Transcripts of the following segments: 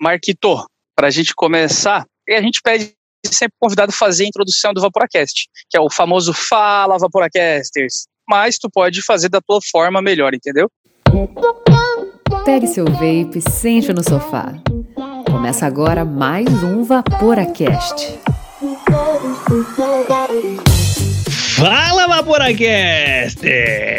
Marquito, para a gente começar, a gente pede sempre convidado fazer a introdução do Vaporacast, que é o famoso Fala Vaporacasters. Mas tu pode fazer da tua forma melhor, entendeu? Pegue seu vape, sente no sofá. Começa agora mais um Vaporacast. Fala Vaporacast!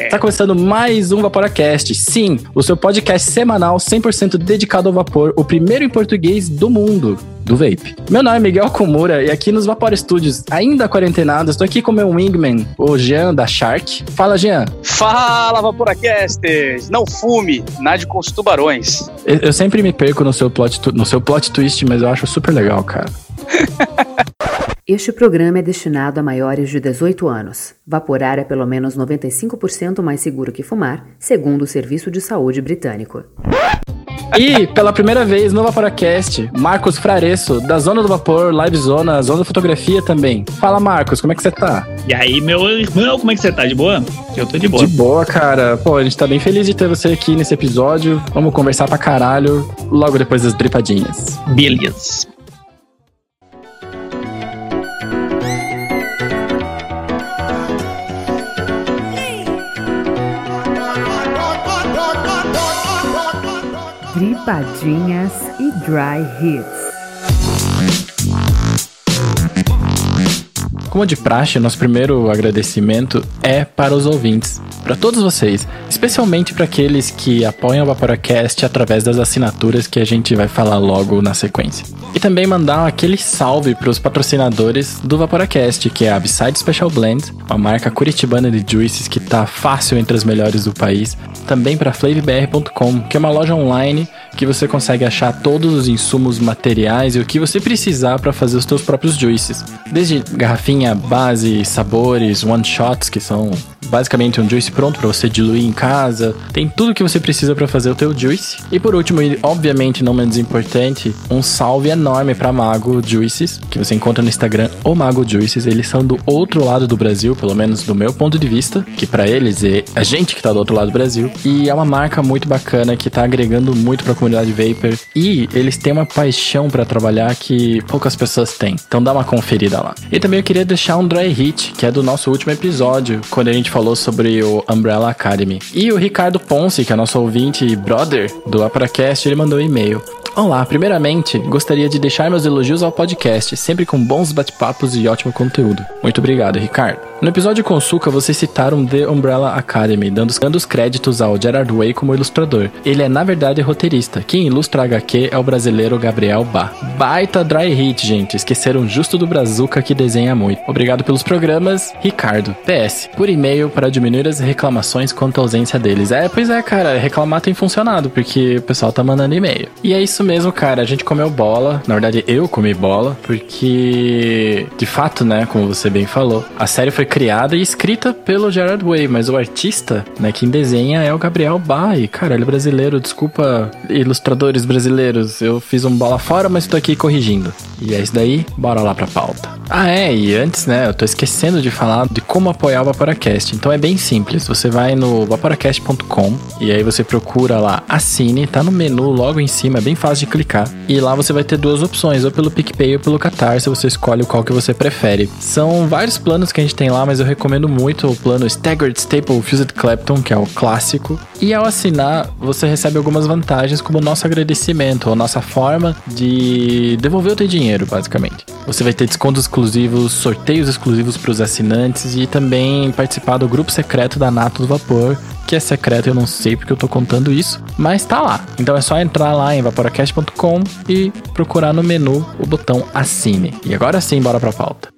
Tá começando mais um Vaporacast. Sim, o seu podcast semanal 100% dedicado ao vapor, o primeiro em português do mundo do vape. Meu nome é Miguel Komura e aqui nos Vapor Studios, ainda quarentenado, estou aqui com meu wingman, o Jean da Shark. Fala, Jean. Fala, Vaporacasters! Não fume, nade com os tubarões. Eu, eu sempre me perco no seu, plot, no seu plot twist, mas eu acho super legal, cara. Este programa é destinado a maiores de 18 anos. Vaporar é pelo menos 95% mais seguro que fumar, segundo o Serviço de Saúde Britânico. E, pela primeira vez no Vaporacast, Marcos Fraresso, da Zona do Vapor, Live Zona, Zona Fotografia também. Fala, Marcos, como é que você tá? E aí, meu irmão, como é que você tá? De boa? Eu tô de boa. De boa, cara. Pô, a gente tá bem feliz de ter você aqui nesse episódio. Vamos conversar pra caralho logo depois das dripadinhas. Beleza. Dripadinhas e Dry Hits. Como de praxe, nosso primeiro agradecimento é para os ouvintes, para todos vocês, especialmente para aqueles que apoiam o Vaporacast através das assinaturas que a gente vai falar logo na sequência. E também mandar aquele salve para os patrocinadores do Vaporacast, que é a Beside Special Blend, uma marca curitibana de juices que tá fácil entre as melhores do país. Também para flavbr.com, que é uma loja online que você consegue achar todos os insumos materiais e o que você precisar para fazer os seus próprios juices. Desde garrafinha, base, sabores, one shots, que são basicamente um juice pronto para você diluir em casa. Tem tudo que você precisa para fazer o teu juice. E por último, e obviamente não menos importante, um salve enorme para Mago Juices, que você encontra no Instagram, o Mago Juices. Eles são do outro lado do Brasil, pelo menos do meu ponto de vista, que para eles é a gente que tá do outro lado do Brasil. E é uma marca muito bacana que tá agregando muito para a comunidade vapor e eles têm uma paixão para trabalhar que poucas pessoas têm. Então dá uma conferida lá. E também eu queria deixar um dry hit, que é do nosso último episódio, quando a gente falou sobre o Umbrella Academy. E o Ricardo Ponce, que é nosso ouvinte e brother do Aparacast, ele mandou um e-mail. Olá, primeiramente, gostaria de deixar meus elogios ao podcast, sempre com bons bate-papos e ótimo conteúdo. Muito obrigado, Ricardo. No episódio com Suka, vocês citaram The Umbrella Academy, dando, os créditos ao Gerard Way como ilustrador. Ele é, na verdade, roteirista. Quem ilustra a HQ é o brasileiro Gabriel Bá. Baita dry hit, gente. Esqueceram justo do Brazuca que desenha muito. Obrigado pelos programas, Ricardo. PS, por e-mail para diminuir as reclamações quanto à ausência deles. É, pois é, cara, reclamar tem funcionado, porque o pessoal tá mandando e-mail. E é isso cara. A gente comeu bola. Na verdade, eu comi bola, porque, de fato, né, como você bem falou, a série foi criada e escrita pelo Gerard Way, mas o artista, né, quem desenha é o Gabriel. E, cara, ele é brasileiro, desculpa, ilustradores brasileiros. Eu fiz um bola fora, mas tô aqui corrigindo. E é isso daí, bora lá pra pauta. Ah, é, e antes, né, eu tô esquecendo de falar de como apoiar o Vaporacast. Então é bem simples, você vai no vaporacast.com e aí você procura lá Assine, tá no menu logo em cima, é bem fácil de clicar. E lá você vai ter duas opções, ou pelo PicPay ou pelo Catarse, você escolhe qual que você prefere. São vários planos que a gente tem lá, mas eu recomendo muito o plano Staggered Staple Fused Clapton, que é o clássico. E ao assinar, você recebe algumas vantagens, como o nosso agradecimento, ou nossa forma de devolver o teu dinheiro, basicamente. Você vai ter descontos exclusivos, sorteios exclusivos para os assinantes e também participar do grupo secreto da Nato do Vapor, que é secreto, eu não sei porque eu tô contando isso, mas tá lá. Então é só entrar lá em vaporacast.com e procurar no menu o botão Assine. E agora sim, bora pra pauta.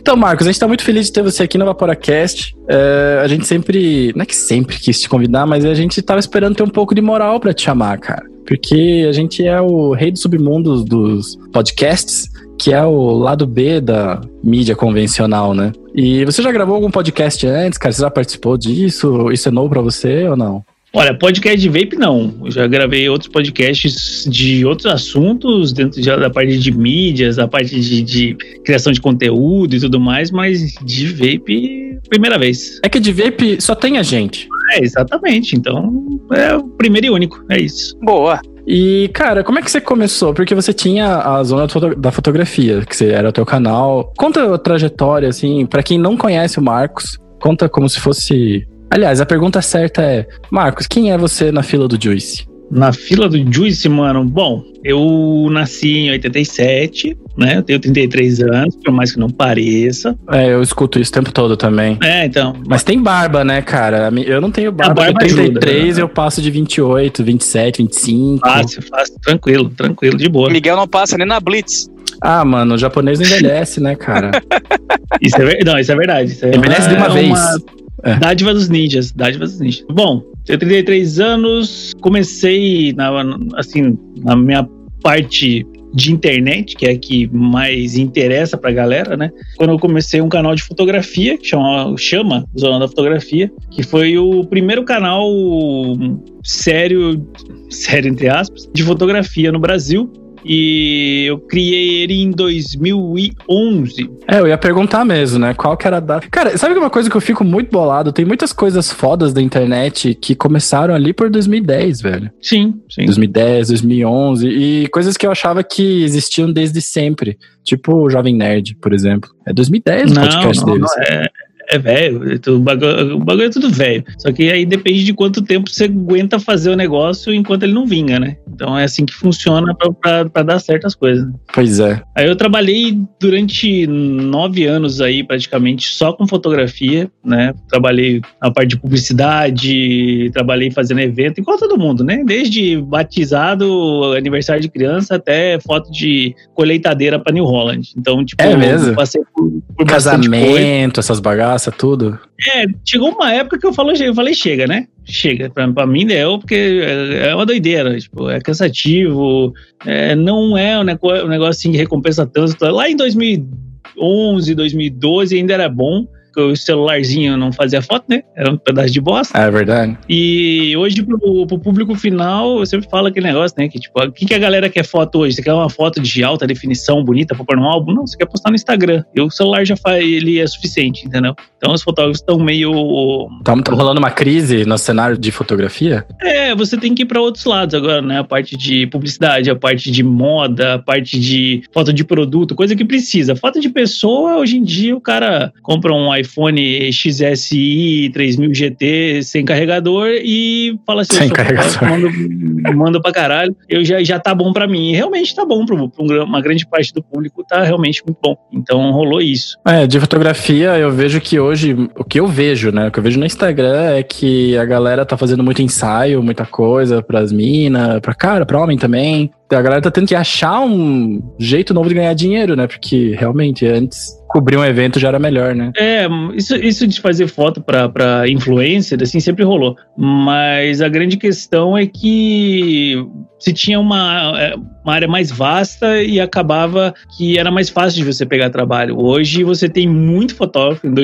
Então, Marcos, a gente tá muito feliz de ter você aqui no Vaporacast. É, a gente sempre, não é que sempre quis te convidar, mas a gente tava esperando ter um pouco de moral para te chamar, cara. Porque a gente é o rei dos submundos dos podcasts, que é o lado B da mídia convencional, né? E você já gravou algum podcast antes, cara? Você já participou disso? Isso é novo para você ou não? Olha, podcast de vape não. Eu já gravei outros podcasts de outros assuntos, dentro da parte de mídias, da parte de, de, criação de conteúdo e tudo mais, mas de vape, primeira vez. É que de vape só tem a gente. É, exatamente. Então, é o primeiro e único. É isso. Boa. E, cara, como é que você começou? Porque você tinha a zona da fotografia, que era o teu canal. Conta a trajetória, assim, para quem não conhece o Marcos, conta como se fosse. Aliás, a pergunta certa é: Marcos, quem é você na fila do Juice? Na fila do Juice, mano, bom, eu nasci em 87, né? Eu tenho 33 anos, por mais que não pareça. É, eu escuto isso o tempo todo também. É, então. Mas tem barba, né, cara? Eu não tenho barba. barba eu tenho 33, ajuda, né? eu passo de 28, 27, 25. Fácil, fácil, tranquilo, tranquilo, de boa. Miguel não passa nem na Blitz. Ah, mano, o japonês não envelhece, né, cara? Isso é, ver- não, isso é verdade. Isso é Envelhece de uma vez. É. Dádiva dos ninjas, dádiva dos ninjas. Bom, tenho 33 anos, comecei na, assim, na minha parte de internet, que é a que mais interessa pra galera, né? Quando eu comecei um canal de fotografia, que chama, chama Zona da Fotografia, que foi o primeiro canal sério, sério entre aspas, de fotografia no Brasil. E eu criei ele em 2011. É, eu ia perguntar mesmo, né? Qual que era a data? Cara, sabe uma coisa que eu fico muito bolado? Tem muitas coisas fodas da internet que começaram ali por 2010, velho. Sim, sim. 2010, 2011 e coisas que eu achava que existiam desde sempre. Tipo o Jovem Nerd, por exemplo. É 2010 o Não, podcast não, deles. não, é, é velho, o bagulho, o bagulho é tudo velho. Só que aí depende de quanto tempo você aguenta fazer o negócio enquanto ele não vinga, né? Então é assim que funciona pra dar certas coisas. Pois é. Aí eu trabalhei durante nove anos aí, praticamente, só com fotografia, né? Trabalhei na parte de publicidade, trabalhei fazendo evento, igual todo mundo, né? Desde batizado, aniversário de criança, até foto de colheitadeira pra New Holland. Então, tipo, É mesmo? eu passei por, por. Casamento, essas bagaças, tudo. É, chegou uma época que eu falei, eu falei chega, né? Chega. Pra, pra mim deu, porque é é uma doideira. Tipo, é cansativo, é, não é um nego- um negócio assim recompensa tanto. Lá em 2011, 2012 ainda era bom, o celularzinho não fazia foto, né? Era um pedaço de bosta. É verdade. E hoje, pro, pro público final, eu sempre falo aquele negócio, né? Que tipo, o que, que a galera quer foto hoje? Você quer uma foto de alta definição, bonita, pra pôr no álbum? Não, você quer postar no Instagram. E o celular já faz, ele é suficiente, entendeu? Então os fotógrafos estão meio. Tá, tá rolando uma crise no cenário de fotografia? É, você tem que ir para outros lados agora, né? A parte de publicidade, a parte de moda, a parte de foto de produto, coisa que precisa. Foto de pessoa, hoje em dia, o cara compra um iPhone XSI 3000 GT sem carregador e fala assim: Sem carregador. mando, mando pra caralho. Eu já, já tá bom pra mim. E realmente tá bom um gra- uma grande parte do público, tá realmente muito bom. Então rolou isso. É, de fotografia, eu vejo que hoje, o que eu vejo, né? O que eu vejo no Instagram é que a galera tá fazendo muito ensaio, muita coisa pras minas, pra cara, pra homem também. A galera tá tendo que achar um jeito novo de ganhar dinheiro, né? Porque realmente antes cobrir um evento já era melhor, né? É, isso, isso de fazer foto pra influencer, assim, sempre rolou. Mas a grande questão é que se tinha uma, é, uma área mais vasta e acabava que era mais fácil de você pegar trabalho. Hoje você tem muito fotógrafo, em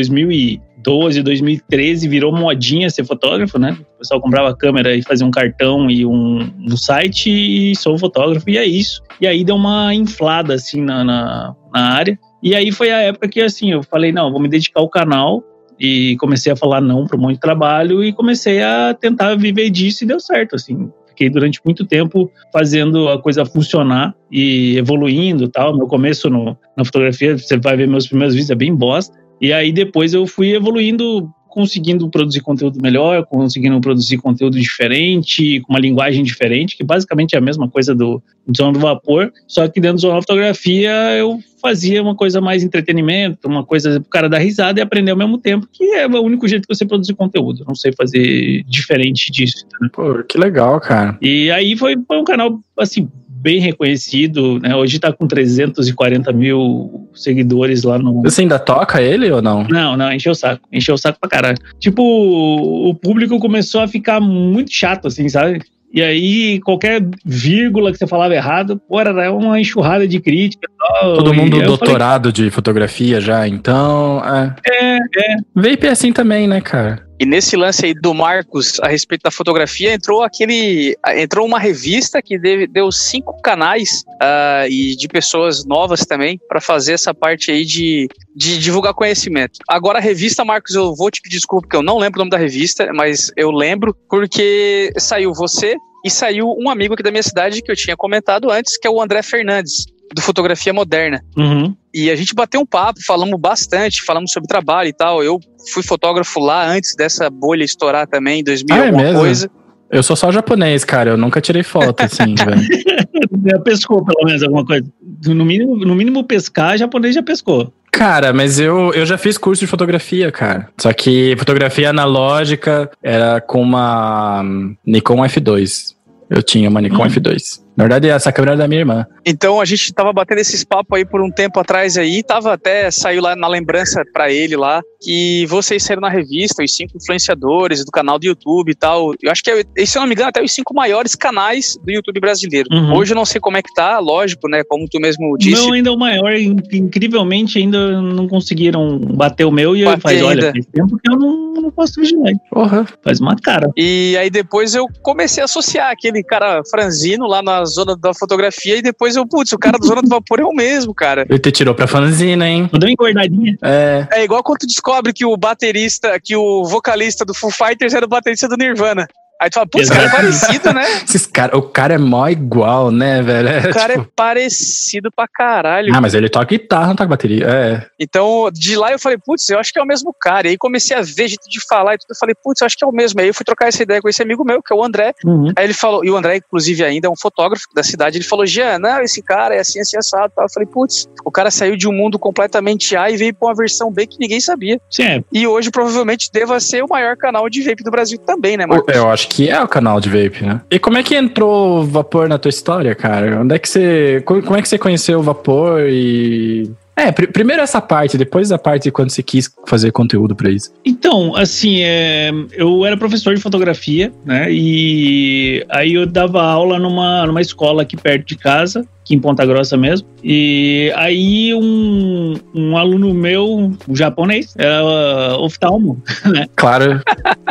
2012, 2013 virou modinha ser fotógrafo, né? O pessoal comprava câmera e fazia um cartão e um, um site e sou fotógrafo, e é isso. E aí deu uma inflada, assim, na, na, na área. E aí foi a época que, assim, eu falei, não, vou me dedicar ao canal. E comecei a falar não para um monte de trabalho e comecei a tentar viver disso e deu certo, assim. Fiquei durante muito tempo fazendo a coisa funcionar e evoluindo tal. Meu começo no, na fotografia, você vai ver meus primeiros vídeos, é bem bosta. E aí depois eu fui evoluindo, conseguindo produzir conteúdo melhor, conseguindo produzir conteúdo diferente, com uma linguagem diferente, que basicamente é a mesma coisa do, Zona do Vapor, só que dentro do Zona da Fotografia eu fazia uma coisa mais entretenimento, uma coisa pro cara dar risada e aprender ao mesmo tempo, que é o único jeito de você produzir conteúdo. Não sei fazer diferente disso. entendeu? Pô, que legal, cara. E aí foi, foi um canal, assim, bem reconhecido, né? Hoje tá com 340 mil seguidores lá no, Você ainda toca ele ou não? não, não, encheu o saco. Encheu o saco pra caralho. Tipo, o público começou a ficar muito chato, assim, sabe? E aí, qualquer vírgula que você falava errado, pô, era uma enxurrada de crítica tal. Todo mundo doutorado de fotografia já, então. É. Falei, é, é. Vape é assim também, né, cara? E nesse lance aí do Marcos a respeito da fotografia, entrou aquele. Entrou uma revista que deu, cinco canais uh, e de pessoas novas também para fazer essa parte aí de, de divulgar conhecimento. Agora a revista, Marcos, eu vou te pedir desculpa, porque eu não lembro o nome da revista, mas eu lembro porque saiu você e saiu um amigo aqui da minha cidade que eu tinha comentado antes, que é o André Fernandes do Fotografia Moderna. Uhum. E a gente bateu um papo, falamos bastante, falamos sobre trabalho e tal. Eu fui fotógrafo lá antes dessa bolha estourar também, em 2000 ah, é alguma mesmo? coisa. Eu sou só japonês, cara. Eu nunca tirei foto, assim, velho. pescou, pelo menos, alguma coisa. No mínimo, no mínimo pescar, japonês já pescou. Cara, mas eu, eu já fiz curso de fotografia, cara. Só que fotografia analógica era com uma Nikon F2. Eu tinha uma Nikon hum. F2. Na verdade, essa câmera é da minha irmã. Então a gente tava batendo esses papos aí por um tempo atrás aí, tava até, saiu lá na lembrança para ele lá, que vocês saíram na revista, os cinco influenciadores do canal do YouTube e tal. Eu acho que, é, se eu não me engano, até os cinco maiores canais do YouTube brasileiro. Uhum. Hoje eu não sei como é que tá, lógico, né, como tu mesmo disse. O meu ainda é o maior, incrivelmente ainda não conseguiram bater o meu e eu falei, olha, faz tempo que eu não, não posso vigilar. Porra, faz uma cara. E aí depois eu comecei a associar aquele cara franzino lá nas zona da fotografia e depois eu, putz, o cara da zona do vapor é o mesmo, cara. Ele te tirou pra fanzina, hein? Deu uma engordadinha. É. É igual quando tu descobre que o baterista, que o vocalista do Foo Fighters era o baterista do Nirvana. Aí tu fala, putz, cara é parecido, né? Esses cara, o cara é mó igual, né, velho? É, o cara é tipo... é parecido pra caralho. Ah, mas ele toca guitarra, não toca bateria. É. Então, de lá eu falei, putz, eu acho que é o mesmo cara. E aí comecei a ver jeito de falar e tudo. Eu falei, putz, eu acho que é o mesmo. Aí eu fui trocar essa ideia com esse amigo meu, que é o André. Uhum. Aí ele falou, e o André, inclusive, ainda é um fotógrafo da cidade. Ele falou, Jean, não, esse cara é assim, assim, assado. Eu falei, putz, o cara saiu de um mundo completamente A e veio pra uma versão B que ninguém sabia. Sim. E hoje provavelmente deva ser o maior canal de vape do Brasil também, né, Marcos? Eu acho que é o canal de vape, né? E como é que entrou vapor na tua história, cara? Onde é que você. Como é que você conheceu o vapor e. É, pr primeiro essa parte, depois a parte de quando você quis fazer conteúdo para isso. Então, assim, é, eu era professor de fotografia, né? E aí eu dava aula numa, numa escola aqui perto de casa aqui em Ponta Grossa mesmo. E aí um, um aluno meu, um japonês, era uh, oftalmo, né? Claro.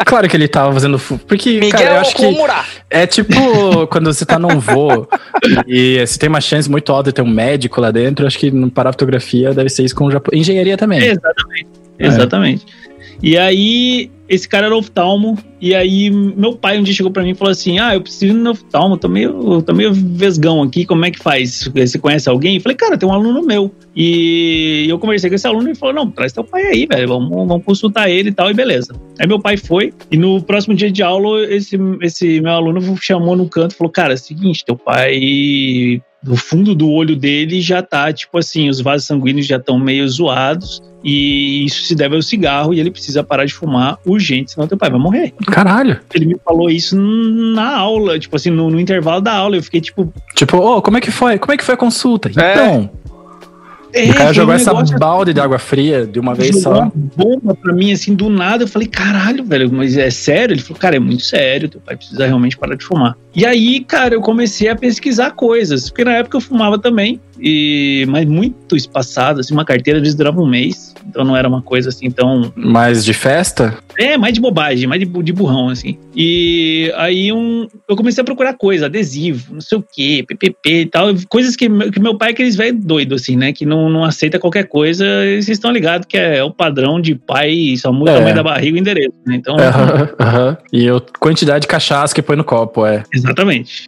claro que ele tava fazendo. Porque, Miguel cara, eu acho que. É tipo quando você tá num voo e você tem uma chance muito alta de ter um médico lá dentro, acho que no fotografia deve ser isso com o Japão. Engenharia também. Exatamente. É. Exatamente. E aí esse cara era oftalmo, e aí meu pai um dia chegou para mim e falou assim: Ah, eu preciso ir no oftalmo, tô meio, tô meio vesgão aqui, como é que faz? Você conhece alguém? Eu falei, cara, tem um aluno meu. E eu conversei com esse aluno e ele falou: Não, traz teu pai aí, velho, vamos, vamos consultar ele e tal, e beleza. Aí meu pai foi, e no próximo dia de aula, esse, esse meu aluno chamou no canto e falou: Cara, é o seguinte, teu pai no fundo do olho dele já tá, tipo assim, os vasos sanguíneos já estão meio zoados. E isso se deve ao cigarro e ele precisa parar de fumar urgente, senão teu pai vai morrer. Caralho. Ele me falou isso na aula, tipo assim, no, no intervalo da aula. Eu fiquei tipo. Tipo, ô, oh, como é que foi? Como é que foi a consulta? É. Então. É, o cara jogou um essa balde de água fria de uma vez só. Uma bomba pra mim, assim, do nada. Eu falei, caralho, velho, mas é sério? Ele falou, cara, é muito sério. Teu pai precisa realmente parar de fumar. E aí, cara, eu comecei a pesquisar coisas. Porque na época eu fumava também. E, mas muito espaçado, assim, uma carteira às vezes durava um mês. Então não era uma coisa assim tão. Mais de festa? É, mais de bobagem, mais de, de burrão, assim. E aí um, eu comecei a procurar coisa, adesivo, não sei o quê, PPP e tal. Coisas que, que meu pai é aqueles velho doido, assim, né? Que não, não aceita qualquer coisa. E vocês estão ligados que é, o padrão de pai, só muda é. tamanho da barriga e o endereço, né? Então. Uh -huh, uh -huh. E a quantidade de cachaça que põe no copo, é. Exatamente.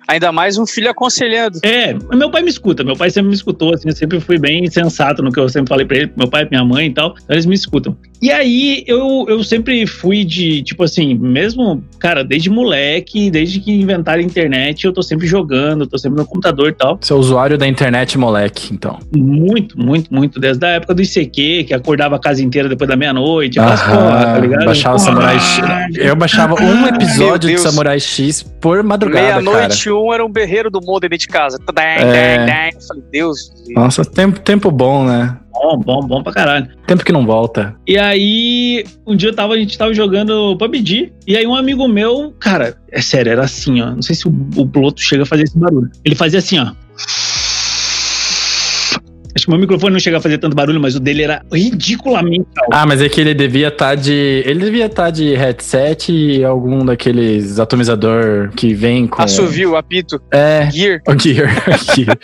Ainda mais um filho aconselhando. É, meu pai me escuta, meu pai sempre me escutou, assim, eu sempre fui bem sensato no que eu sempre falei pra ele, meu pai e minha mãe e tal, eles me escutam. E aí eu, eu sempre fui de, tipo assim, mesmo, cara, desde moleque, desde que inventaram a internet, eu tô sempre jogando, tô sempre no computador e tal. Você é usuário da internet, moleque, então. Muito, muito, muito. Desde a época do ICQ, que acordava a casa inteira depois da meia-noite, aquelas porra, tá ligado? Baixava Samurai X. Eu baixava um episódio de Samurai X por madrugada. Meia-noite, um era um berreiro do modem dentro de casa. É... Falei, Deus. Nossa, tempo, tempo bom, né? Bom, bom, bom pra caralho. Tempo que não volta. E aí, um dia eu tava, a gente tava jogando PUBG, e aí um amigo meu, cara, é sério, era assim, ó. Não sei se o, o piloto chega a fazer esse barulho. Ele fazia assim, ó. Tipo, meu microfone não chega a fazer tanto barulho, mas o dele era ridiculamente alto. Ah, mas é que ele devia estar de. Ele devia estar de headset e algum daqueles atomizador que vem com. Assovio, apito, É. gear. O Gear. Gear.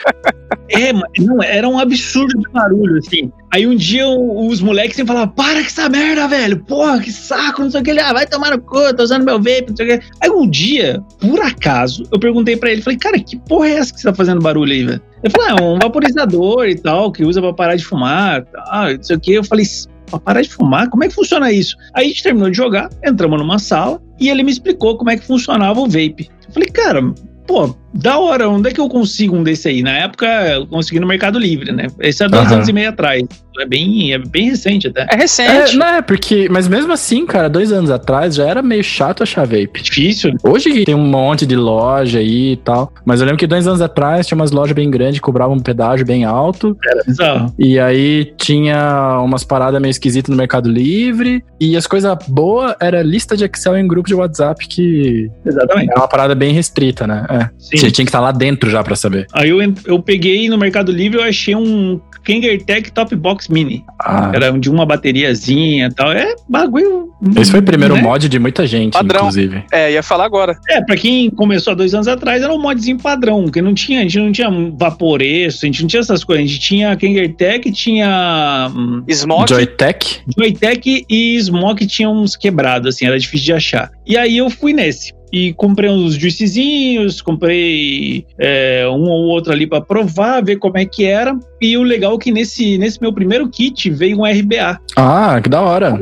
É, mas não, era um absurdo de barulho, assim. Aí um dia os moleques sempre falavam, para com essa merda, velho. Porra, que saco, não sei o que. Ele, ah, vai tomar no cu, tô usando meu vape, não sei o que. Aí um dia, por acaso, eu perguntei pra ele, falei, cara, que porra é essa que você tá fazendo barulho aí, velho? Ele falou, ah, é um vaporizador e tal, que usa pra parar de fumar, tal, não sei o que. Eu falei, pra parar de fumar? Como é que funciona isso? Aí a gente terminou de jogar, entramos numa sala e ele me explicou como é que funcionava o vape. Eu falei, cara, pô, da hora, onde é que eu consigo um desse aí? Na época, eu consegui no Mercado Livre, né? Esse é dois Aham. anos e meio atrás. É bem, é bem recente até. É É, recente. não é, porque. Mas mesmo assim, cara, dois anos atrás já era meio chato achar vape. Difícil. Hoje que tem um monte de loja aí e tal. Mas eu lembro que dois anos atrás tinha umas lojas bem grandes que cobravam um pedágio bem alto. Era bizarro. E aí tinha umas paradas meio esquisitas no Mercado Livre. E as coisas boas era lista de Excel em grupo de WhatsApp, que Exatamente. era uma parada bem restrita, né? É. Sim. Você tinha que estar lá dentro já pra saber. Aí eu, eu peguei no Mercado Livre eu achei um Kangertech Top Box Mini. Ah, Era de uma bateriazinha e tal. É bagulho. esse foi o primeiro né? mod de muita gente, Padrão. inclusive. É, ia falar agora. É, pra quem começou há dois anos atrás, era um modzinho padrão, que não tinha, a gente não tinha vaporeço, a gente não tinha essas coisas. A gente tinha Kangertech, tinha hum, Smoke. Joytech? Joytech e Smoke tinham uns quebrados, assim, era difícil de achar. E aí eu fui nesse. E comprei uns juicezinhos, comprei é, um ou outro ali pra provar, ver como é que era. E o legal é que nesse, nesse meu primeiro kit veio um RBA. Ah, que da hora.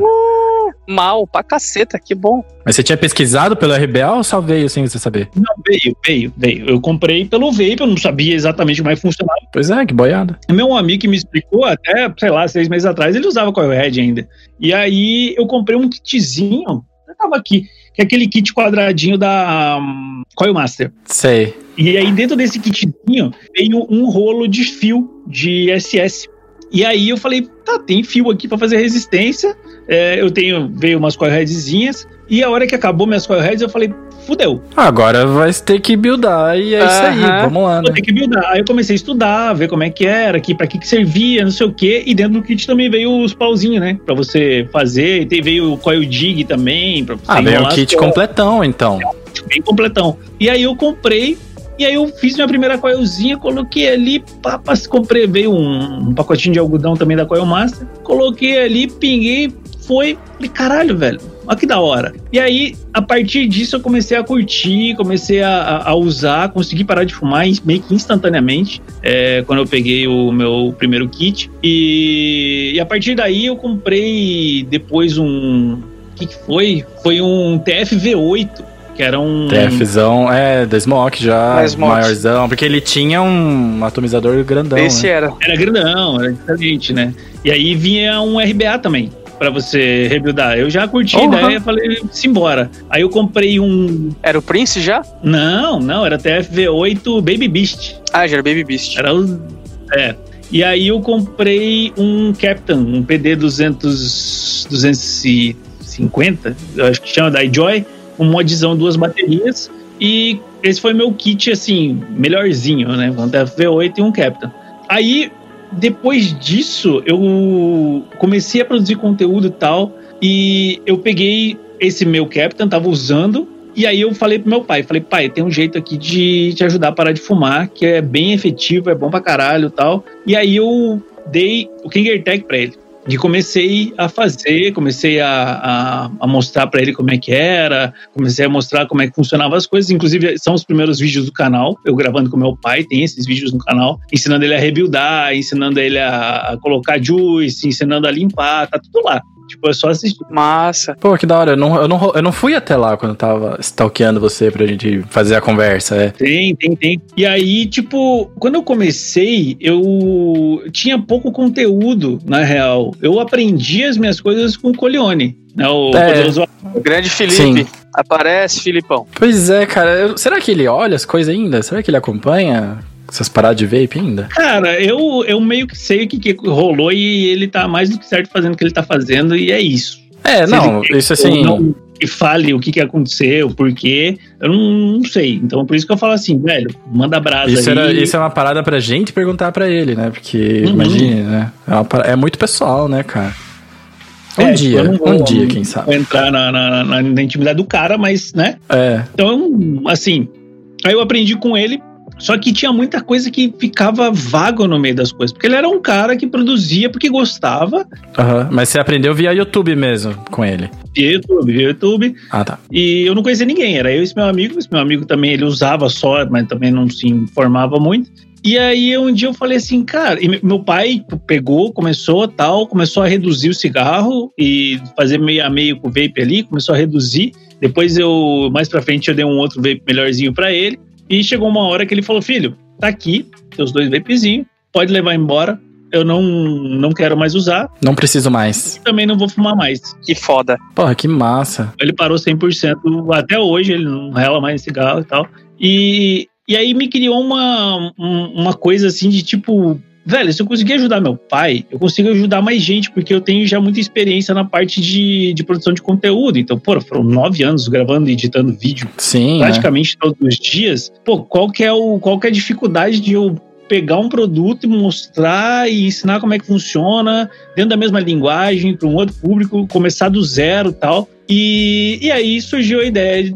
Mal, pra caceta, que bom. Mas você tinha pesquisado pelo RBA ou só veio sem você saber? Não, veio, veio, veio. Eu comprei pelo vape, eu não sabia exatamente como é que funcionava. Pois é, que boiada. Meu amigo que me explicou até, sei lá, seis meses atrás, ele usava Coilhead ainda. E aí eu comprei um kitzinho, eu tava aqui, que é aquele kit quadradinho da um, Coil Master. Sei. E aí dentro desse kitzinho veio um rolo de fio de SS. E aí eu falei, tá, tem fio aqui pra fazer resistência. É, eu tenho, veio umas coilheadzinhas. E a hora que acabou minhas coilheads, eu falei, fudeu. Agora vai ter que buildar e é isso aí. Vamos lá, Vou né? ter que buildar. Aí eu comecei a estudar, ver como é que era, aqui, pra que, que servia, não sei o quê. E dentro do kit também veio os pauzinhos, né? Pra você fazer. E veio o coil dig também. Pra você Ah, veio um as kit completão, então. bem completão. E aí eu comprei. E aí eu fiz minha primeira coilzinha, coloquei ali, papas, comprei, veio um, um pacotinho de algodão também da Coil Master, coloquei ali, pinguei, foi, falei, caralho, velho, olha que da hora. E aí, a partir disso, eu comecei a curtir, comecei a, a- usar, consegui parar de fumar meio que instantaneamente, é, quando eu peguei o meu primeiro kit. E, e a partir daí eu comprei depois um. O que, que foi? Foi um TFV8, que era um. TFzão, é, da Smoke já, Smoke. maiorzão, porque ele tinha um atomizador grandão, Esse né? era. Era grandão, era diferente, né? E aí vinha um RBA também. Pra você rebuildar. Eu já curti a Uhum. ideia falei, simbora. Aí eu comprei um. Era o Prince já? Não, não, era TFV8 Baby Beast. Ah, já era Baby Beast. Era o. É. E aí eu comprei um Captain, um PD 200, 250, eu acho que chama da iJoy, um modzão, duas baterias. E esse foi meu kit, assim, melhorzinho, né? Um TFV8 e um Captain. Aí, depois disso, eu comecei a produzir conteúdo e tal. E eu peguei esse meu Captain, tava usando. E aí eu falei pro meu pai, falei, pai, tem um jeito aqui de te ajudar a parar de fumar, que é bem efetivo, é bom pra caralho e tal. E aí eu dei o Kingertech pra ele. E comecei a fazer, comecei a, a, a mostrar pra ele como é que era, comecei a mostrar como é que funcionavam as coisas. Inclusive, são os primeiros vídeos do canal, eu gravando com meu pai, tem esses vídeos no canal, ensinando ele a rebuildar, ensinando ele a, a colocar juice, ensinando a limpar, tá tudo lá. Tipo, é só assistir. Massa. Pô, que da hora. Eu não, eu, não, eu não fui até lá quando eu tava stalkeando você pra gente fazer a conversa, é. Tem, tem, tem. E aí, tipo, quando eu comecei, eu tinha pouco conteúdo, na real. Eu aprendi as minhas coisas com o Colione, né? O É. poderoso O grande Felipe. Sim. Aparece, Filipão. Pois é, cara. eu- será que ele olha as coisas ainda? Será que ele acompanha essas paradas de vape ainda? Cara, eu, eu meio que sei o que, que rolou e ele tá mais do que certo fazendo o que ele tá fazendo, e é isso. É, não, isso assim. Não, que fale o que, que aconteceu, o porquê, eu não, não, sei. Então, por isso que eu falo assim, velho, manda brasa isso aí. Era, isso é uma parada pra gente perguntar pra ele, né? Porque, uhum. imagine, né? É, uma, é, muito pessoal, né, cara? Um é, dia, vou, um dia, quem sabe. entrar na, na, na, na intimidade do cara, mas, né? É. Então, assim, aí eu aprendi com ele só que tinha muita coisa que ficava vago no meio das coisas. Porque ele era um cara que produzia porque gostava. Uhum. Mas você aprendeu via YouTube mesmo com ele? Via YouTube, via YouTube. Ah, tá. E eu não conhecia ninguém. Era eu e esse meu amigo. Esse meu amigo também, ele usava só, mas também não se informava muito. E aí um dia eu falei assim, cara, e meu pai pegou, começou tal, começou a reduzir o cigarro e fazer meio a meio com o vape ali, começou a reduzir. Depois eu, mais pra frente, eu dei um outro vape melhorzinho para ele. E chegou uma hora que ele falou: Filho, tá aqui, teus dois vapezinhos, pode levar embora. Eu não, não quero mais usar. Não preciso mais. Também não vou fumar mais. Que foda. Porra, que massa. Ele parou 100%. Até hoje ele não rela mais cigarro e tal. E, e aí me criou uma, uma coisa assim de tipo, velho, se eu conseguir ajudar meu pai, eu consigo ajudar mais gente, porque eu tenho já muita experiência na parte de, de produção de conteúdo. Então, pô, foram nove anos gravando e editando vídeo Sim, praticamente é. todos os dias. Pô, qual que é, o, qual que é a dificuldade de eu pegar um produto e mostrar e ensinar como é que funciona dentro da mesma linguagem para um outro público, começar do zero tal. E, e aí surgiu a ideia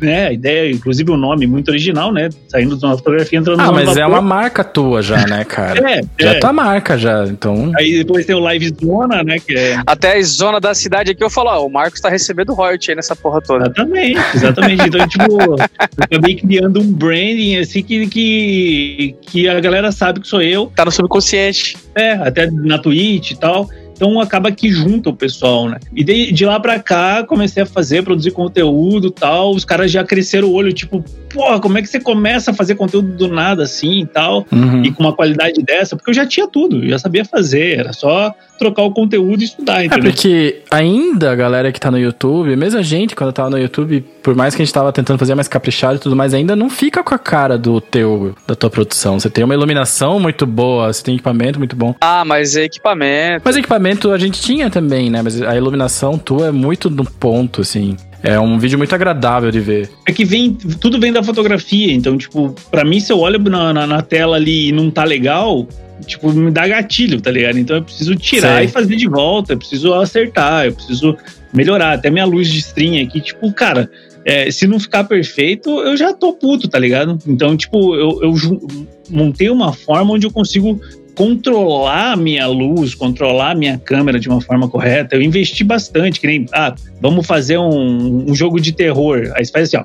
né, a ideia, inclusive o nome muito original, né? Saindo de uma fotografia entrando Ah, mas é uma marca tua já, né, cara? é, já é tua marca já, então. Aí depois tem o Live Zona, né? Que é... Até a zona da cidade aqui eu falo, ó, o Marcos tá recebendo royalty aí nessa porra toda. Exatamente, exatamente. então, tipo, eu acabei criando um branding assim que, que, que a galera sabe que sou eu. Tá no subconsciente. É, até na Twitch e tal. Então acaba que junta o pessoal, né? E de, de lá pra cá, comecei a fazer, produzir conteúdo tal. Os caras já cresceram o olho, tipo, pô, como é que você começa a fazer conteúdo do nada assim e tal? Uhum. E com uma qualidade dessa? Porque eu já tinha tudo, já sabia fazer, era só trocar o conteúdo e estudar, é, entendeu? É porque ainda a galera que tá no YouTube, mesmo a gente, quando tava no YouTube, por mais que a gente tava tentando fazer mais caprichado e tudo mais, ainda não fica com a cara do teu, da tua produção. Você tem uma iluminação muito boa, você tem equipamento muito bom. Ah, mas é equipamento. Mas equipamento a gente tinha também, né? Mas a iluminação tua é muito no ponto, assim. É um vídeo muito agradável de ver. É que vem, tudo vem da fotografia, então, tipo, para mim, se eu olho na, na, na, tela ali e não tá legal, tipo, me dá gatilho, tá ligado? Então eu preciso tirar Sei. e fazer de volta, eu preciso acertar, eu preciso melhorar. Até minha luz de string aqui, tipo, cara, é, se não ficar perfeito, eu já tô puto, tá ligado? Então, tipo, eu, eu montei uma forma onde eu consigo controlar a minha luz, controlar a minha câmera de uma forma correta. Eu investi bastante, que nem, ah, vamos fazer um, um jogo de terror. Aí você faz assim, ó.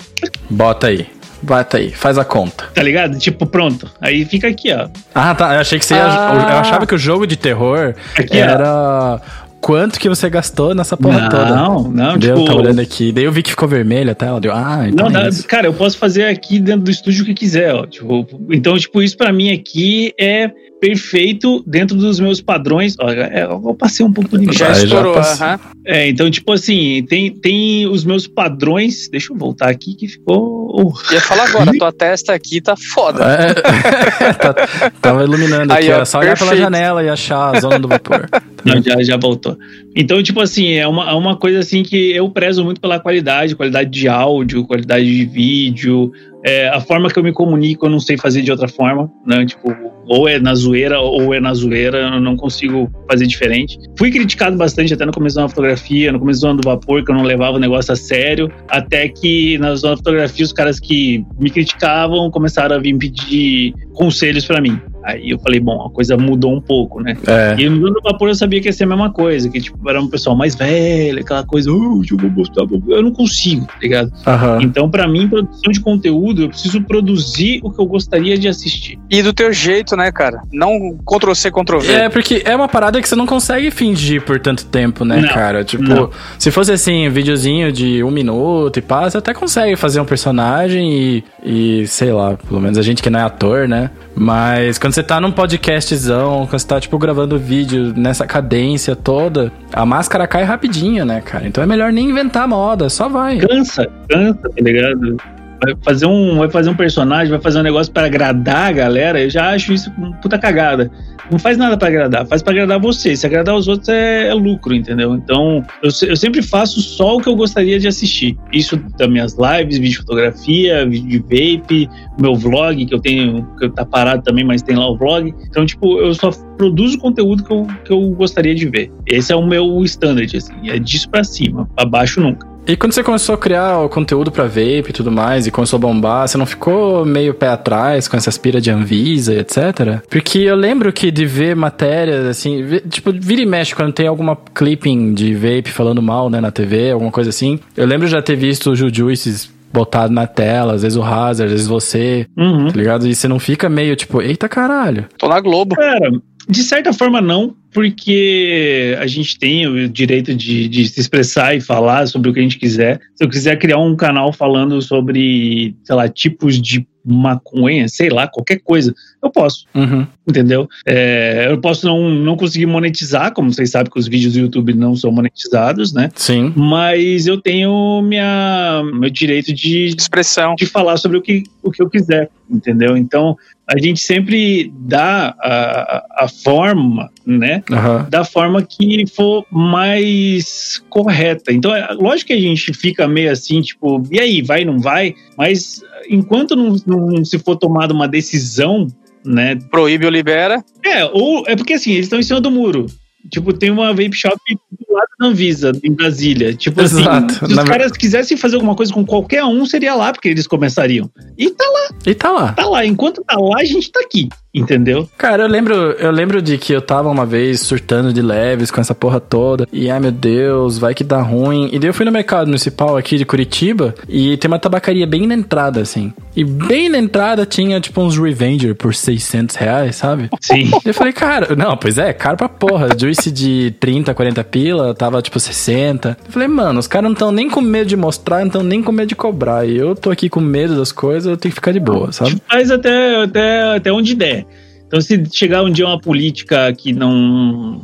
Bota aí. Bota aí, faz a conta. Tá ligado? Tipo, pronto. Aí fica aqui, ó. Ah, tá. Eu achei que você ia. Ah. Eu achava que o jogo de terror aqui, era. Ó quanto que você gastou nessa porra não, toda. Não, não, deu, tipo... Tá olhando aqui. Daí eu vi que ficou vermelho até, ela deu, ah, então Não, é cara, eu posso fazer aqui dentro do estúdio o que quiser, ó. Tipo, então, tipo, isso para mim aqui é perfeito dentro dos meus padrões. Olha, é, eu passei um pouco de Já estourou, já É, então, tipo assim, tem, tem os meus padrões. Deixa eu voltar aqui que ficou. Ia falar agora, tua testa aqui tá foda. É, tá, tava iluminando Aí, aqui, ó, só olhar pela janela e achar a zona do vapor. Não, já, já voltou. Então, tipo assim, é uma, é uma coisa assim que eu prezo muito pela qualidade, qualidade de áudio, qualidade de vídeo, é, a forma que eu me comunico eu não sei fazer de outra forma, né? Tipo, ou é na zoeira ou é na zoeira, eu não consigo fazer diferente. Fui criticado bastante até no começo da fotografia, no começo do ano do vapor, que eu não levava o negócio a sério, até que na da fotografia os caras que me criticavam começaram a vir pedir conselhos para mim. Aí eu falei, bom, a coisa mudou um pouco, né? É. E no do vapor eu sabia que ia ser a mesma coisa, que tipo, era um pessoal mais velho, aquela coisa, oh, eu vou mostrar, eu não consigo, tá ligado? Uhum. Então, para mim, produção de conteúdo, eu preciso produzir o que eu gostaria de assistir. E do teu jeito, né, cara? Não Ctrl-C, Ctrl-V. É, porque é uma parada que você não consegue fingir por tanto tempo, né, não, cara? Tipo, não. se fosse assim, um videozinho de um minuto e pá, você até consegue fazer um personagem e, e, sei lá, pelo menos a gente que não é ator, né? Mas quando você tá num podcastzão, quando você tá, tipo, gravando vídeo nessa cadência toda, a máscara cai rapidinho, né, cara? Então é melhor nem inventar moda, só vai. Cansa, cansa, tá ligado? Vai fazer um, vai fazer um personagem, vai fazer um negócio para agradar a galera, eu já acho isso uma puta cagada. Não faz nada para agradar, faz para agradar você. Se agradar os outros é, é lucro, entendeu? Então, eu, eu, sempre faço só o que eu gostaria de assistir. Isso das minhas lives, vídeo fotografia, vídeo de vape, meu vlog, que eu tenho, que tá parado também, mas tem lá o vlog. Então, tipo, eu só produzo conteúdo que eu, que eu gostaria de ver. Esse é o meu standard, assim, é disso para cima, pra baixo nunca. E quando você começou a criar o conteúdo para vape e tudo mais, e começou a bombar, você não ficou meio pé atrás com essa aspira de Anvisa e etc? Porque eu lembro que de ver matérias, assim, tipo, vira e mexe quando tem alguma clipping de vape falando mal, né, na TV, alguma coisa assim. Eu lembro de já ter visto o Jujuices botado na tela, às vezes o Hazard, às vezes você, uhum. tá ligado? E você não fica meio tipo, eita caralho. Tô na Globo. Cara, de certa forma não, porque a gente tem o direito de, de, se expressar e falar sobre o que a gente quiser. Se eu quiser criar um canal falando sobre, sei lá, tipos de maconha, sei lá, qualquer coisa, eu posso. Uhum. Entendeu? É, eu posso não, não conseguir monetizar, como vocês sabem que os vídeos do YouTube não são monetizados, né? Sim. Mas eu tenho minha, meu direito de expressão, de falar sobre o que, o que eu quiser, entendeu? Então, a gente sempre dá a, a forma, né? Uhum. Da forma que for mais correta. Então, é lógico que a gente fica meio assim, tipo, e aí, vai, não vai? Mas enquanto não, não se for tomada uma decisão, né? Proíbe ou libera? É, ou é porque assim, eles estão em cima do muro. Tipo, tem uma vape shop do lado da Anvisa, em Brasília. Tipo assim, Exato. assim, se os Na... caras quisessem fazer alguma coisa com qualquer um, seria lá, porque eles começariam. E tá lá. E tá lá. Tá lá. Enquanto tá lá, a gente tá aqui. Entendeu? Cara, eu lembro, eu lembro de que eu tava uma vez surtando de leves com essa porra toda. E ai meu Deus, vai que dá ruim. E daí eu fui no mercado municipal aqui de Curitiba e tem uma tabacaria bem na entrada, assim. E bem na entrada tinha tipo uns Revenger por 600 reais, sabe? Sim. E eu falei, cara, não, pois é, caro pra porra. De 30, 40 pila, tava tipo 60. Eu falei, mano, os caras não estão nem com medo de mostrar, não estão nem com medo de cobrar. E eu tô aqui com medo das coisas, eu tenho que ficar de boa, sabe? Mas até, até, até onde der. Então, se chegar um dia uma política que não,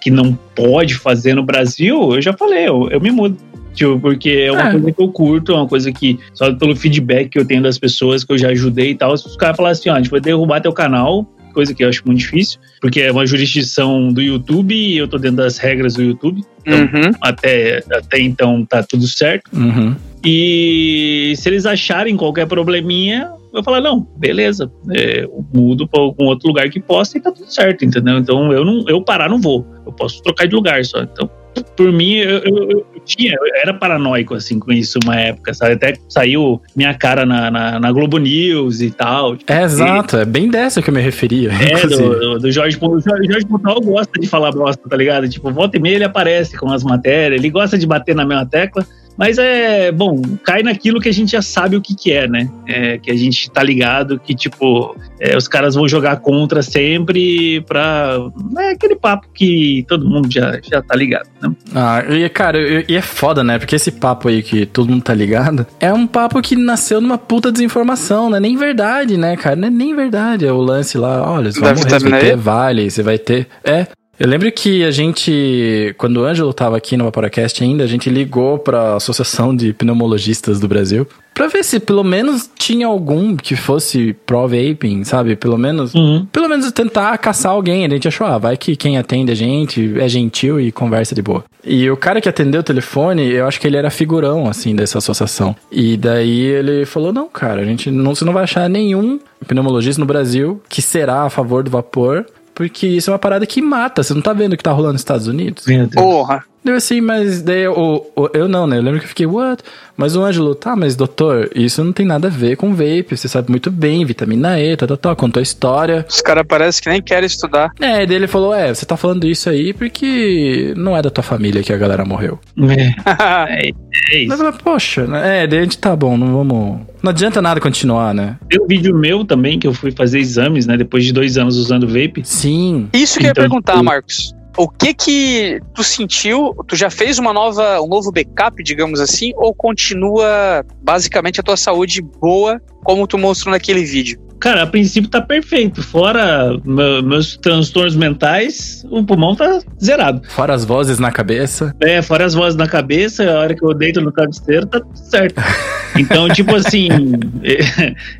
que não pode fazer no Brasil, eu já falei, eu, eu me mudo. Tipo, porque é uma é. coisa que eu curto, é uma coisa que, só pelo feedback que eu tenho das pessoas que eu já ajudei e tal, se os caras falarem assim, ó, a gente vai derrubar teu canal, coisa que eu acho muito difícil, porque é uma jurisdição do YouTube e eu tô dentro das regras do YouTube. Então, uhum. até, até então tá tudo certo. Uhum. E se eles acharem qualquer probleminha, eu falar, não, beleza, é, eu mudo para algum outro lugar que possa e tá tudo certo, entendeu? Então eu não, eu parar não vou, eu posso trocar de lugar só. Então, por mim, eu, eu, eu tinha, eu era paranoico assim com isso uma época, sabe? Até saiu minha cara na, na, na Globo News e tal. Tipo, é exato, e, é bem dessa que eu me referia. É, do, do, Jorge O Jorge Pontal gosta de falar bosta, tá ligado? Tipo, volta e meia ele aparece com as matérias, ele gosta de bater na mesma tecla. Mas é, bom, cai naquilo que a gente já sabe o que, que é, né? É, que a gente tá ligado que, tipo, é, os caras vão jogar contra sempre pra. É aquele papo que todo mundo já, já tá ligado, né? Ah, e cara, e é foda, né? Porque esse papo aí que todo mundo tá ligado é um papo que nasceu numa puta desinformação, né? Nem verdade, né, cara? Não é nem verdade. É o lance lá, olha, você vai morrer, ter vale, você vai ter. É, eu lembro que a gente, quando o Ângelo estava aqui no Vaporacast ainda, a gente ligou para a Associação de Pneumologistas do Brasil para ver se pelo menos tinha algum que fosse pro vaping, sabe? Pelo menos, uhum. pelo menos tentar caçar alguém. A gente achou, ah, vai que quem atende a gente é gentil e conversa de boa. E o cara que atendeu o telefone, eu acho que ele era figurão assim dessa associação. E daí ele falou: "Não, cara, a gente não, você não vai achar nenhum pneumologista no Brasil que será a favor do vapor porque isso é uma parada que mata. Você não tá vendo o que tá rolando nos Estados Unidos? Porra. Deu assim, mas daí eu, eu, eu não, né? Eu lembro que eu fiquei, what? Mas o Ângelo, tá, mas doutor, isso não tem nada a ver com vape. Você sabe muito bem, vitamina E, tal, tal, tal. Contou a história. Os caras parecem que nem querem estudar. É, daí ele falou, é, você tá falando isso aí porque não é da tua família que a galera morreu. É, é, é isso. Mas, poxa, né? É, daí a gente tá bom, não vamos... Não adianta nada continuar, né? Tem um vídeo meu também que eu fui fazer exames, né? Depois de dois anos usando vape. Sim. Isso que então, eu ia então, perguntar, Marcos. O que que tu sentiu? Tu já fez uma nova, um novo backup, digamos assim, ou continua basicamente a tua saúde boa, como tu mostrou naquele vídeo? Cara, a princípio tá perfeito. Fora meu, meus transtornos mentais, o pulmão tá zerado. Fora as vozes na cabeça. É, fora as vozes na cabeça, a hora que eu deito no travesseiro, tá tudo certo. Então, tipo assim,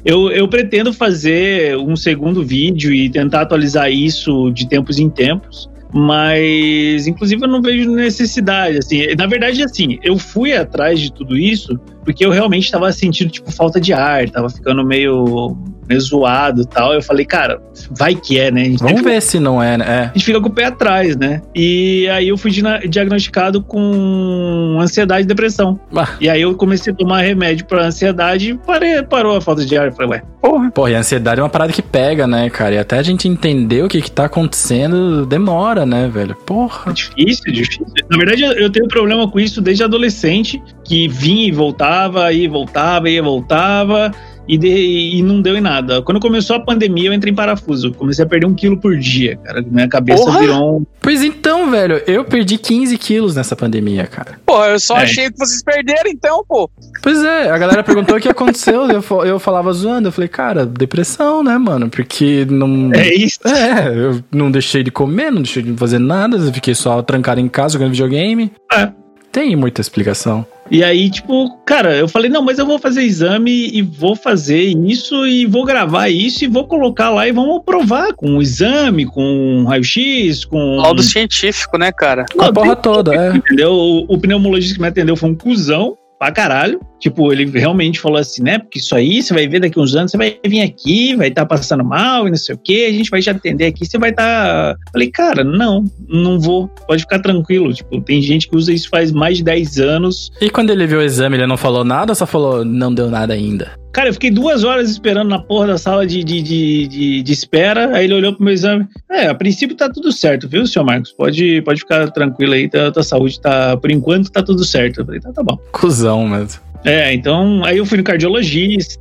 eu, eu pretendo fazer um segundo vídeo e tentar atualizar isso de tempos em tempos. Mas, inclusive, eu não vejo necessidade. Assim, na verdade, assim, eu fui atrás de tudo isso porque eu realmente estava sentindo, tipo, falta de ar, tava ficando meio, meio zoado e tal. Eu falei, cara, vai que é, né? Vamos ver se não é, né? É. A gente fica com o pé atrás, né? E aí eu fui diagnosticado com ansiedade e depressão. Ah. E aí eu comecei a tomar remédio pra ansiedade e parei, parou a falta de ar. Eu falei, ué, porra. Porra, e a ansiedade é uma parada que pega, né, cara? E até a gente entender o que que tá acontecendo demora, né, velho? Porra. É difícil, é difícil. Na verdade, eu tenho problema com isso desde adolescente, que vinha e voltava, e voltava, e voltava, e, de, e não deu em nada. Quando começou a pandemia, eu entrei em parafuso. Comecei a perder um quilo por dia, cara. Minha cabeça Porra! virou um. Pois então, velho, eu perdi 15 quilos nessa pandemia, cara. Pô, eu só É. achei que vocês perderam então, pô. Pois é, a galera perguntou o que aconteceu, eu, eu falava zoando, eu falei, cara, depressão, né, mano? Porque não. É isso. É, eu não deixei de comer, não deixei de fazer nada, eu fiquei só trancado em casa jogando videogame. É. Tem muita explicação. E aí, tipo, cara, eu falei, não, mas eu vou fazer exame e vou fazer isso e vou gravar isso e vou colocar lá e vamos provar com o exame, com um raio-x, com. Laudo científico, né, cara? A Não, porra tem- toda, é. Entendeu? O, o pneumologista que me atendeu foi um cuzão pra caralho. Tipo, ele realmente falou assim, né? Porque isso aí, você vai ver daqui uns anos, você vai vir aqui, vai estar passando mal e não sei o quê, a gente vai te atender aqui, você vai estar. Falei, cara, não, não vou. Pode ficar tranquilo. Tipo, tem gente que usa isso faz mais de 10 anos. E quando ele viu o exame, ele não falou nada ou só falou, não deu nada ainda? Cara, eu fiquei duas horas esperando na porra da sala de, de, de, de, de espera. Aí ele olhou pro meu exame. É, a princípio tá tudo certo, viu, senhor Marcos? Pode, pode ficar tranquilo aí, tá, tua saúde tá, por enquanto, tá tudo certo. Eu falei, tá, tá bom. Cusão mesmo. É, então, aí eu fui no cardiologista.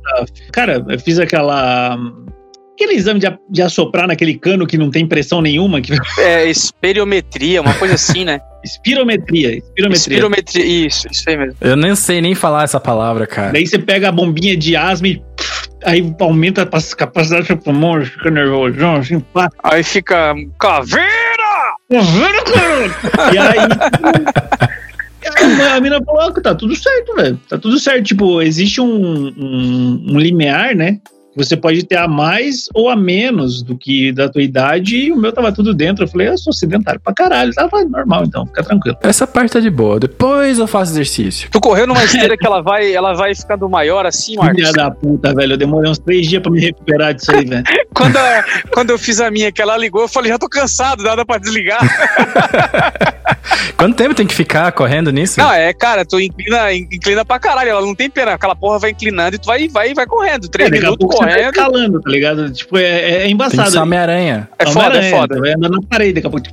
Cara, eu fiz aquela. Aquele exame de, de assoprar naquele cano que não tem pressão nenhuma, que É, esperiometria, uma coisa assim, né? espirometria, espirometria. Espirometria, isso, isso aí mesmo. Eu nem sei nem falar essa palavra, cara. Daí você pega a bombinha de asma e aí aumenta a capacidade do seu pulmão, fica nervosão, assim, pá. Aí fica caveira! Cara? E aí. A a mina falou: ah, tá tudo certo, velho. Tá tudo certo. Tipo, existe um, um, um limiar, né? Você pode ter a mais ou a menos do que da tua idade, e o meu tava tudo dentro. Eu falei, eu sou sedentário pra caralho. Tava normal, então, fica tranquilo. Essa parte tá de boa. Depois eu faço exercício. Tu correu numa esteira que ela vai, ela vai ficando maior assim, Marcos? Filha da puta, velho. Eu demorei uns três dias pra me recuperar disso aí, velho. Quando, quando eu fiz a minha, que ela ligou, eu falei, já tô cansado, nada pra desligar. Quanto tempo tem que ficar correndo nisso? Não, é, cara, tu inclina, inclina pra caralho, ela não tem pena, aquela porra vai inclinando e tu vai, vai, vai correndo. Três É, minutos pouco você tá correndo. escalando, tá ligado? Tipo, é, é, é tem que embaçado. ser Homem-Aranha. É foda, é Homem-Aranha, foda. Vai andando na parede daqui a pouco.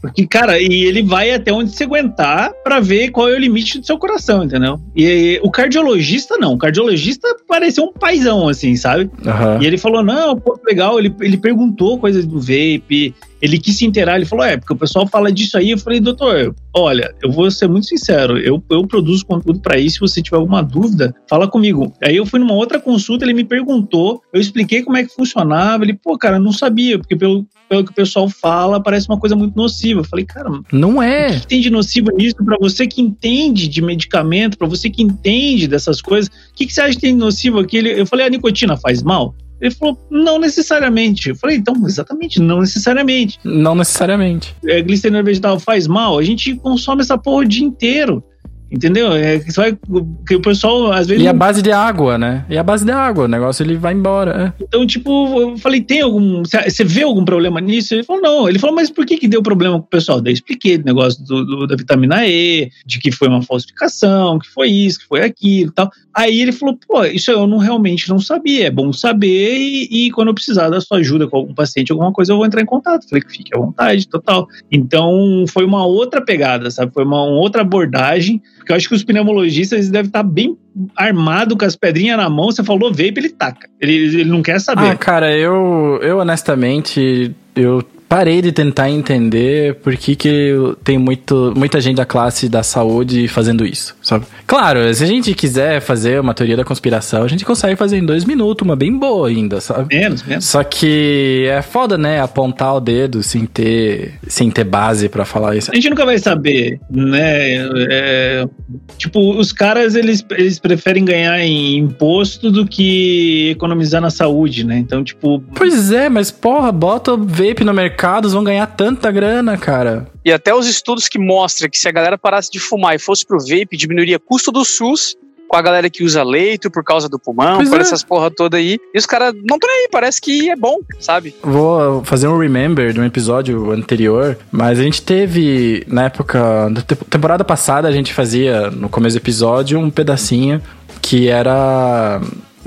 Porque, cara, e ele vai até onde você aguentar pra ver qual é o limite do seu coração, entendeu? E o cardiologista não. O cardiologista pareceu um paizão, assim, sabe? Aham. E ele falou: não, pô, legal. Ele, ele perguntou coisas do vape, ele quis se inteirar. Ele falou: é, porque o pessoal fala disso aí. Eu falei: doutor, olha, eu vou ser muito sincero. Eu, eu produzo conteúdo pra isso. Se você tiver alguma dúvida, fala comigo. Aí eu fui numa outra consulta, ele me perguntou, eu expliquei como é que funcionava. Ele, pô, cara, não sabia, porque pelo, pelo que o pessoal fala, parece uma coisa muito nociva. Eu falei: cara, o Não é. que tem de nocivo nisso pra você que entende de medicamento, pra você que entende dessas coisas? O que, que você acha que tem de nocivo aqui? Ele- Eu falei: a nicotina faz mal? Ele falou, não necessariamente. Eu falei, então, exatamente, não necessariamente. Não necessariamente. É, glicerina vegetal faz mal? A gente consome essa porra o dia inteiro. Entendeu? É, que você vai, que o pessoal, às vezes. E a base de água, né? E a base de água, o negócio ele vai embora. é. Então, tipo, eu falei, tem algum. Você você vê algum problema nisso? Ele falou, não. Ele falou, mas por que, que deu problema com o pessoal? Daí eu expliquei o negócio do, do- da vitamina E, de que foi uma falsificação, que foi isso, que foi aquilo e tal. Aí ele falou, pô, isso eu não realmente não sabia. É bom saber e, e quando eu precisar da sua ajuda com algum paciente, alguma coisa, eu vou entrar em contato. Falei que fique à vontade, total. Então, foi uma outra pegada, sabe? Foi uma, uma outra abordagem, porque eu acho que os pneumologistas devem estar bem armado com as pedrinhas na mão. Você falou vape, ele taca. Ele, ele não quer saber. Ah, cara, eu, eu honestamente, eu parei de tentar entender por que, que tem muito, muita gente da classe da saúde fazendo isso, sabe? Claro, se a gente quiser fazer uma teoria da conspiração, a gente consegue fazer em dois minutos, uma bem boa ainda, sabe? Menos, menos. Só que é foda, né? Apontar o dedo sem ter, sem ter base para falar isso. A gente nunca vai saber, né? É, tipo, os caras, eles, eles preferem ganhar em imposto do que economizar na saúde, né? Então, tipo... Pois é, mas porra, bota o vape no mercado, eles vão ganhar tanta grana, cara. E até os estudos que mostram que se a galera parasse de fumar e fosse pro vape, diminuiria custo do SUS com a galera que usa leito por causa do pulmão, Pois por é. essas porra toda aí. E os caras não estão nem aí, parece que é bom, sabe? Vou fazer um remember de um episódio anterior, mas a gente teve, na época, na te- temporada passada, a gente fazia, no começo do episódio, um pedacinho que era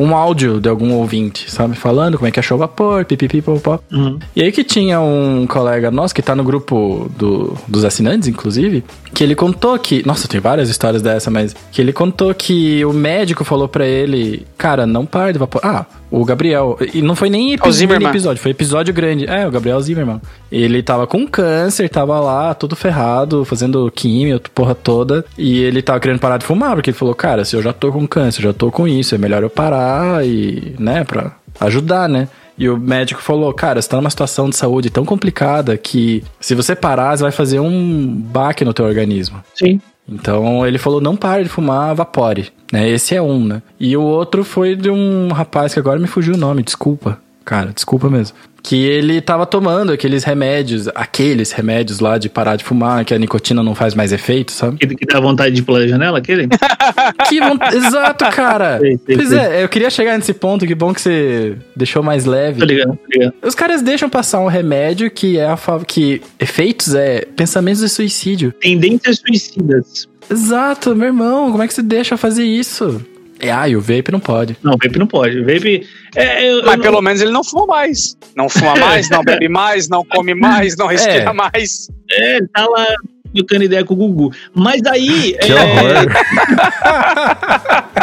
um áudio de algum ouvinte, sabe? Falando como é que achou o vapor, pipipi, popó. Uhum. E aí que tinha um colega nosso que tá no grupo do- dos assinantes, inclusive, que ele contou que. Nossa, tem várias histórias dessa, mas. Que ele contou que o médico falou pra ele, cara, não pare de vapor. Ah, o Gabriel. E não foi nem epi- mini episódio, foi episódio grande. É, o Gabriel Zimmermann. Ele tava com câncer, tava lá, todo ferrado, fazendo químio, porra toda. E ele tava querendo parar de fumar, porque ele falou, cara, se eu já tô com câncer, já tô com isso, é melhor eu parar e, né, pra ajudar, né? E o médico falou, cara, você tá numa situação de saúde tão complicada que se você parar, você vai fazer um baque no teu organismo. Sim. Então ele falou, não pare de fumar, vapore. Né? Esse é um, né? E o outro foi de um rapaz que agora me fugiu o nome, desculpa. Cara, desculpa mesmo. Que ele tava tomando aqueles remédios, aqueles remédios lá de parar de fumar, que a nicotina não faz mais efeito, sabe? Que, que dá vontade de pular a janela, aquele? Que von- Exato, cara. Sei, sei, Pois sei. é, eu queria chegar nesse ponto, que bom que você deixou mais leve. Tô ligado, tô ligado. Os caras deixam passar um remédio que é a fa- que efeitos é pensamentos de suicídio. Tendências suicidas. Exato, meu irmão, como é que você deixa fazer isso? É, ah, e o vape não pode. Não, vape não pode. Vape. É, eu, Mas eu pelo menos ele não fuma mais. Não fuma mais, não bebe mais, não come mais, não respira É. mais. É, tá lá trocando ideia com o Gugu. Mas aí. Que é, horror.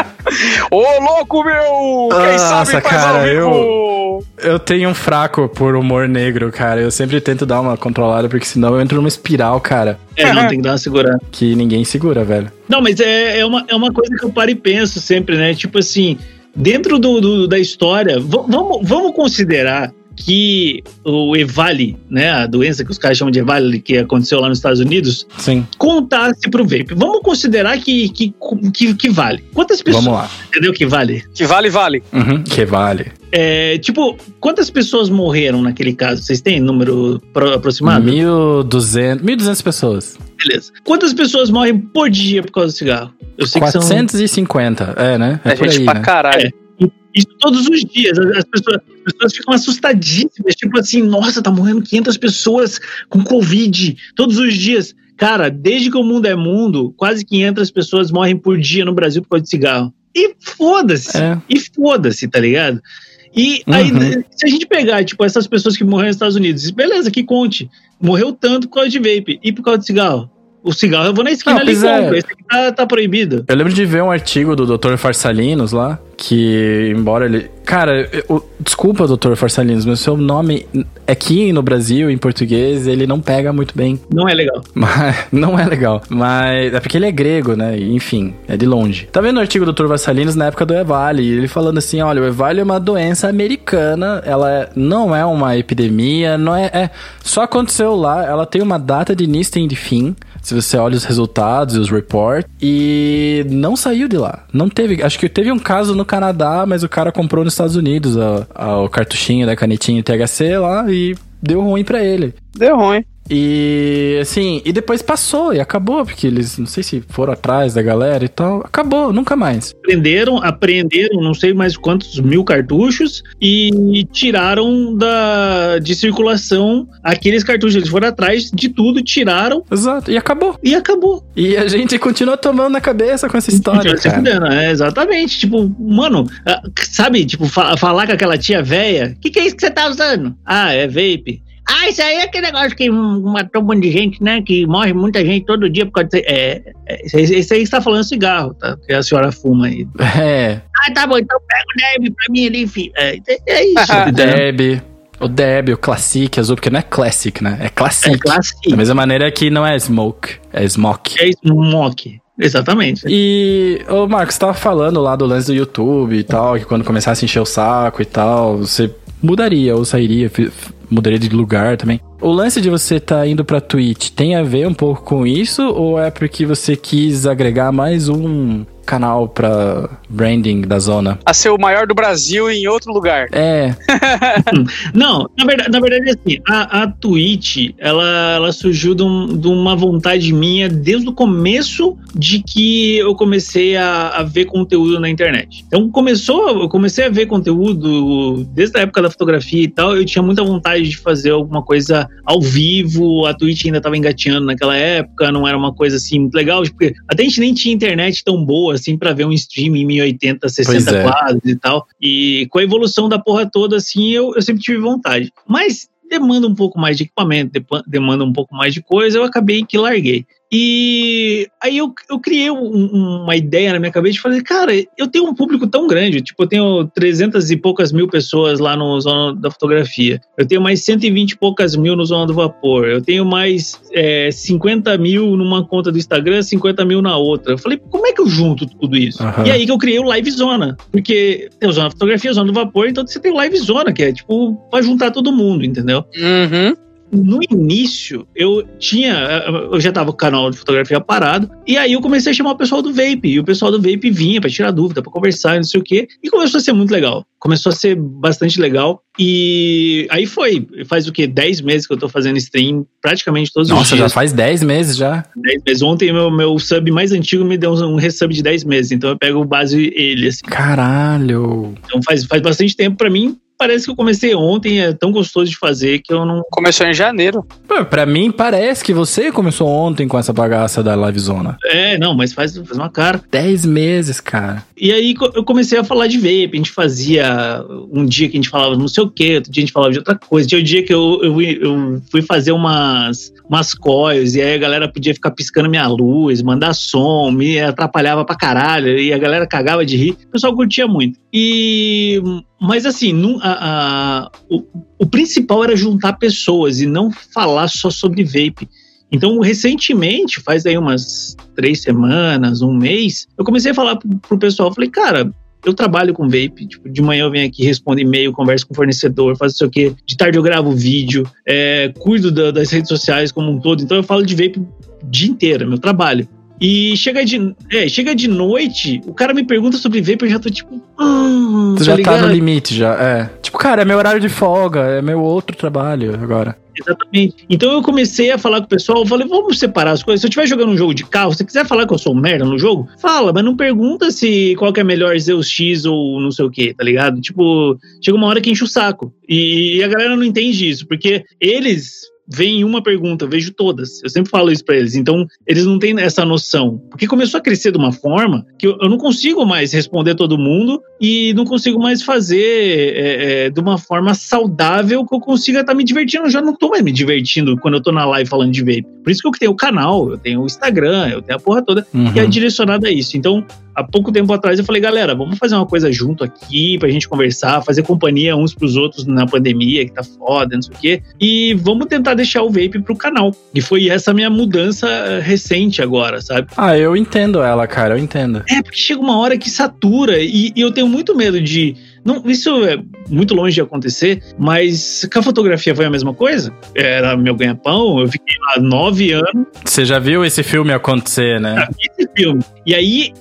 Ô, louco, meu! Quem Nossa, sabe faz cara, ao vivo! Eu tenho um fraco por humor negro, cara. Eu sempre tento dar uma controlada, porque senão eu entro numa espiral, cara, É, não, tem que dar uma segurada. que ninguém segura, velho. Não, mas é, é, uma, é uma coisa que eu paro e penso sempre, né? Tipo assim, dentro do, do- da história, vamos, vamos considerar que o Evali, né, a doença que os caras chamam de Evali, que aconteceu lá nos Estados Unidos, Sim, contasse pro vape. Vamos considerar que, que, que, que vale. Quantas pessoas, vamos lá. entendeu que vale? Que vale, vale. Uhum, que vale. É, tipo, quantas pessoas morreram naquele caso? Vocês têm número pro- aproximado? 1.200 1.200 pessoas. Beleza. Quantas pessoas morrem por dia por causa do cigarro? Eu sei que são 450, é, né? É, É, por gente aí, pra né? caralho. Isso todos os dias. As, as pessoas, as pessoas ficam assustadíssimas. Tipo assim, nossa, tá morrendo 500 pessoas com Covid todos os dias. Cara, desde que o mundo é mundo, quase 500 pessoas morrem por dia no Brasil por causa de cigarro. E foda-se. É. E foda-se, tá ligado? E aí, Uhum. se a gente pegar, tipo, essas pessoas que morreram nos Estados Unidos, beleza, que conte. Morreu tanto por causa de vape e por causa de cigarro. O cigarro eu vou na esquina Não, ali e é. compro. Esse aqui tá, tá proibido. Eu lembro de ver um artigo do Dr. Farsalinos lá, que embora ele... Cara, eu- desculpa, Dr. Farsalinos, mas o seu nome aqui no Brasil, em português, ele não pega muito bem. Não é legal. Mas não é legal. Mas é porque ele é grego, né? Enfim, é de longe. Tá vendo o artigo do Dr. Vassalinos na época do Evale? Ele falando assim: olha, o Evale é uma doença americana, ela é- não é uma epidemia, não é, é. Só aconteceu lá, ela tem uma data de início e de fim. Se você olha os resultados e os reports. E não saiu de lá. Não teve. Acho que teve um caso no Canadá, mas o cara comprou nos Estados Unidos o cartuchinho da canetinha THC lá e deu ruim pra ele. Deu ruim. E assim, e depois passou e acabou, porque eles não sei se foram atrás da galera e tal. Acabou, nunca mais. Prenderam, apreenderam não sei mais quantos mil cartuchos e tiraram da, de circulação aqueles cartuchos. Eles foram atrás de tudo, tiraram Exato, e acabou. e acabou. E a gente continua tomando na cabeça com essa história. Se fudendo, é, exatamente. Tipo, mano, ah, sabe, tipo, fa- falar com aquela tia velha, o que, que é isso que você tá usando? Ah, é vape. Ah, isso aí é aquele negócio que matou um monte de gente, né? Que morre muita gente todo dia por causa de... É, é, isso aí- isso aí que você tá falando cigarro, tá? Que a senhora fuma aí. É, Ah, tá bom, então pega o Deb pra mim ali, filho. É, é isso. entendeu? Deb. O Deb, o Classic, azul, porque não é Classic, né? É Classic. É Classic. Da mesma maneira que não é Smoke, é Smoke. É Smoke. Exatamente. E, ô Marcos, você tava falando lá do lance do YouTube e tal, que quando começasse a encher o saco e tal, você mudaria ou sairia, mudaria de lugar também. O lance de você estar tá indo pra Twitch tem a ver um pouco com isso ou é porque você quis agregar mais um canal pra branding da zona? A ser o maior do Brasil em outro lugar. É. Não, na verdade, na verdade assim, a, a Twitch, ela, ela surgiu de, um, de, uma vontade minha desde o começo de que eu comecei a, a, ver conteúdo na internet. Então começou, eu comecei a ver conteúdo desde a época da fotografia e tal, eu tinha muita vontade de fazer alguma coisa ao vivo, a Twitch ainda estava engateando naquela época, não era uma coisa assim muito legal, porque até a gente nem tinha internet tão boa assim, para ver um stream em 1080, 60 é. quadros e tal. E com a evolução da porra toda, assim, eu, eu sempre tive vontade. Mas demanda um pouco mais de equipamento, demanda um pouco mais de coisa, eu acabei que larguei. E aí eu, eu criei um, uma ideia na minha cabeça de fazer, cara, eu tenho um público tão grande, tipo, eu tenho 300 e poucas mil pessoas lá no Zona da Fotografia, eu tenho mais 120 e poucas mil no Zona do Vapor, eu tenho mais é, 50 mil numa conta do Instagram, 50 mil na outra. Eu falei, como é que eu junto tudo isso? Uhum. E aí que eu criei o Live Zona, porque tem o Zona da Fotografia, o Zona do Vapor, então você tem o Live Zona, que é tipo, pra juntar todo mundo, entendeu? Uhum no início, eu tinha. Eu já tava com o canal de fotografia parado. E aí eu comecei a chamar o pessoal do Vape. E o pessoal do Vape vinha para tirar dúvida, para conversar, não sei o quê. E começou a ser muito legal. Começou a ser bastante legal. E aí foi. Faz o quê? 10 meses que eu tô fazendo stream praticamente todos Nossa, os dias. Nossa, já faz 10 meses já. 10 meses. Ontem meu, meu sub mais antigo me deu um resub de 10 meses. Então eu pego o base ele, assim. Caralho! Então faz, faz bastante tempo para mim parece que eu comecei ontem, é tão gostoso de fazer que eu não. Começou em janeiro. Pô, pra mim parece que você começou ontem com essa bagaça da Live Zona. É, não, mas faz, faz uma cara. Dez meses, cara. E aí eu comecei a falar de vape. A gente fazia um dia que a gente falava não sei o quê, outro dia a gente falava de outra coisa. Tinha o um dia que eu, eu, eu, fui fazer umas, umas coils, e aí a galera podia ficar piscando minha luz, mandar som, me atrapalhava pra caralho, e a galera cagava de rir. O pessoal curtia muito. E mas assim, a, a, o, o, principal era juntar pessoas e não falar só sobre vape. Então, recentemente, faz aí umas três semanas, um mês, eu comecei a falar pro, pro pessoal, falei, cara, eu trabalho com vape, tipo, de manhã eu venho aqui, respondo e-mail, converso com o fornecedor, faço isso aqui, de tarde eu gravo vídeo, é, cuido da, das redes sociais como um todo, então eu falo de vape o dia inteiro, é meu trabalho. E chega de, é, chega de noite, o cara me pergunta sobre vape, eu já tô tipo. Hum, tu tá já ligado? tá no limite, já. É. Tipo, cara, é meu horário de folga, é meu outro trabalho agora. Exatamente. Então eu comecei a falar com o pessoal, eu falei, vamos separar as coisas. Se eu estiver jogando um jogo de carro, se você quiser falar que eu sou um merda no jogo, fala, mas não pergunta se qual que é melhor Zeus X ou não sei o que, tá ligado? Tipo, chega uma hora que enche o saco. E a galera não entende isso, porque eles vem uma pergunta, eu vejo todas. Eu sempre falo isso para eles. Então, eles não têm essa noção. Porque começou a crescer de uma forma que eu, eu não consigo mais responder todo mundo e não consigo mais fazer é, é, de uma forma saudável que eu consiga estar tá me divertindo. Eu já não tô mais me divertindo quando eu tô na live falando de vape. Por isso que eu tenho o canal, eu tenho o Instagram, eu tenho a porra toda uhum. que é direcionada a isso. Então, há pouco tempo atrás eu falei, galera, vamos fazer uma coisa junto aqui pra gente conversar, fazer companhia uns pros outros na pandemia, que tá foda, não sei o quê. E vamos tentar deixar o vape pro canal. E foi essa minha mudança eh, recente agora, sabe? Ah, eu entendo ela, cara, eu entendo. É, porque chega uma hora que satura e, e eu tenho muito medo de não, isso é muito longe de acontecer, mas com a fotografia foi a mesma coisa. Era meu ganha-pão, eu fiquei lá nove anos. Você já viu esse filme acontecer, né? Já vi esse filme. E aí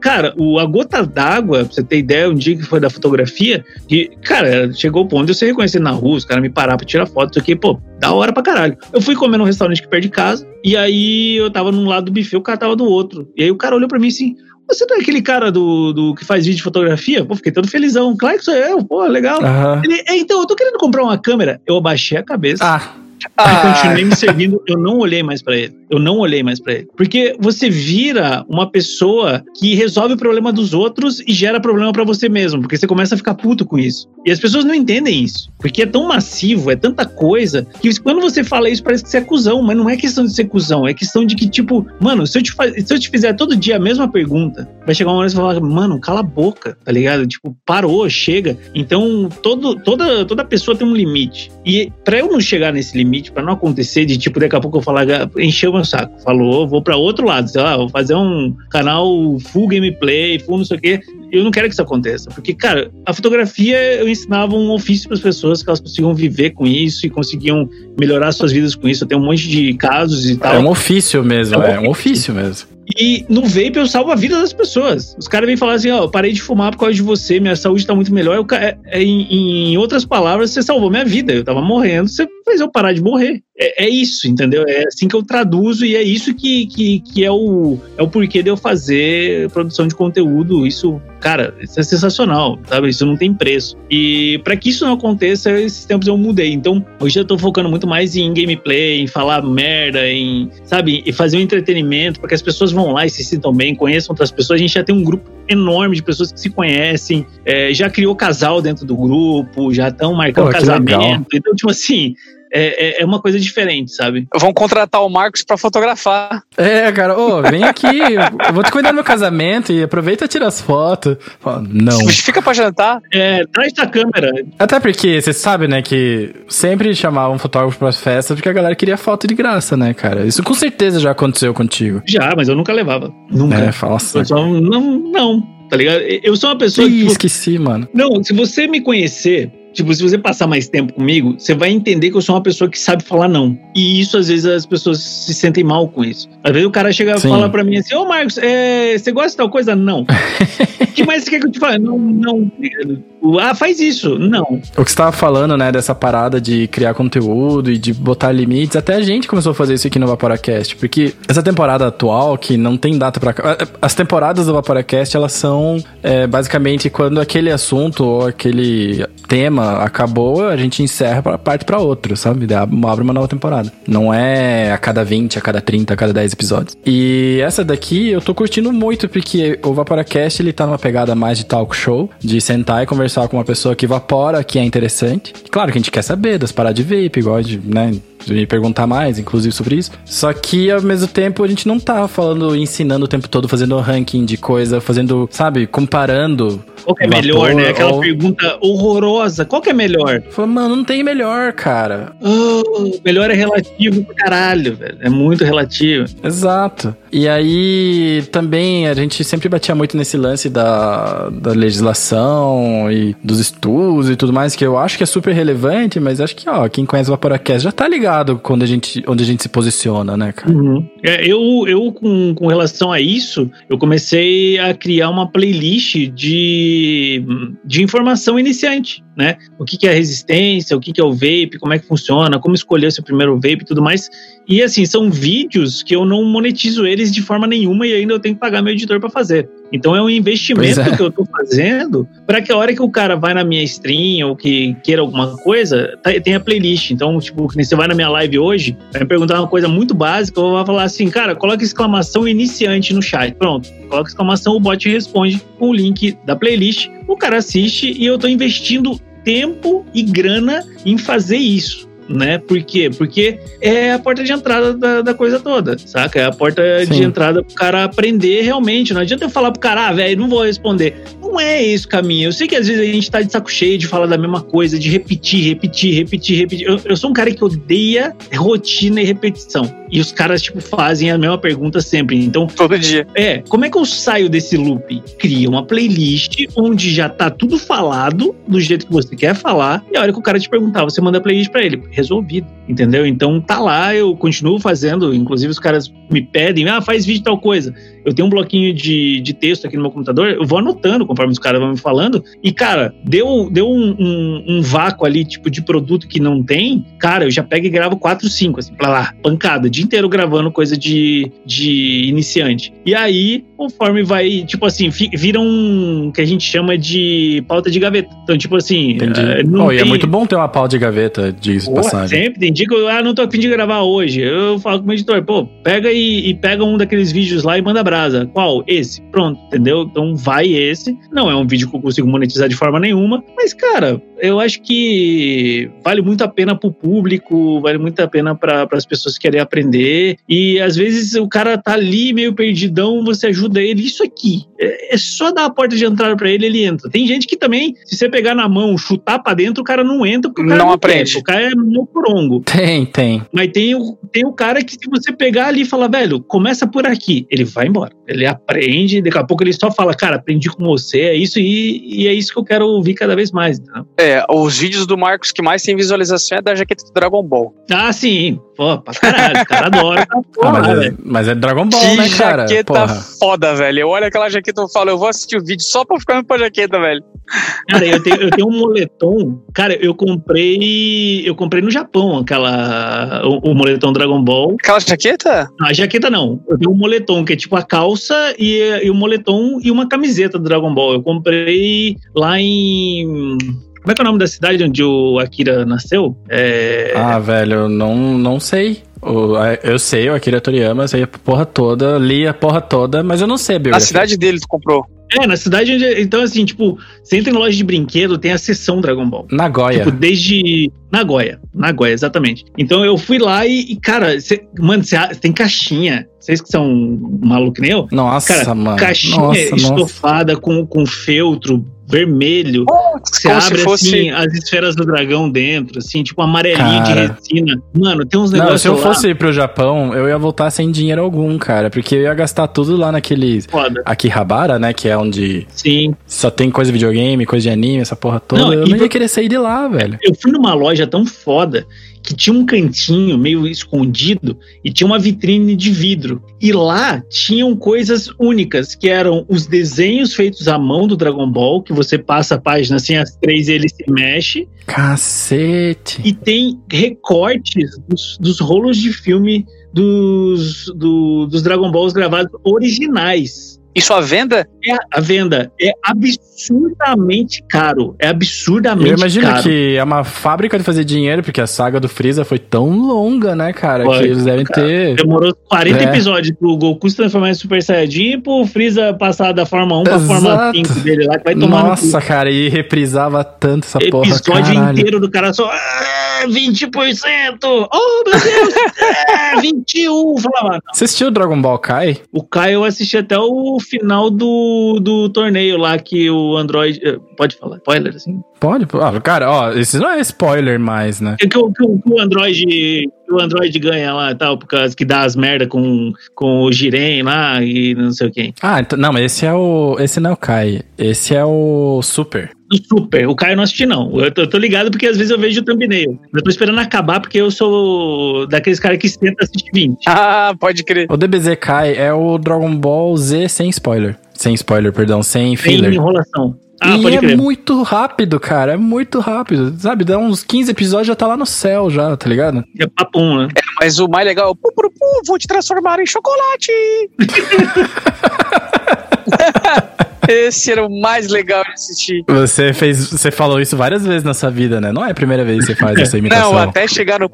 Cara, o, a gota d'água, pra você ter ideia, um dia que foi da fotografia, que, cara, chegou o ponto de eu ser reconhecido na rua, os caras me pararam pra tirar foto, isso aqui, pô, da hora pra caralho. Eu fui comer num restaurante que perto de casa, e aí eu tava num lado do buffet, o cara tava do outro. E aí o cara olhou pra mim assim, você não é aquele cara do, do que faz vídeo de fotografia? Pô, fiquei todo felizão. Claro que sou eu, pô, legal. Uhum. Ele, é, então, eu tô querendo comprar uma câmera. Eu abaixei a cabeça. Ah Ah. continuei me servindo, eu não olhei mais para ele. Eu não olhei mais para ele. Porque você vira uma pessoa que resolve o problema dos outros e gera problema para você mesmo, porque você começa a ficar puto com isso. E as pessoas não entendem isso, porque é tão massivo, é tanta coisa, que quando você fala isso parece que você é cuzão, mas não é questão de ser cuzão, é questão de que, tipo, mano, se eu te, se eu te fizer todo dia a mesma pergunta, vai chegar uma hora e você vai falar, mano, cala a boca, tá ligado? Tipo, parou, chega. Então, todo, toda, toda pessoa tem um limite. E para eu não chegar nesse limite, para não acontecer de, tipo, daqui a pouco eu falar, encher meu saco. Falou, vou para outro lado, sei lá, vou fazer um canal full gameplay, full não sei o quê. Eu não quero que isso aconteça, porque, cara, a fotografia eu ensinava um ofício para as pessoas que elas conseguiam viver com isso e conseguiam melhorar suas vidas com isso. Eu tenho um monte de casos e tal. É um ofício mesmo, é um, é um ofício mesmo. E no vape eu salvo a vida das pessoas. Os caras vêm falar assim: ó, oh, parei de fumar por causa de você, minha saúde tá muito melhor. Eu, é, é, em, em, outras palavras, você salvou minha vida. Eu tava morrendo, você fez eu parar de morrer. É, é, isso, entendeu? É assim que eu traduzo e é isso que, que, que é, o, é o porquê de eu fazer produção de conteúdo. Isso, cara, isso é sensacional, sabe? Isso não tem preço. E para que isso não aconteça, esses tempos eu mudei. Então, hoje eu tô focando muito mais em gameplay, em falar merda, em, sabe, e fazer um entretenimento para que as pessoas vão lá e se sintam bem, conheçam outras pessoas. A gente já tem um grupo enorme de pessoas que se conhecem, é, já criou casal dentro do grupo, já estão marcando Pô, casamento. Legal. Então, tipo assim, é, é, é, uma coisa diferente, sabe? Vão contratar o Marcos para fotografar. É, cara, ô, vem aqui, eu vou te cuidar do meu casamento e aproveita e tira as fotos. Não. Fica pra jantar. É, traz da câmera. Até porque você sabe, né, que sempre chamavam fotógrafo pras festas porque a galera queria foto de graça, né, cara? Isso com certeza já aconteceu contigo. Já, mas eu nunca levava. Nunca. É, falsa. Só, não, não, tá ligado? Eu sou uma pessoa Ih, que. Tipo, esqueci, mano. Não, se você me conhecer Tipo, se você passar mais tempo comigo, você vai entender que eu sou uma pessoa que sabe falar não. E isso, às vezes, as pessoas se sentem mal com isso. Às vezes o cara chega e fala pra mim assim, ô Marcos, é, você gosta de tal coisa? Não. O que mais você quer que eu te fale? Não, não. Ah, faz isso. Não. O que você tava falando, né, dessa parada de criar conteúdo e de botar limites, até a gente começou a fazer isso aqui no Vaporacast, porque essa temporada atual, que não tem data pra... As temporadas do Vaporacast, elas são é, basicamente quando aquele assunto ou aquele tema acabou, a gente encerra para parte para outra, sabe? Abre uma nova temporada. Não é a cada 20, a cada 30, a cada 10 episódios. E essa daqui eu tô curtindo muito porque o Vaporacast ele tá numa pegada mais de talk show, de sentar e conversar com uma pessoa que vapora, que é interessante. Claro que a gente quer saber das paradas de vape, igual de, né, me perguntar mais, inclusive, sobre isso. Só que, ao mesmo tempo, a gente não tá falando, ensinando o tempo todo, fazendo ranking de coisa, fazendo, sabe, comparando. Qual que é melhor, né? Aquela ou... pergunta horrorosa. Qual que é melhor? Fala, mano, não tem melhor, cara. Oh, melhor é relativo pro caralho, velho. É muito relativo. Exato. E aí, também, a gente sempre batia muito nesse lance da, da legislação e dos estudos e tudo mais, que eu acho que é super relevante, mas acho que, ó, quem conhece o Vaporacast já tá ligado quando a gente, onde a gente se posiciona, né, cara? Uhum. É, eu, eu com, com relação a isso, eu comecei a criar uma playlist de, de informação iniciante, né? O que, que é resistência, o que, que é o vape, como é que funciona, como escolher o seu primeiro vape e tudo mais. E assim, são vídeos que eu não monetizo eles de forma nenhuma e ainda eu tenho que pagar meu editor para fazer. Então é um investimento é. que eu tô fazendo para que a hora que o cara vai na minha stream ou que queira alguma coisa, tá, tenha playlist. Então, tipo, você vai na minha live hoje, vai me perguntar uma coisa muito básica, eu vou falar assim, cara, coloca exclamação iniciante no chat. Pronto, coloca exclamação, o bot responde com o link da playlist. O cara assiste e eu tô investindo tempo e grana em fazer isso né? Por quê? Porque é a porta de entrada da, da coisa toda, saca? É a porta Sim. de entrada pro cara aprender realmente. Não adianta eu falar pro cara, ah, velho, não vou responder. Não é esse o caminho. Eu sei que às vezes a gente tá de saco cheio de falar da mesma coisa, de repetir, repetir, repetir, repetir. Eu, eu sou um cara que odeia rotina e repetição. E os caras, tipo, fazem a mesma pergunta sempre. Então. Todo dia. É. Como é que eu saio desse loop? Cria uma playlist onde já tá tudo falado do jeito que você quer falar. E a hora que o cara te perguntar, você manda a playlist pra ele. Resolvido. Entendeu? Então tá lá, eu continuo fazendo. Inclusive, os caras me pedem, ah, faz vídeo tal coisa. Eu tenho um bloquinho de, de texto aqui no meu computador, eu vou anotando conforme os caras vão me falando. E, cara, deu, deu um, um, um vácuo ali, tipo, de produto que não tem, cara, eu já pego e gravo 4, 5, assim, pra lá, pancada, o dia inteiro gravando coisa de, de iniciante. E aí, conforme vai, tipo assim, vira um que a gente chama de pauta de gaveta. Então, tipo assim, eh, não Pô, e é tem- muito bom ter uma pau de gaveta, Porra, passagem. sempre tem dia que eu ah, não tô a fim de gravar hoje. Eu falo com o editor, pô, pega e, e pega um daqueles vídeos lá e manda brasa. Qual? Esse. Pronto, entendeu? Então vai esse. Não é um vídeo que eu consigo monetizar de forma nenhuma, mas, cara, eu acho que vale muito a pena pro público, vale muito a pena para as pessoas que querem aprender. E às vezes o cara tá ali meio perdidão, você ajuda ele. Isso aqui é, é só dar a porta de entrada pra ele, ele entra. Tem gente que também, se você pegar na mão, chutar pra dentro, o cara não entra porque o cara Não não, aprende. quer, O cara é mocorongo. Tem, tem. Mas tem o, tem o cara que, se você pegar ali e falar, velho, começa por aqui, ele vai embora. Ele aprende, daqui a pouco ele só fala, cara, aprendi com você, é isso, e, e é isso que eu quero ouvir cada vez mais. entendeu? É, os vídeos do Marcos que mais tem visualização é da jaqueta do Dragon Ball. Ah, sim. Pô, pra caralho, o cara adora Ah, porra, mas, é, mas é Dragon Ball, que né, cara? jaqueta Porra. foda, velho. Eu olho aquela jaqueta e falo, eu vou assistir o vídeo só pra ficar com a jaqueta, velho. Cara, eu tenho, eu tenho um moletom. Cara, eu comprei. Eu comprei no Japão aquela. O, o moletom Dragon Ball. Aquela jaqueta? A jaqueta não. Eu tenho um moletom, que é tipo a calça e, e o moletom e uma camiseta do Dragon Ball. Eu comprei lá em. Como é que é o nome da cidade onde o Akira nasceu? É. Ah, velho, eu não, não sei. Eu sei, o Akira Toriyama, sei a porra toda, li a porra toda, mas eu não sei a cidade dele tu comprou. É, na cidade onde. Então, assim, tipo, você entra em loja de brinquedo, tem a seção Dragon Ball. Nagoya. Tipo, desde. Nagoya. Nagoya, exatamente. Então eu fui lá e, e, cara, cê- mano, cê, tem caixinha. Vocês que são maluco nem eu? Nossa, Cara, mano. caixinha nossa, nossa. estofada com, com feltro vermelho. Você Como se abre fosse- assim as esferas do dragão dentro, assim, tipo amarelinho de Cara. resina. Mano, tem uns Não, negócios se eu lá fosse ir pro Japão, eu ia voltar sem dinheiro algum, cara. Porque eu ia gastar tudo lá naqueles. foda. Akihabara, né? Que é onde Sim. só tem coisa de videogame, coisa de anime, essa porra toda. Não, eu não ia querer sair de lá, velho. Eu fui numa loja tão foda que tinha um cantinho meio escondido e tinha uma vitrine de vidro. E lá tinham coisas únicas, que eram os desenhos feitos à mão do Dragon Ball, que você passa a página assim, as três e ele se mexe. Cacete. E tem recortes dos, dos rolos de filme dos, do- dos Dragon Balls gravados originais. Isso à venda? É, a venda é absurdamente caro. É absurdamente Eu imagino caro. que é uma fábrica de fazer dinheiro, porque a saga do Freeza foi tão longa, né, cara? Foi, que eles devem cara. ter. Demorou 40 É. episódios pro Goku se transformar em Super Saiyajin e pro Freeza passar da forma 1 pra forma Exato. 5 dele lá, que vai tomar no Nossa, cara, e reprisava tanto essa cu. porra, episódio caralho. inteiro do cara só ah, 20%! Oh, meu Deus! ah, 21! Falava, Você assistiu Dragon Ball Kai? O Caio eu assisti até o final do, do torneio lá que o Android. eh, Pode falar, spoiler, assim? Pode? Ah, cara, ó, esse não é spoiler mais, né? É que, o- que o- que o Android. que O Android ganha lá e tal, por causa que dá as merda com, com o Jiren lá e não sei o quem. Ah, então, não, mas esse é o. Esse não é o Kai. Esse é o Super. Do Super. O Caio eu não assisti, não. Eu tô, eu tô ligado porque às vezes eu vejo o thumbnail. Eu tô esperando acabar porque eu sou daqueles caras que tenta assistir 20. Ah, pode crer. O DBZ Kai é o Dragon Ball Z sem spoiler. Sem spoiler, perdão, sem filler. enrolação. Ah, e pode é crer. muito rápido, cara. É muito rápido. Sabe, dá uns 15 episódios já tá lá no céu, já, tá ligado? É papum, né? Mas o mais legal é o pu, pu, pu, vou te transformar em chocolate. Esse era o mais legal de assistir. Você fez. Você falou isso várias vezes na sua vida, né? Não é a primeira vez que você faz essa imitação. Não, até chegar no.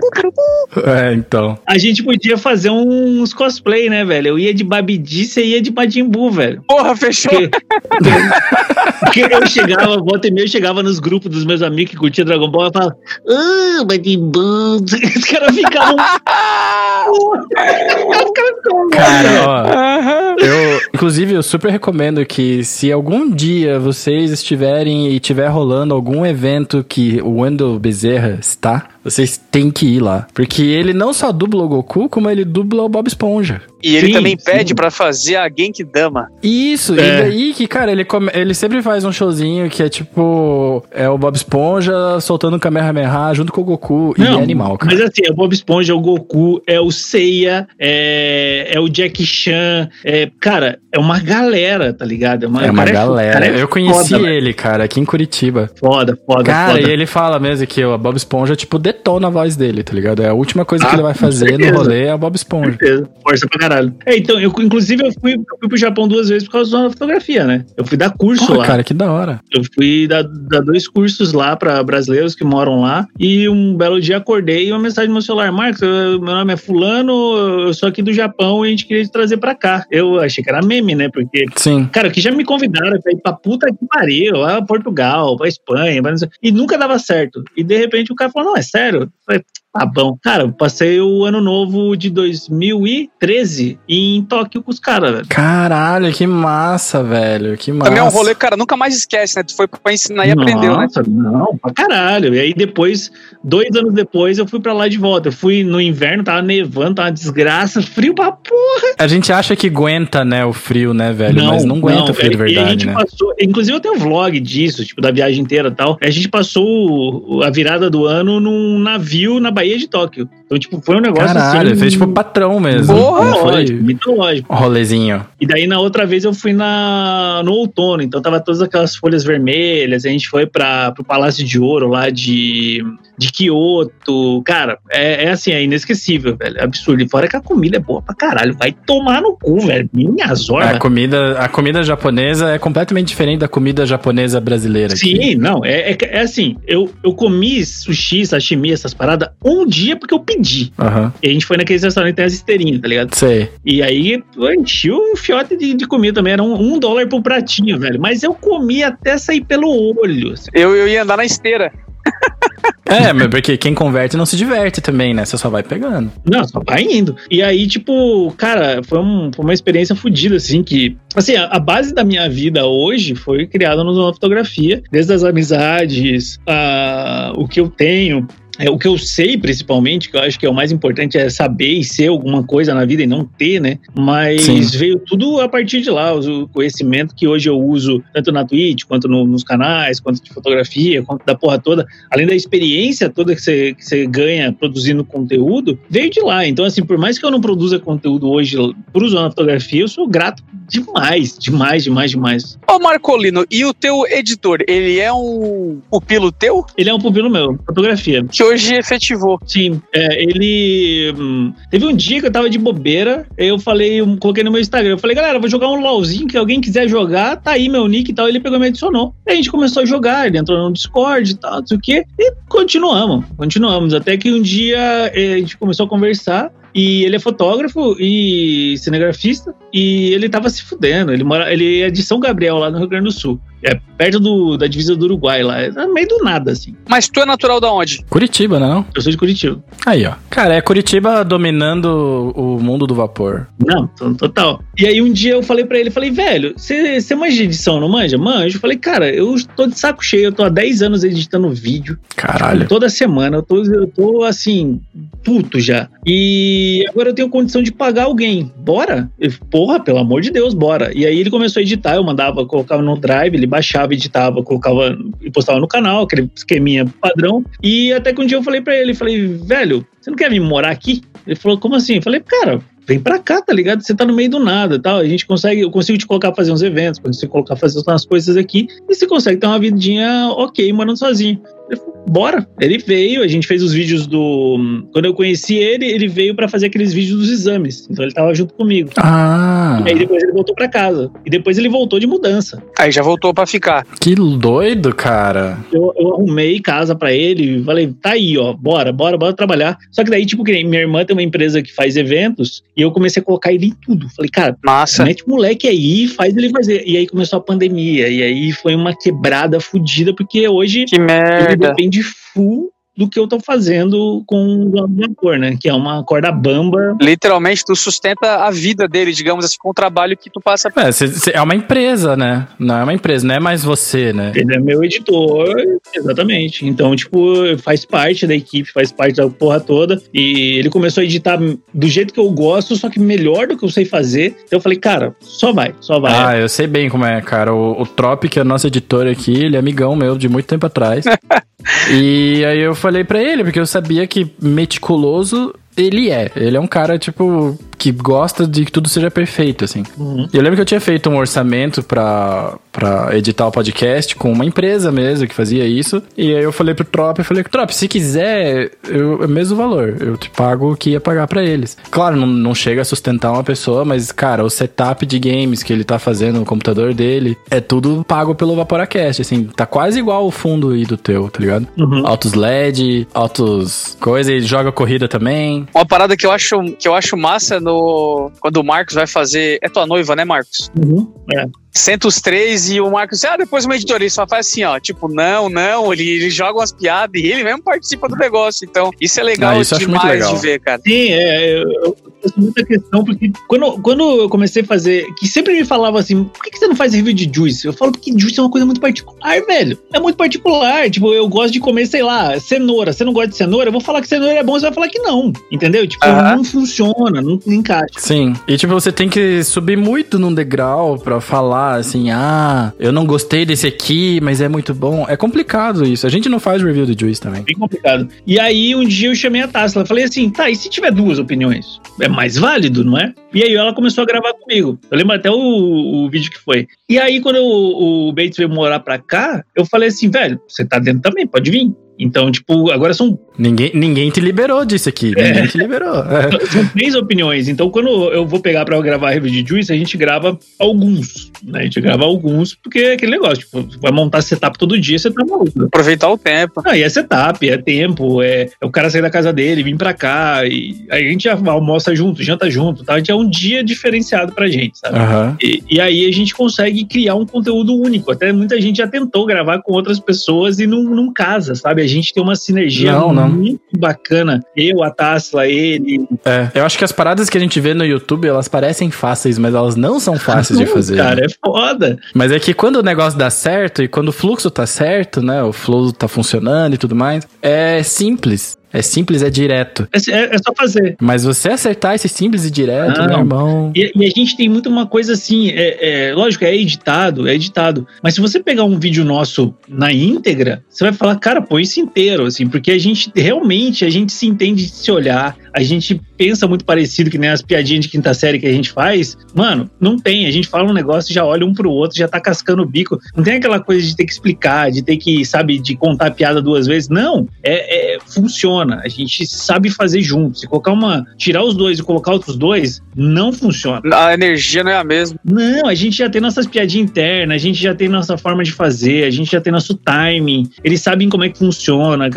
É, então. A gente podia fazer uns cosplay, né, velho? Eu ia de Babidi, você ia de Majin Buu, velho. Porra, fechou. Porque, porque eu chegava, volta e meia, eu chegava nos grupos dos meus amigos que curtiam Dragon Ball e falava, ah, Majin Buu. Os caras ficavam. Cara, ó. Eu, inclusive, eu super recomendo que se algum dia vocês estiverem e tiver rolando algum evento que o Wendell Bezerra está, vocês têm que ir lá. Porque ele não só dubla o Goku, como ele dubla o Bob Esponja. E ele Sim, também pede pra fazer a Genkidama. Isso, É. e daí que, cara, ele, come- ele sempre faz um showzinho que é tipo. É o Bob Esponja soltando o Kamehameha junto com o Goku. e é animal, cara. Mas assim, é o Bob Esponja, é o Goku, é o Seiya, é, é o Jack Chan. É, cara, é uma galera, tá ligado? É uma cara fo- galera. é eu conheci foda, velho. ele, cara, aqui em Curitiba. Foda, foda, Cara, foda. e ele fala mesmo que o Bob Esponja, tipo, detona a voz dele, tá ligado? É a última coisa Ah, que ele vai com fazer no rolê é o Bob Esponja. certeza. Força pra caralho. É, então, eu, inclusive, eu fui, eu fui pro Japão duas vezes por causa da fotografia, né? Eu fui dar curso Pô, lá. cara, que da hora. Eu fui dar, dar dois cursos lá pra brasileiros que moram lá. E um belo dia acordei e uma mensagem no meu celular: Marcos, eu- meu nome é Fulano, eu sou aqui do Japão e a gente queria te trazer pra cá. Eu achei que era meme, né? Porque Sim. Cara, que já me convidaram pra ir pra puta que pariu, lá Portugal, pra Espanha, pra e nunca dava certo. E de repente o cara falou: Não, é sério? Eu falei, Tá bom. Cara, eu passei o ano novo de 2013 em Tóquio com os caras, velho. Caralho, que massa, velho. Que massa. Também é um rolê, cara, nunca mais esquece, né? Tu foi pra ensinar e aprendeu, né? Nossa, Não, pra caralho. E aí depois, dois anos depois, eu fui pra lá de volta. Eu fui no inverno, tava nevando, tava uma desgraça, frio pra porra. A gente acha que aguenta, né, o frio, né, velho? Mas não aguenta o frio de velho. E a verdade, gente né? passou, inclusive eu tenho um vlog disso, tipo, da viagem inteira e tal. A gente passou a virada do ano num navio na Baía de Tóquio. Então, tipo, foi um negócio Caralho, assim. fez tipo patrão mesmo. Porra! Não foi mitológico, mitológico. um rolezinho. E daí na outra vez eu fui na, no outono, então tava todas aquelas folhas vermelhas, a gente foi para pro Palácio de Ouro lá de, de Kyoto. Cara, é, é assim, é inesquecível, velho. É absurdo. E fora que a comida é boa pra caralho. Vai tomar no cu, velho. Minha A zorra. comida, a comida japonesa é completamente diferente da comida japonesa brasileira. aqui. Sim, não, é, é, é assim, eu, eu comi sushi, sashimi, essas paradas um dia porque eu pedi. Aham. E a gente foi naqueles restaurantes que tem as esteirinhas, tá ligado? Sei. E aí eu enchi um fiote de, de comida também, era um, um dólar por pratinho, velho. Mas eu comi até sair pelo olho. assim. Eu, eu ia andar na esteira. É, mas porque quem converte não se diverte também, né? Você só vai pegando. Não, só vai indo. E aí, tipo, cara, foi, um- foi uma experiência fodida, assim, que. Assim, a, a base da minha vida hoje foi criada numa fotografia, desde as amizades, a, o que eu tenho. É, o que eu sei, principalmente, que eu acho que é o mais importante, é saber e ser alguma coisa na vida e não ter, né? Mas Sim. veio tudo a partir de lá, o conhecimento que hoje eu uso, tanto na Twitch, quanto no- nos canais, quanto de fotografia, quanto da porra toda, além da experiência toda que você, que você ganha produzindo conteúdo, veio de lá. Então, assim, por mais que eu não produza conteúdo hoje por usar na fotografia, eu sou grato demais, demais, demais, demais. Ô, Marcolino, e o teu editor, ele é um pupilo teu? Ele é um pupilo meu, fotografia. Que hoje efetivou. Sim, é, ele. hum, teve um dia que eu tava de bobeira, eu falei, eu coloquei no meu Instagram, eu falei, galera, vou jogar um LOLzinho, que alguém quiser jogar, tá aí meu nick e tal. Ele pegou e me adicionou. Aí a gente começou a jogar, ele entrou no Discord e tal, não sei o quê, e continuamos, continuamos. Até que um dia eh, a gente começou a conversar. E ele é fotógrafo e cinegrafista e ele tava se fudendo. Ele mora, ele é de São Gabriel, lá no Rio Grande do Sul. É perto do, da divisa do Uruguai lá. É no meio do nada, assim. Mas tu é natural da onde? Curitiba, né, não? Eu sou de Curitiba. Aí, ó. Cara, é Curitiba dominando o mundo do vapor. Não, to- total. E aí um dia eu falei pra ele, falei, velho, você manja de edição, não manja? Manjo. Eu falei, cara, eu tô de saco cheio, eu tô há 10 anos editando vídeo. Caralho. Toda semana, eu tô, eu tô assim, puto já. E agora eu tenho condição de pagar alguém. Bora? Eu, Porra, pelo amor de Deus, bora. E aí ele começou a editar, eu mandava, colocava no drive, ele baixava, editava, colocava e postava no canal, aquele esqueminha padrão. E até que um dia eu falei pra ele, falei, velho, você não quer vir morar aqui? Ele falou, como assim? Eu falei, cara, vem pra cá, tá ligado? Você tá no meio do nada, tal. A gente consegue, eu consigo te colocar fazer uns eventos, consigo colocar pra fazer umas coisas aqui, e você consegue ter uma vidinha ok, morando sozinho. Bora. Ele veio, a gente fez os vídeos do. Quando eu conheci ele, ele veio pra fazer aqueles vídeos dos exames. Então ele tava junto comigo. Ah, E aí depois ele voltou pra casa. E depois ele voltou de mudança. Aí já voltou pra ficar. que doido, cara. Eu, eu arrumei casa pra ele e falei, tá aí, ó, bora, bora, bora trabalhar. Só que daí, tipo, que nem minha irmã tem uma empresa que faz eventos e eu comecei a colocar ele em tudo. Falei, cara, Massa. mete o moleque aí, faz ele fazer. E aí começou a pandemia. E aí foi uma quebrada fodida, porque hoje Que merda. Depende full do que eu tô fazendo com o vapor, né? Que é uma corda bamba. Literalmente, tu sustenta a vida dele, digamos assim, com o trabalho que tu passa. É, cê- cê- é uma empresa, né? Não é uma empresa, não é mais você, né? Ele é meu editor, exatamente. Então, tipo, faz parte da equipe, faz parte da porra toda. E ele começou a editar do jeito que eu gosto, só que melhor do que eu sei fazer. Então eu falei, cara, só vai, só vai. Ah, eu sei bem como é, cara. O, o Trop, que é nosso editor aqui, ele é amigão meu de muito tempo atrás. e aí eu falei pra ele, porque eu sabia que meticuloso ele é. Ele é um cara, tipo, que gosta de que tudo seja perfeito, assim. Uhum. Eu lembro que eu tinha feito um orçamento pra, pra editar o podcast com uma empresa mesmo que fazia isso. E aí eu falei pro Trop, eu falei, Trop, se quiser, eu, é o mesmo valor. Eu te pago o que ia pagar pra eles. Claro, não, não chega a sustentar uma pessoa, mas, cara, o setup de games que ele tá fazendo no computador dele é tudo pago pelo Vaporacast, assim. Tá quase igual o fundo aí do teu, tá ligado? Uhum. Altos LED, altos coisa, ele joga corrida também. Uma parada que eu acho que eu acho massa no quando o Marcos vai fazer, é tua noiva, né, Marcos? Uhum. É. Senta os três e o Marcos, ah, depois uma editoria, só faz assim, ó, tipo, não, não, ele, ele joga umas piadas e ele mesmo participa do negócio. Então, isso é legal Ah, isso eu acho muito demais legal. de ver, cara. Sim, é, eu, eu faço muita questão, porque quando, quando eu comecei a fazer, que sempre me falava assim, por que, que você não faz review de Juice? Eu falo porque Juice é uma coisa muito particular, velho. É muito particular. Tipo, eu gosto de comer, sei lá, cenoura. Você não gosta de cenoura? Eu vou falar que cenoura é bom, você vai falar que não. Entendeu? Tipo, não funciona, não encaixa. Sim. E tipo, você tem que subir muito num degrau pra falar assim, ah, eu não gostei desse aqui, mas é muito bom. É complicado isso. A gente não faz review do Juice também. Bem complicado. E aí, um dia eu chamei a Tassila. Falei assim, tá, e se tiver duas opiniões? É mais válido, não é? E aí ela começou a gravar comigo. Eu lembro até o, o vídeo que foi. E aí, quando o, o Bates veio morar pra cá, eu falei assim, velho, você tá dentro também, pode vir. Então, tipo, agora são, Ninguém, ninguém te liberou disso aqui. Ninguém te liberou. É. são três opiniões. Então, quando eu vou pegar pra gravar a review de Juice, a gente grava alguns. Né? A gente grava alguns, porque é aquele negócio, tipo, vai montar setup todo dia, você tá maluco. Aproveitar o tempo. Ah, e é setup, é tempo, é, é o cara sair da casa dele, vir pra cá, e aí a gente já almoça junto, janta junto, tá? A gente é um dia diferenciado pra gente, sabe? Aham. E, e aí a gente consegue criar um conteúdo único. Até muita gente já tentou gravar com outras pessoas e não, não casa, sabe? A gente tem uma sinergia Não, não. muito bacana. Eu, a Tassila, ele. É. Eu acho que as paradas que a gente vê no YouTube, elas parecem fáceis, mas elas não são fáceis de fazer. Cara, é foda. Mas é que quando o negócio dá certo e quando o fluxo tá certo, né? O flow tá funcionando e tudo mais, é simples. É simples, é direto. É, é- é só fazer. Mas você acertar esse simples e direto, Não. meu irmão. E, e a gente tem muito uma coisa assim, é, é, lógico, é editado, é editado. Mas se você pegar um vídeo nosso na íntegra, você vai falar, cara, põe isso inteiro, assim, porque a gente realmente a gente se entende de se olhar, a gente pensa muito parecido que nem as piadinhas de quinta série que a gente faz. Mano, não tem. A gente fala um negócio, já olha um pro outro, já tá cascando o bico. Não tem aquela coisa de ter que explicar, de ter que, sabe, de contar a piada duas vezes. Não, é, é- funciona. A gente sabe fazer junto. Se colocar uma, tirar os dois e colocar outros dois, não funciona. A energia não é a mesma. Não, a gente já tem nossas piadinhas internas, a gente já tem nossa forma de fazer, a gente já tem nosso timing. Eles sabem como é que funciona.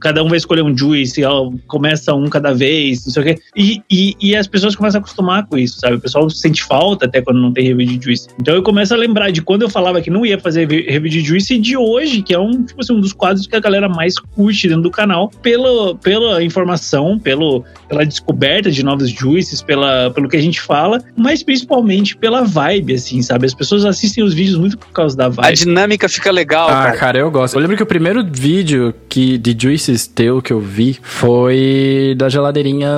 Cada um vai escolher um juice, começa um cada vez, não sei o quê. E, e, e as pessoas começam a acostumar com isso, sabe? O pessoal sente falta até quando não tem review de juice. Então eu começo a lembrar de quando eu falava que não ia fazer review de juice e de hoje, que é um, tipo assim, um dos quadros que a galera mais curte dentro do canal, pelo, pela informação, pelo, pela descoberta de novos juices, pela, pelo que a gente fala, mas principalmente pela vibe, assim, sabe? As pessoas assistem os vídeos muito por causa da A vibe. dinâmica fica legal, Ah, cara. cara, eu gosto. Eu lembro que o primeiro vídeo que, de Juices teu que eu vi foi da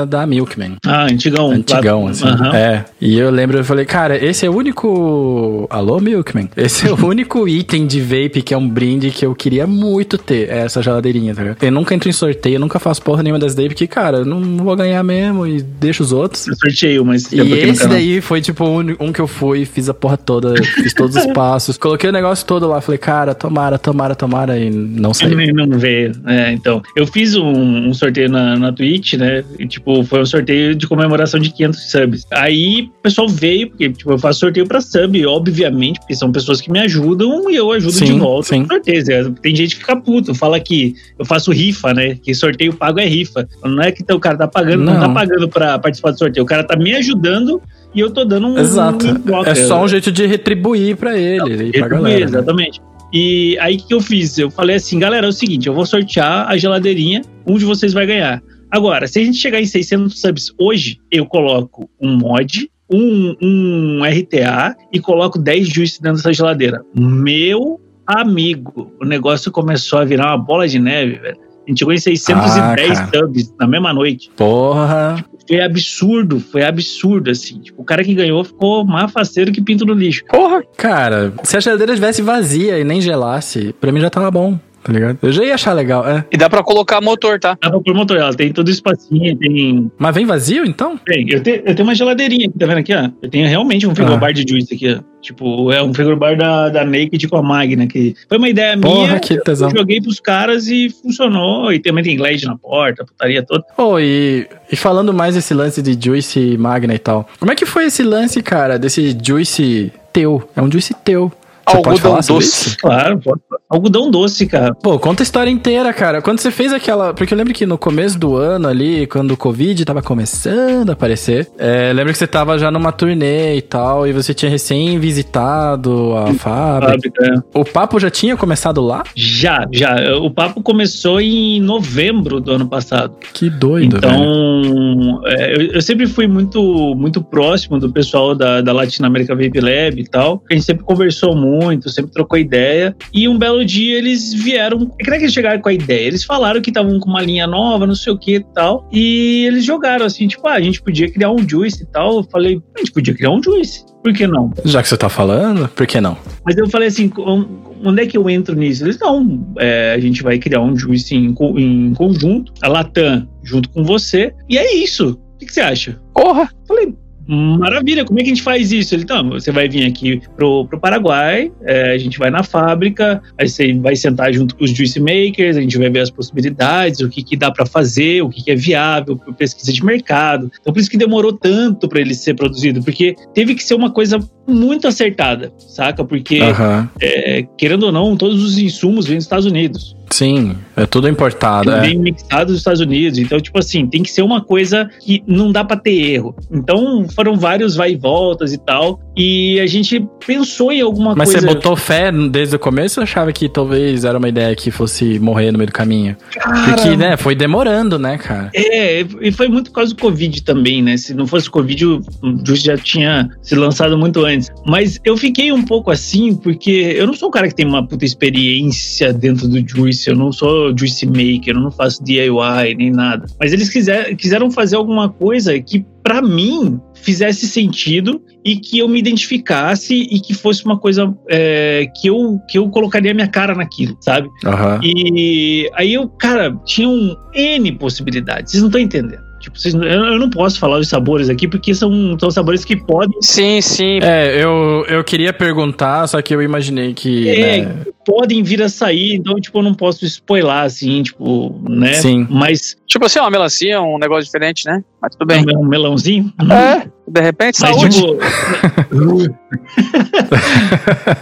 da Milkman. Ah, antigão. Antigão, assim. Aham. É. E eu lembro, eu falei, cara, esse é o único. Alô, Milkman? Esse é o único item de vape que é um brinde que eu queria muito ter. É essa geladeirinha, tá ligado? Eu nunca entro em sorteio, eu nunca faço porra nenhuma das daí, porque, cara, eu não vou ganhar mesmo e deixo os outros. Eu sorteio, mas E esse daí foi, tipo, um, um que eu fui, fiz a porra toda, fiz todos os passos, coloquei o negócio todo lá, falei, cara, tomara, tomara, tomara, e não saiu. Não veio. É, então. Eu fiz um, um sorteio na, na Twitch, né? E, tipo, foi um sorteio de comemoração de 500 subs. Aí o pessoal veio, porque, tipo, eu faço sorteio pra sub, obviamente, porque são pessoas que me ajudam e eu ajudo Sim, de volta sim. com sorteios. É, Tem gente que fica puto, fala que eu faço rifa, né? Que sorteio pago é rifa. Não é que o cara tá pagando, não, Não. tá pagando pra participar do sorteio. O cara tá me ajudando e eu tô dando um. Exato. um. É só um jeito de retribuir pra ele e pra Retribuir, galera. né? Exatamente. E aí o que eu fiz? Eu falei assim, galera, é o seguinte, eu vou sortear a geladeirinha, um de vocês vai ganhar. Agora, se a gente chegar em 600 subs hoje, eu coloco um mod, um, um RTA e coloco 10 juice dentro dessa geladeira. Meu amigo, o negócio começou a virar uma bola de neve, velho. A gente chegou em 610 Ah, subs na mesma noite. Porra. Foi absurdo, foi absurdo, assim. Tipo, o cara que ganhou ficou mais faceiro que pinto no lixo. Porra! Cara, se a geladeira estivesse vazia e nem gelasse, pra mim já tava bom. Tá ligado? Eu já ia achar legal, é. E dá pra colocar motor, tá? Dá pra pôr motor, ela tem todo espacinho, tem. Mas vem vazio, então? Tem, eu tenho, eu tenho uma geladeirinha aqui, tá vendo aqui, ó? Eu tenho realmente um frigobar de juice aqui, ó. Tipo, é um frigobar da, da Naked com a Magna, que foi uma ideia Porra, minha. que tesão. Eu joguei pros caras e funcionou. E também tem LED na porta, putaria toda. Oh, e, e falando mais desse lance de Juice Magna e tal. Como é que foi esse lance, cara, desse Juice teu? É um Juice teu. Você Algodão doce. isso? Claro, pode. Algodão doce, cara. Pô, conta a história inteira, cara. Quando você fez aquela. Porque eu lembro que no começo do ano ali, quando o Covid tava começando a aparecer, é, lembro que você tava já numa turnê e tal, e você tinha recém visitado a fábrica. Fábrica. O papo já tinha começado lá? Já, já. O papo começou em novembro do ano passado. Que doido. Então, é, eu, eu sempre fui muito, muito próximo do pessoal da, da Latin America Vape Lab e tal. A gente sempre conversou muito, sempre trocou ideia. E um belo dia eles vieram. É que é que eles chegaram com a ideia. Eles falaram que estavam com uma linha nova, não sei o que e tal. E eles jogaram assim, tipo, ah, a gente podia criar um juice e tal. Eu falei, a gente podia criar um juice. Por que não? Já que você tá falando, por que não? Mas eu falei assim, on- onde é que eu entro nisso? Eles, não, é, a gente vai criar um juice em, em conjunto, a Latam junto com você, e é isso. O que, que você acha? Porra! Falei, maravilha, como é que a gente faz isso? Ele, então, você vai vir aqui pro, pro Paraguai, é, a gente vai na fábrica, aí você vai sentar junto com os juice makers, a gente vai ver as possibilidades, o que, que dá para fazer, o que, que é viável, pesquisa de mercado. Então, por isso que demorou tanto para ele ser produzido, porque teve que ser uma coisa muito acertada, saca? Porque, Aham. é, querendo ou não, todos os insumos vêm dos Estados Unidos. Sim, é tudo importado. É. Bem mixado dos Estados Unidos. Então, tipo assim, tem que ser uma coisa que não dá pra ter erro. Então, foram vários vai e voltas e tal. E a gente pensou em alguma Mas coisa. você botou fé desde o começo ou achava que talvez era uma ideia que fosse morrer no meio do caminho? Cara, Porque, né, foi demorando, né, cara? É, e foi muito por causa do Covid também, né? Se não fosse o Covid, o Juice já tinha se lançado muito antes. Mas eu fiquei um pouco assim, porque eu não sou um cara que tem uma puta experiência dentro do Juice, eu não sou Juice Maker, eu não faço DIY nem nada. Mas eles quiser, quiseram fazer alguma coisa que, pra mim, fizesse sentido e que eu me identificasse e que fosse uma coisa é, que, eu, que eu colocaria minha cara naquilo, sabe? Aham. E aí eu, cara, tinham N possibilidades. Vocês não estão entendendo. Tipo, vocês, eu eu não posso falar os sabores aqui porque são, são sabores que podem, Sim, sim. É, eu, eu queria perguntar, só que eu imaginei que. É, né, podem vir a sair, então, tipo, eu não posso spoiler, assim, tipo, né? Sim. Mas Tipo assim, uma melancia, um negócio diferente, né? Mas tudo bem. um melãozinho. É, de repente, Mas, saúde. tipo.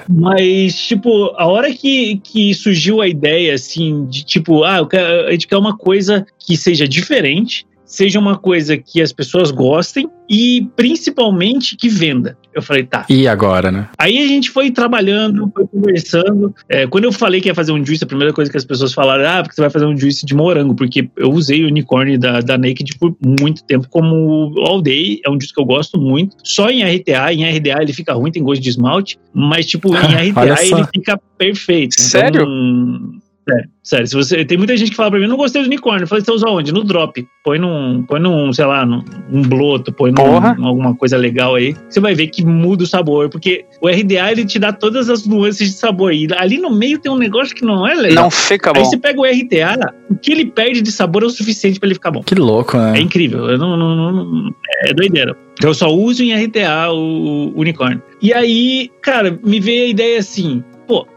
Mas, tipo, a hora que, que surgiu a ideia, assim, de tipo, ah, eu quero- a gente quer uma coisa que seja diferente, seja uma coisa que as pessoas gostem e principalmente que venda. Eu falei, tá. E agora, né? Aí a gente foi trabalhando, foi conversando. É, quando eu falei que ia fazer um juice, a primeira coisa que as pessoas falaram, ah, porque você vai fazer um juice de morango, porque eu usei o unicórnio da, da Naked por muito tempo como all day, é um juice que eu gosto muito. Só em RTA, em RDA ele fica ruim, tem gosto de esmalte, mas tipo, em RTA ele fica perfeito. Sério? Então, Sério, sério. Se você, tem muita gente que fala pra mim, não gostei do unicórnio. Eu falei, você usa onde? No drop. Põe num, põe num sei lá, num, num bloto, põe num, alguma coisa legal aí. Você vai ver que muda o sabor. Porque o RDA, ele te dá todas as nuances de sabor. E ali no meio tem um negócio que não é legal. Não fica Aí bom. você pega o RTA, o que ele perde de sabor é o suficiente pra ele ficar bom. Que louco, É né? incrível. Eu não, não- não- não- é doideira. Eu só uso em RTA o, o unicórnio. E aí, cara, me veio a ideia assim: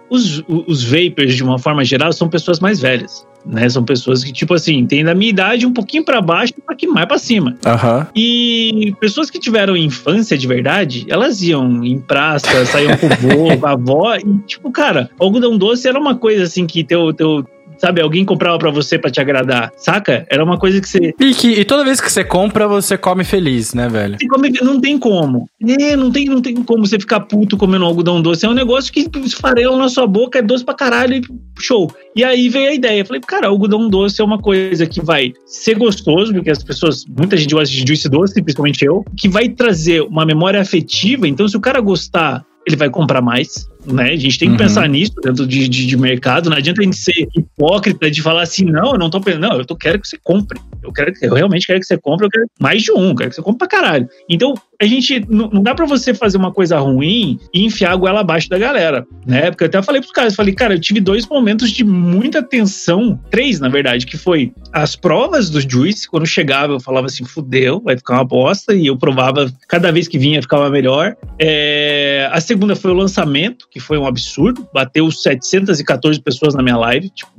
os, os vapers, de uma forma geral, são pessoas mais velhas. Né? São pessoas que, tipo assim, tem da minha idade um pouquinho pra baixo e um pouquinho mais pra cima. Aham. E pessoas que tiveram infância de verdade, elas iam em praça, saíam com o vô, com a avó, e tipo, cara, algodão doce era uma coisa assim que teu, teu sabe, alguém comprava pra você pra te agradar, saca? Era uma coisa que você E, que, e toda vez que você compra, você come feliz, né, velho? Você come- não tem como. É, não tem, não tem como você ficar puto comendo algodão doce. É um negócio que esfarela na sua boca, é doce pra caralho e show. E aí veio a ideia. Eu falei, cara, algodão doce é uma coisa que vai ser gostoso, porque as pessoas, muita gente gosta de juice doce, principalmente eu, que vai trazer uma memória afetiva. Então, se o cara gostar, ele vai comprar mais. Né? A gente tem que uhum. pensar nisso dentro de, de, de, mercado. Não adianta a gente ser hipócrita de falar assim, não, eu não tô pensando, não, eu tô, quero que você compre. Eu quero que eu realmente quero que você compre, eu quero mais de um, quero que você compre pra caralho. Então, a gente não, não dá para você fazer uma coisa ruim e enfiar a goela abaixo da galera, né? Porque eu até falei pros caras, falei, cara, eu tive dois momentos de muita tensão, três, na verdade, que foi as provas do Juice, quando chegava, eu falava assim, fudeu, vai ficar uma bosta, e eu provava, cada vez que vinha ficava melhor. É, a segunda foi o lançamento, que foi um absurdo, bateu 714 pessoas na minha live, tipo,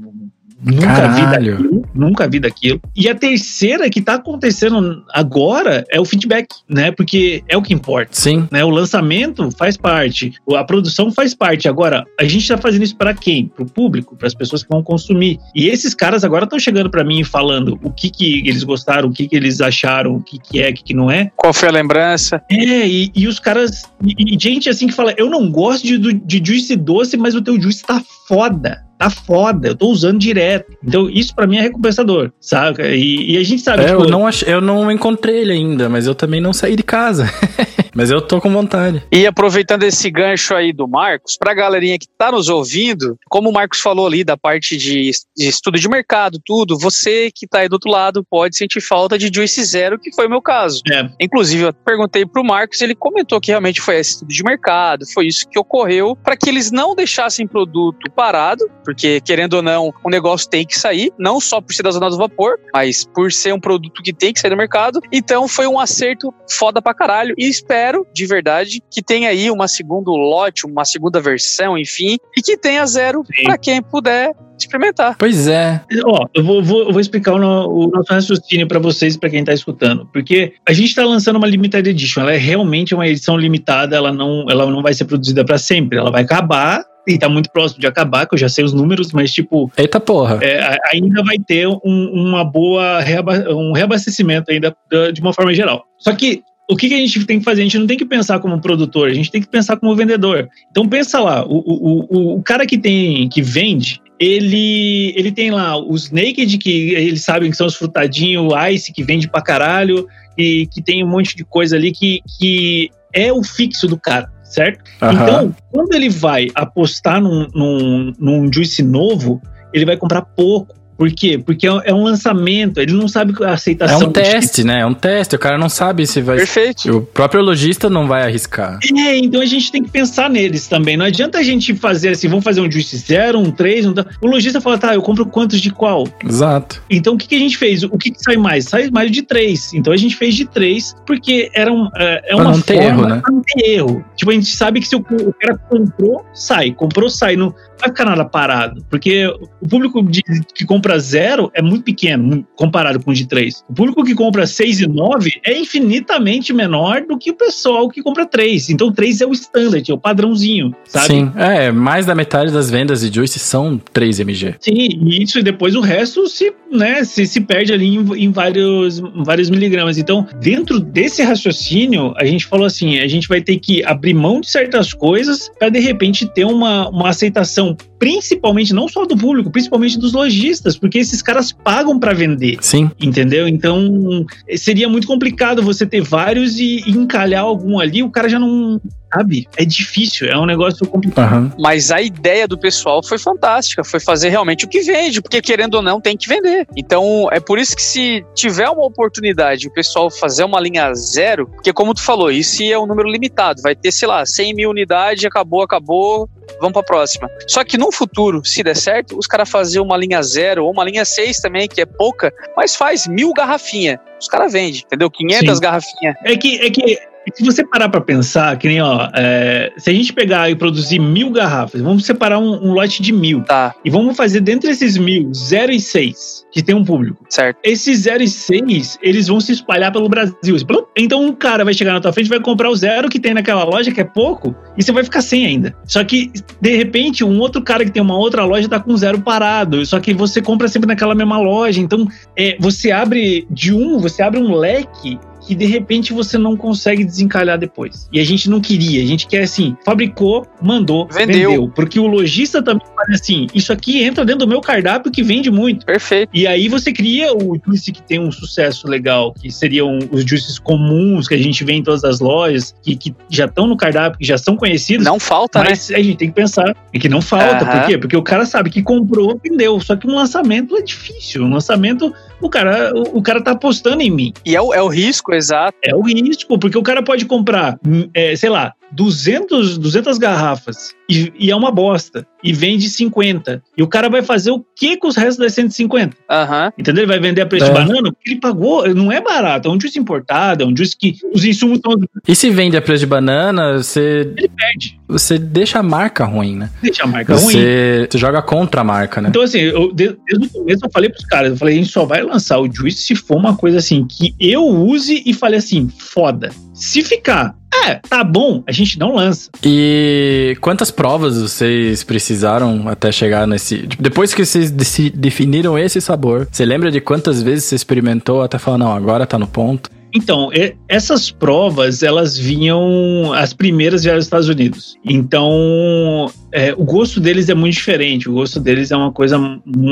Nunca Caralho. vi daquilo, nunca vi daquilo. E a terceira que tá acontecendo agora é o feedback, né? Porque é o que importa. Sim. Né? O lançamento faz parte, a produção faz parte. Agora, a gente tá fazendo isso para quem? Pro público, para as pessoas que vão consumir. E esses caras agora estão chegando para mim e falando o que que eles gostaram, o que que eles acharam, o que que é, o que que não é. Qual foi a lembrança? É, e, e os caras. E, e, gente assim que fala, eu não gosto de, de juice doce, mas o teu juice tá foda tá foda, eu tô usando direto. Então, isso para mim é recompensador, saca? E, e a gente sabe. É, tipo, eu, não ach... eu não encontrei ele ainda, mas eu também não saí de casa. Mas eu tô com vontade. E aproveitando esse gancho aí do Marcos, pra galerinha que tá nos ouvindo, como o Marcos falou ali da parte de, de estudo de mercado, tudo, você que tá aí do outro lado pode sentir falta de Juice Zero, que foi o meu caso. É. Inclusive, eu perguntei pro Marcos, ele comentou que realmente foi esse estudo de mercado, foi isso que ocorreu para que eles não deixassem produto parado, porque querendo ou não, o negócio tem que sair, não só por ser da zona do vapor, mas por ser um produto que tem que sair do mercado. Então foi um acerto foda pra caralho e espero de verdade, que tenha aí uma segundo lote, uma segunda versão, enfim, e que tenha zero para quem puder experimentar. Pois é. Ó, eu vou, vou, eu vou explicar o, no, o nosso raciocínio para vocês, para quem tá escutando. Porque a gente tá lançando uma limited edition. Ela é realmente uma edição limitada, ela não, ela não vai ser produzida para sempre. Ela vai acabar e tá muito próximo de acabar, que eu já sei os números, mas tipo. Eita porra. É, ainda vai ter um, uma boa reaba um reabastecimento ainda de uma forma geral. Só que o que, que, a gente tem que fazer? A gente não tem que pensar como produtor, a gente tem que pensar como vendedor. Então pensa lá, o, o, o, o cara que tem que vende, ele, ele tem lá os naked, que eles sabem que são os frutadinhos, o ice, que vende pra caralho, e que tem um monte de coisa ali que, que é o fixo do cara, certo? Uhum. Então, quando ele vai apostar num, num, num juice novo, ele vai comprar pouco por quê? Porque é, é um lançamento, ele não sabe a aceitação. É um teste, né? É um teste, o cara não sabe se vai. Perfeito. O próprio lojista não vai arriscar. É, então a gente tem que pensar neles também. Não adianta a gente fazer assim, vamos fazer um Juice Zero, um 3, um. O lojista fala, tá, eu compro quantos de qual? Exato. Então o que, que a gente fez? O que, que sai mais? Sai mais de 3. Então a gente fez de 3, porque era um, é, é uma não ter erro, né? não ter erro. Tipo, a gente sabe que se o, o cara comprou, sai. Comprou, sai. Não vai ficar nada parado. Porque o público de, que compra zero é muito pequeno comparado com o de 3. O público que compra 6 e 9 é infinitamente menor do que o pessoal que compra 3. Então 3 é o standard, é o padrãozinho, sabe? Sim, é, mais da metade das vendas de Juice são 3 mg. Sim, e isso e depois o resto se, né, se, se perde ali em, em vários, vários miligramas. Então, dentro desse raciocínio, a gente falou assim, a gente vai ter que abrir mão de certas coisas para de repente ter uma, uma aceitação principalmente não só do público, principalmente dos lojistas, porque esses caras pagam para vender. Sim. Entendeu? Então seria muito complicado você ter vários e, e encalhar algum ali, o cara já não sabe? É difícil, é um negócio complicado. Uhum. Mas a ideia do pessoal foi fantástica, foi fazer realmente o que vende, porque querendo ou não tem que vender. Então é por isso que se tiver uma oportunidade o pessoal fazer uma linha zero, porque como tu falou, isso é um número limitado, vai ter, sei lá, 100 mil unidades, acabou, acabou, vamos para a próxima. Só que no futuro, se der certo, os caras fazer uma linha zero ou uma linha 6 também, que é pouca, mas faz mil garrafinha. Os caras vendem, entendeu? 500 Sim. garrafinhas. É que, é que se você parar para pensar, que nem, ó, é, se a gente pegar e produzir mil garrafas, vamos separar um, um, lote de mil. Tá. E vamos fazer dentro desses mil, 0 e 6, que tem um público. Certo. Esses 0 e 6, eles vão se espalhar pelo Brasil. Então um cara vai chegar na tua frente vai comprar o zero que tem naquela loja, que é pouco, e você vai ficar sem ainda. Só que, de repente, um outro cara que tem uma outra loja tá com zero parado. Só que você compra sempre naquela mesma loja. Então, é, você abre de um, você abre um leque que de repente você não consegue desencalhar depois. E a gente não queria, a gente quer assim, fabricou, mandou, vendeu. vendeu. Porque o lojista também fala assim, isso aqui entra dentro do meu cardápio que vende muito. Perfeito. E aí você cria o juice que tem um sucesso legal, que seriam os juices comuns que a gente vê em todas as lojas, que, que já estão no cardápio, que já são conhecidos. Não falta, mas né? a gente tem que pensar que não falta. Uhum. Por quê? Porque o cara sabe que comprou, vendeu. Só que um lançamento é difícil. Um lançamento o cara, o, o, cara tá apostando em mim. E é o, é o risco, exato. É o risco, porque o cara pode comprar, é, sei lá, 200, 200 garrafas e, e, é uma bosta e vende 50. E o cara vai fazer o que com os restos das 150? Uhum. Entendeu? Ele vai vender a preço é. de banana porque ele pagou, não é barato, é um juice importado, é um juice que os insumos estão. E se vende a preço de banana, você. Ele perde. Você deixa a marca ruim, né? Deixa a marca você, ruim. Você joga contra a marca, né? Então, assim, eu, desde, desde o começo eu falei pros caras, eu falei, a gente só vai lançar o juice se for uma coisa assim que eu use e falei assim, foda. Se ficar é, tá bom, a gente não lança. E quantas provas vocês precisaram até chegar nesse. Depois que vocês definiram esse sabor, você lembra de quantas vezes você experimentou até falar, não, agora tá no ponto? Então, essas provas, elas vinham. As primeiras vieram dos Estados Unidos. Então, é, o gosto deles é muito diferente. O gosto deles é uma coisa.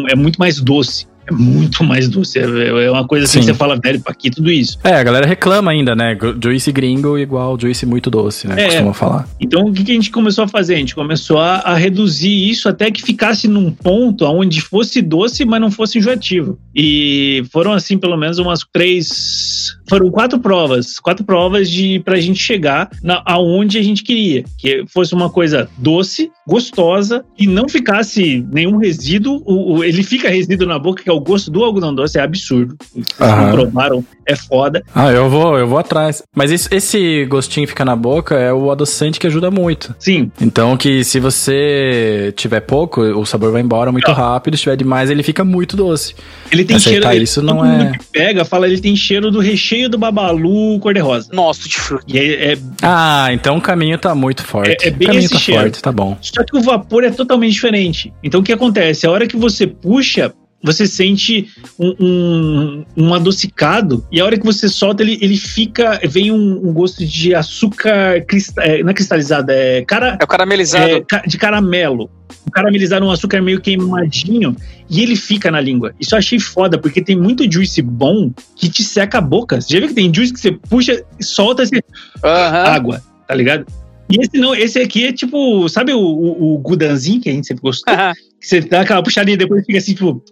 É muito mais doce é muito mais doce. É, é uma coisa assim Sim. que você fala, velho, pra que tudo isso? É, a galera reclama ainda, né? Juice gringo igual juice muito doce, né? É, Costuma falar. Então, o que, a gente começou a fazer? A gente começou a, a, reduzir isso até que ficasse num ponto onde fosse doce, mas não fosse enjoativo. E foram, assim, pelo menos umas três. Foram quatro provas. Quatro provas de pra gente chegar na, aonde a gente queria. Que fosse uma coisa doce, gostosa e não ficasse nenhum resíduo. O, o, ele fica resíduo na boca, que é o gosto do algodão doce é absurdo. Vocês não provaram, é foda. Ah, eu vou, eu vou atrás. Mas isso, esse gostinho que fica na boca é o adoçante que ajuda muito. Sim. Então que se você tiver pouco, o sabor vai embora muito não. rápido. Se tiver demais, ele fica muito doce. Ele tem Aceitar cheiro. Isso não é. pega, fala, ele tem cheiro do recheio do babalu cor-de-rosa. Nossa, de fruta. É, é, Ah, então o caminho tá muito forte. É, é bem o caminho esse tá cheiro. forte, tá bom. Só que o vapor é totalmente diferente. Então o que acontece? A hora que você puxa, você sente um, um, um, adocicado e a hora que você solta ele, ele fica vem um, um gosto de açúcar é, não é cristalizado é cara é o caramelizado é, de caramelo o caramelizado um açúcar meio queimadinho e ele fica na língua isso eu achei foda porque tem muito juice bom que te seca a boca você já viu que tem juice que você puxa solta assim, uhum. água tá ligado e esse não, esse aqui é tipo, sabe o, o, o Gudanzinho que a gente sempre gostou? Que você dá aquela puxadinha e depois fica assim, tipo,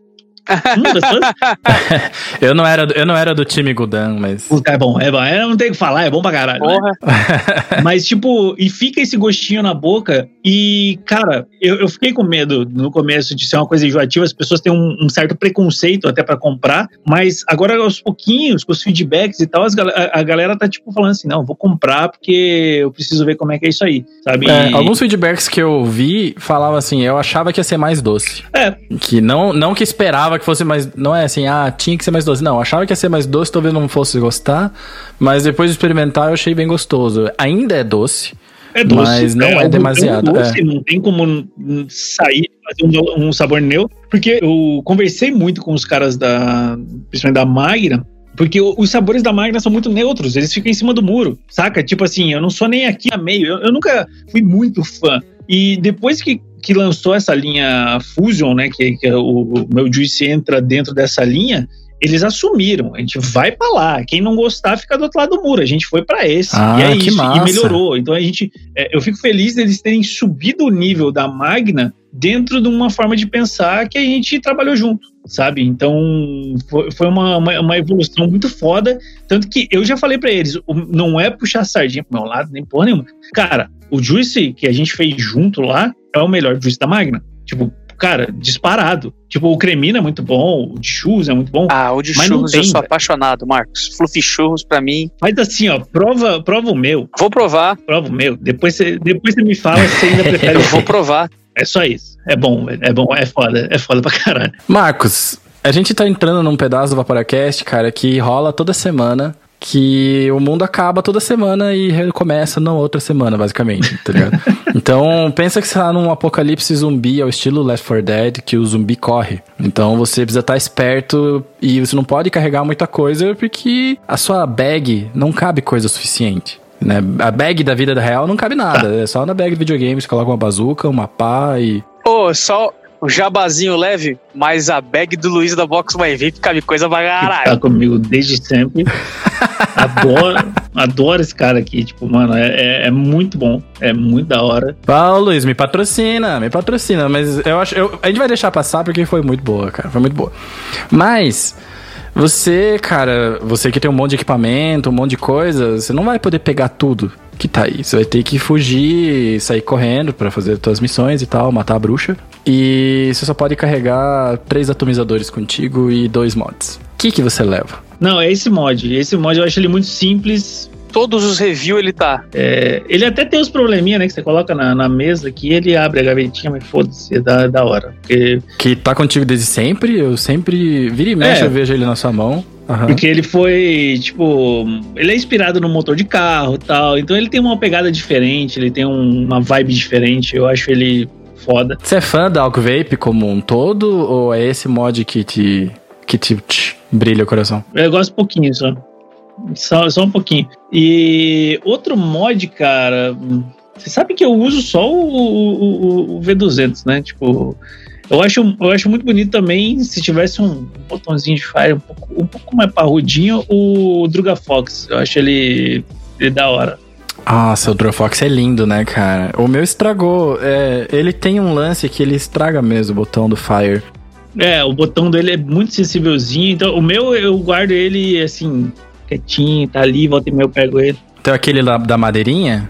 eu, não era, eu não era do time Gudan, mas. É bom, é bom. Eu não tenho o que falar, é bom pra caralho. Né? mas, tipo, e fica esse gostinho na boca. E, cara, eu, eu fiquei com medo no começo de ser uma coisa enjoativa. As pessoas têm um, um certo preconceito até para comprar. Mas agora, aos pouquinhos, com os feedbacks e tal, as, a, a, galera tá, tipo, falando assim: não, vou comprar porque eu preciso ver como é que é isso aí, sabe? É, e... Alguns feedbacks que eu vi falavam assim: eu achava que ia ser mais doce. É. Que não, não que esperava achava que fosse mais. Não é assim, ah, tinha que ser mais doce. Não, achava que ia ser mais doce, talvez não fosse gostar. Mas depois de experimentar, eu achei bem gostoso. Ainda é doce. É doce, mas não é, é demasiado. Doce, é. Não tem como sair fazer um, um, sabor neutro. Porque eu conversei muito com os caras da. Principalmente da Magna. Porque os sabores da Magna são muito neutros, eles ficam em cima do muro, saca? Tipo assim, eu não sou nem aqui a meio, eu, eu nunca fui muito fã. E depois que que lançou essa linha Fusion, né, que, que o, o meu Juice entra dentro dessa linha, eles assumiram, a gente vai para lá. Quem não gostar fica do outro lado do muro. A gente foi para esse. Ah, e é isso. Massa. E melhorou. Então a gente. É, eu fico feliz deles terem subido o nível da Magna dentro de uma forma de pensar que a gente trabalhou junto, sabe? Então foi, uma, uma, uma, evolução muito foda. Tanto que eu já falei para eles: não é puxar sardinha pro meu lado, nem porra nenhuma. Cara, o Juice que a gente fez junto lá é o melhor Juice da Magna. Tipo, cara, disparado. Tipo, o Cremina é muito bom, o de churros é muito bom. Ah, o de churros eu sou apaixonado, Marcos. Fluffy churros pra mim. Mas assim, ó, prova, prova o meu. Vou provar. Prova o meu. Depois você depois me fala se você ainda prefere. eu vou provar. É só isso. É bom, é bom, é foda, é foda pra caralho. Marcos, a gente tá entrando num pedaço do Vaporacast, cara, que rola toda semana que o mundo acaba toda semana e recomeça na outra semana, basicamente, tá ligado? então, pensa que você tá num apocalipse zumbi ao estilo Left 4 Dead, que o zumbi corre. Então, você precisa estar esperto e você não pode carregar muita coisa porque a sua bag não cabe coisa suficiente. Né? A bag da vida real não cabe nada. É só na bag de videogame você coloca uma bazuca, uma pá e. Ô, oh, só o jabazinho leve, mas a bag do Luiz da Box vai vir, cabe coisa pra caralho. Tá comigo desde sempre. adoro, adoro esse cara aqui. Tipo, mano, é, é, é, muito bom. É muito da hora. Fala, Luiz, me patrocina, me patrocina. Mas eu acho. Eu, a gente vai deixar passar porque foi muito boa, cara. Foi muito boa. Mas. Você, cara, você que tem um monte de equipamento, um monte de coisa, você não vai poder pegar tudo que tá aí. Você vai ter que fugir, sair correndo para fazer suas missões e tal, matar a bruxa. E você só pode carregar três atomizadores contigo e dois mods. O que, que você leva? Não, é esse mod. Esse mod eu acho ele muito simples. Todos os reviews ele tá. É, ele até tem os probleminha, né? Que você coloca na, na mesa que ele abre a gavetinha, mas foda-se, é da, da hora. Porque... Que tá contigo desde sempre? Eu sempre. Vira e mexe, é. eu vejo ele na sua mão. Uhum. Porque ele foi, tipo, ele é inspirado no motor de carro tal. Então ele tem uma pegada diferente, ele tem um, uma vibe diferente. Eu acho ele foda. Você é fã da Alco Vape como um todo? Ou é esse mod que te, que te, te brilha o coração? Eu gosto um pouquinho só. Só, só um pouquinho. E outro mod, cara. Você sabe que eu uso só o, o, o V200, né? Tipo, eu acho, eu acho muito bonito também se tivesse um botãozinho de fire um pouco, um pouco mais parrudinho, o Druga Fox. Eu acho ele, ele da hora. Nossa, o Druga Fox é lindo, né, cara? O meu estragou. É, ele tem um lance que ele estraga mesmo o botão do Fire. É, o botão dele é muito sensívelzinho. Então, o meu eu guardo ele assim, quietinho, tá ali, volta e meio eu pego ele. Então, aquele lá da madeirinha?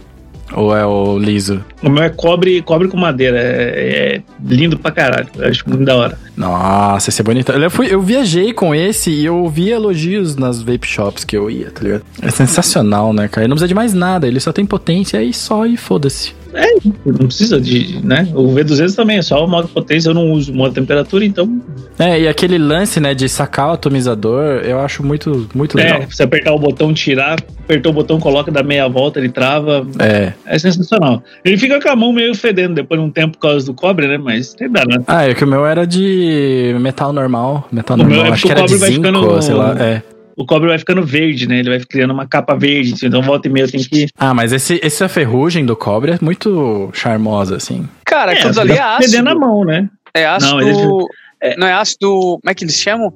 Ou é o liso? O meu é cobre, cobre com madeira. É, é lindo pra caralho. Eu acho muito da hora. Nossa, esse é bonito. Eu, fui, eu viajei com esse e eu ouvi elogios nas vape shops que eu ia, tá ligado? É sensacional, né, cara? Ele não precisa de mais nada, ele só tem potência e só e foda-se. É, não precisa de, né? O V200 também é só o modo potência, eu não uso modo temperatura, então. É, e aquele lance, né, de sacar o atomizador, eu acho muito, muito é, legal. É, você apertar o botão, tirar, apertou o botão, coloca, dá meia volta, ele trava. É. É sensacional. Ele fica com a mão meio fedendo depois de um tempo por causa do cobre, né? Mas tem dá, né? Ah, é que o meu era de metal normal. Metal o normal, é acho que era de zinco, ficando... sei lá. É o cobre vai ficando verde, né? Ele vai criando uma capa verde. Então volta e meia tem que. Ah, mas esse, essa ferrugem do cobre é muito charmosa, assim. Cara, é, aquilo ali é ácido. na mão, né? É ácido. Não, ele... é... não é ácido. Como é que eles chamam?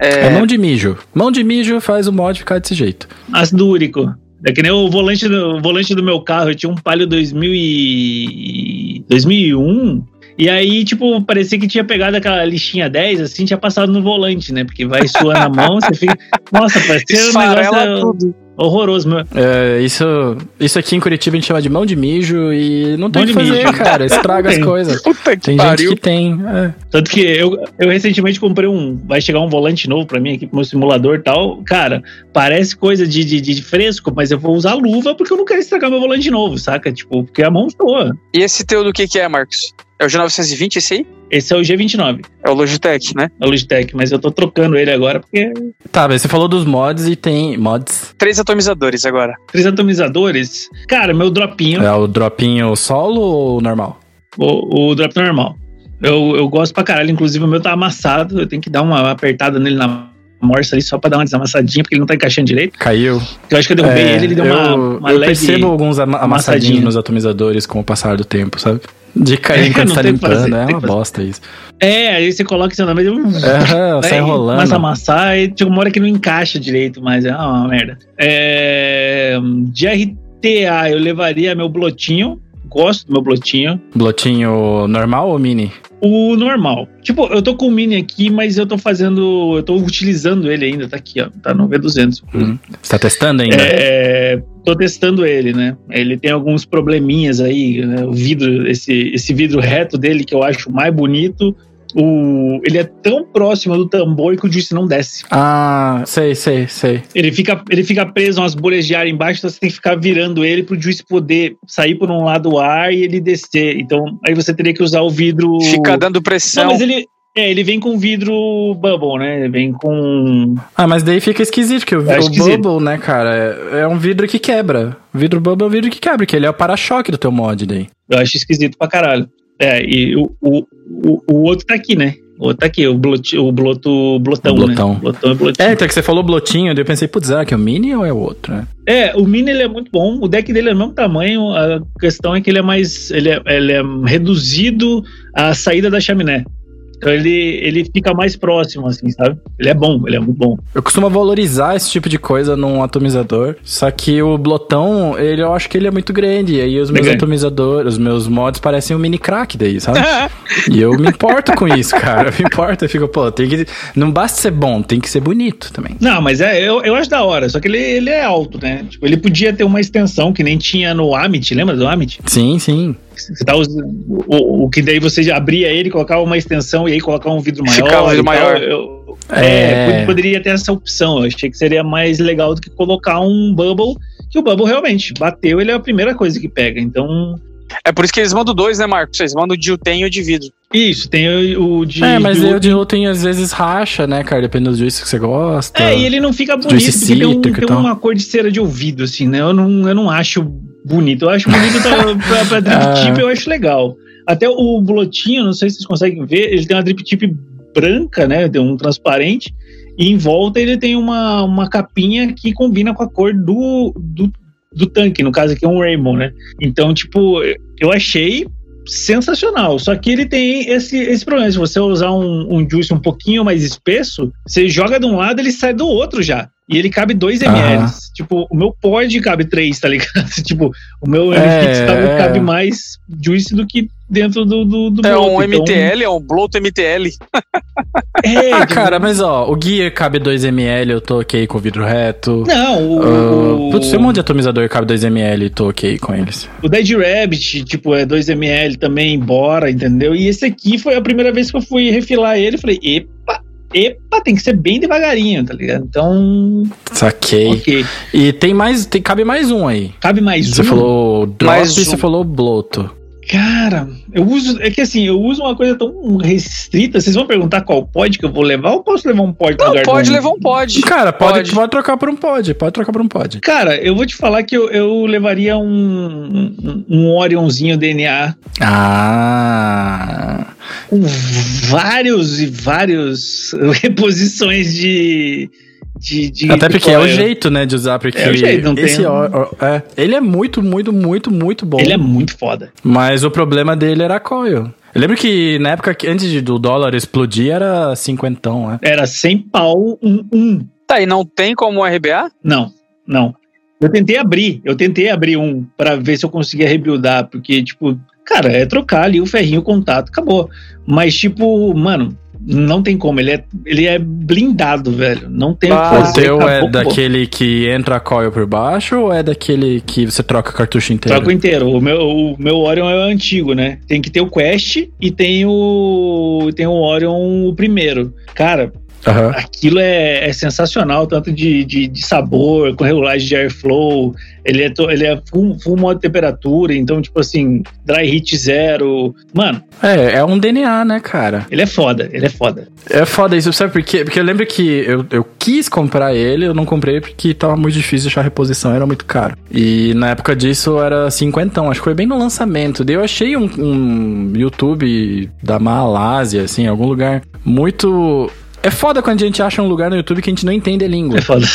É... é... mão de mijo. Mão de mijo faz o mod ficar desse jeito. Ácido úrico. É que nem o volante do, o volante do meu carro. Eu tinha um Palio 2000 e... 2001 e aí, tipo, parecia que tinha pegado aquela listinha 10, assim, tinha passado no volante, né? Porque vai suando a mão, você fica. Nossa, parecia um negócio tudo. horroroso, meu. É, isso, isso aqui em Curitiba a gente chama de mão de mijo e não tem o que fazer, mijo. cara. Estraga as coisas. Tem pariu. gente que tem. É. Tanto que eu, eu recentemente comprei um. Vai chegar um volante novo pra mim aqui pro meu simulador e tal. Cara, parece coisa de, de, de fresco, mas eu vou usar luva porque eu não quero estragar meu volante novo, saca? Tipo, porque a mão soa. E esse teu do que que é, Marcos? É o G920 esse aí? Esse é o G29. É o Logitech, né? É o Logitech, mas eu tô trocando ele agora porque. Tá, mas você falou dos mods e tem mods. Três atomizadores agora. Três atomizadores? Cara, meu dropinho. É o dropinho solo ou normal? O, o drop normal. Eu, eu gosto pra caralho, inclusive o meu tá amassado, eu tenho que dar uma apertada nele na morsa ali só pra dar uma desamassadinha, porque ele não tá encaixando direito. Caiu. Eu acho que eu derrubei é, ele, ele deu eu, uma, uma Eu percebo alguns amassadinhos nos atomizadores com o passar do tempo, sabe? De cair enquanto você tá limpando, fazer, é uma bosta isso. É, aí você coloca assim na mesa e sai rolando. Começa a amassar e tipo, uma hora que não encaixa direito, mas é uma merda. É, de RTA, eu levaria meu blotinho. Gosto do meu blotinho. Blotinho normal ou mini? O normal. Tipo, eu tô com o Mini aqui, mas eu tô fazendo. Eu tô utilizando ele ainda, tá aqui, ó. Tá no V200. Uhum. Você tá testando ainda? É. Tô testando ele, né? Ele tem alguns probleminhas aí, né? O vidro, esse, esse vidro reto dele que eu acho mais bonito o, ele é tão próximo do tambor que o juice não desce. Ah, sei, sei, sei. Ele fica, ele fica preso umas bolhas de ar embaixo, então você tem que ficar virando ele pro juice poder sair por um lado o ar e ele descer. Então, aí você teria que usar o vidro. Ficar dando pressão. Não, mas ele, É, ele vem com vidro bubble, né? Ele vem com. Ah, mas daí fica esquisito, que o, É o bubble, né, cara, é, é um vidro que quebra. Vidro bubble é um vidro que quebra, que ele é o para-choque do teu mod daí. Eu acho esquisito pra caralho. É, e o, o, o, o outro tá aqui, né? O outro tá aqui, o, blot, o bloto blotão, O blotão. né? Blotão é blotinho. É, então que você falou blotinho, daí eu pensei, putz, será que é o mini ou é o outro, né? É, o Mini ele é muito bom. O deck dele é do mesmo tamanho. A questão é que ele é mais. Ele é, ele é reduzido à saída da chaminé. Então ele, ele fica mais próximo, assim, sabe? Ele é bom, ele é muito bom. Eu costumo valorizar esse tipo de coisa num atomizador, só que o blotão, ele, eu acho que ele é muito grande, e aí os meus atomizadores, os meus mods parecem um mini crack daí, sabe? e eu me importo com isso, cara, eu me importo, eu fico, pô, tem que, não basta ser bom, tem que ser bonito também. Não, mas é, eu, eu acho da hora. Só que ele, ele é alto, né? Tipo, ele podia ter uma extensão que nem tinha no Amit, lembra do Amit? Sim, sim. Você tá usando, o, o que daí você abria ele, colocava uma extensão e aí colocava um vidro maior. Ficava um vidro e tal. maior. Eu- É. é, pod- poderia ter essa opção. Eu achei que seria mais legal do que colocar um Bubble, que o Bubble realmente bateu, ele é a primeira coisa que pega. Então, É por isso que eles mandam dois, né, Marcos? Eles mandam o de UTEM e o de vidro. isso, tem o, o de. é, mas de eu de outro às vezes racha, né, cara, dependendo do juice que você gosta. É, e ele não fica bonito, porque tem, um- e tem uma cor de cera de ouvido, assim, né? Eu não, eu não acho bonito. Eu acho bonito pra, pra, pra drip Ah. tip, eu acho legal. Até o blotinho, não sei se vocês conseguem ver, ele tem uma drip tip branca, né? Tem um transparente. E em volta ele tem uma, uma capinha que combina com a cor do, do, do tanque, no caso aqui é um Rainbow, né? Então, tipo, eu achei sensacional. Só que ele tem esse, esse problema. Se você usar um, um juice um pouquinho mais espesso, você joga de um lado ele sai do outro já. E ele cabe 2 ml. Aham. Tipo, o meu pod cabe 3, tá ligado? tipo, o meu É, MFix tá- é. cabe mais juice do que dentro do, do, do É bloco. um Então, MTL, é um bloto MTL. é, Ah, cara, mas ó, o Gear cabe 2ml, eu tô ok com o vidro reto. Não, o, Uh, putz, tem um monte de atomizador que cabe 2ml e tô ok com eles. o Dead Rabbit, tipo, é 2ml também, embora, entendeu? E esse aqui foi a primeira vez que eu fui refilar ele. Falei, epa, epa, tem que ser bem devagarinho, tá ligado? Então, Saquei. ok. E tem mais, tem, cabe mais um aí. Cabe mais Você um. falou drop Mais e um. você falou bloto. Cara, eu uso. É que assim, eu uso uma coisa tão restrita. Vocês vão perguntar qual pod que eu vou levar ou posso levar um pod Não, lugar pode do- levar um pod. Cara, pode, Pode. pode. trocar por um pod, pode trocar por um pod. Cara, eu vou te falar que eu, eu levaria um, um, um Orionzinho DNA Ah. com vários e vários reposições de. De, de Até porque é o jeito, né, de usar, porque É o jeito, não tem esse ó- é, ele é muito, muito, muito, muito bom. Ele é muito foda. Mas o problema dele era a coil. Eu lembro que na época que antes do dólar explodir era cinquentão, né? Era 100 pau, um, um. Tá, e não tem como RBA? Não, não. Eu tentei abrir, eu tentei abrir um pra ver se eu conseguia rebuildar, porque, tipo, cara, é trocar ali o ferrinho, o contato, acabou. Mas, tipo, mano, não tem como, ele é, ele é blindado, velho. Não tem Ah, o que o teu é daquele que entra a coil por baixo ou é daquele que você troca cartucho inteiro? Troco inteiro. O meu, o meu Orion é o antigo, né? Tem que ter o Quest e tem o. Tem o Orion o primeiro. Cara, Aham. aquilo é, é sensacional, tanto de, de, de sabor, com regulagem de airflow. Ele é, to- ele é full, full modo temperatura, então, tipo assim, dry heat zero. Mano, É, é um DNA, né, cara? ele é foda, ele é foda. É foda isso, sabe por quê? Porque eu lembro que eu, eu quis comprar ele, eu não comprei porque tava muito difícil achar reposição, era muito caro. E na época disso era cinquentão, acho que foi bem no lançamento. Daí eu achei um, um YouTube da Malásia, assim, em algum lugar muito... É foda quando a gente acha um lugar no YouTube que a gente não entende a língua. É foda.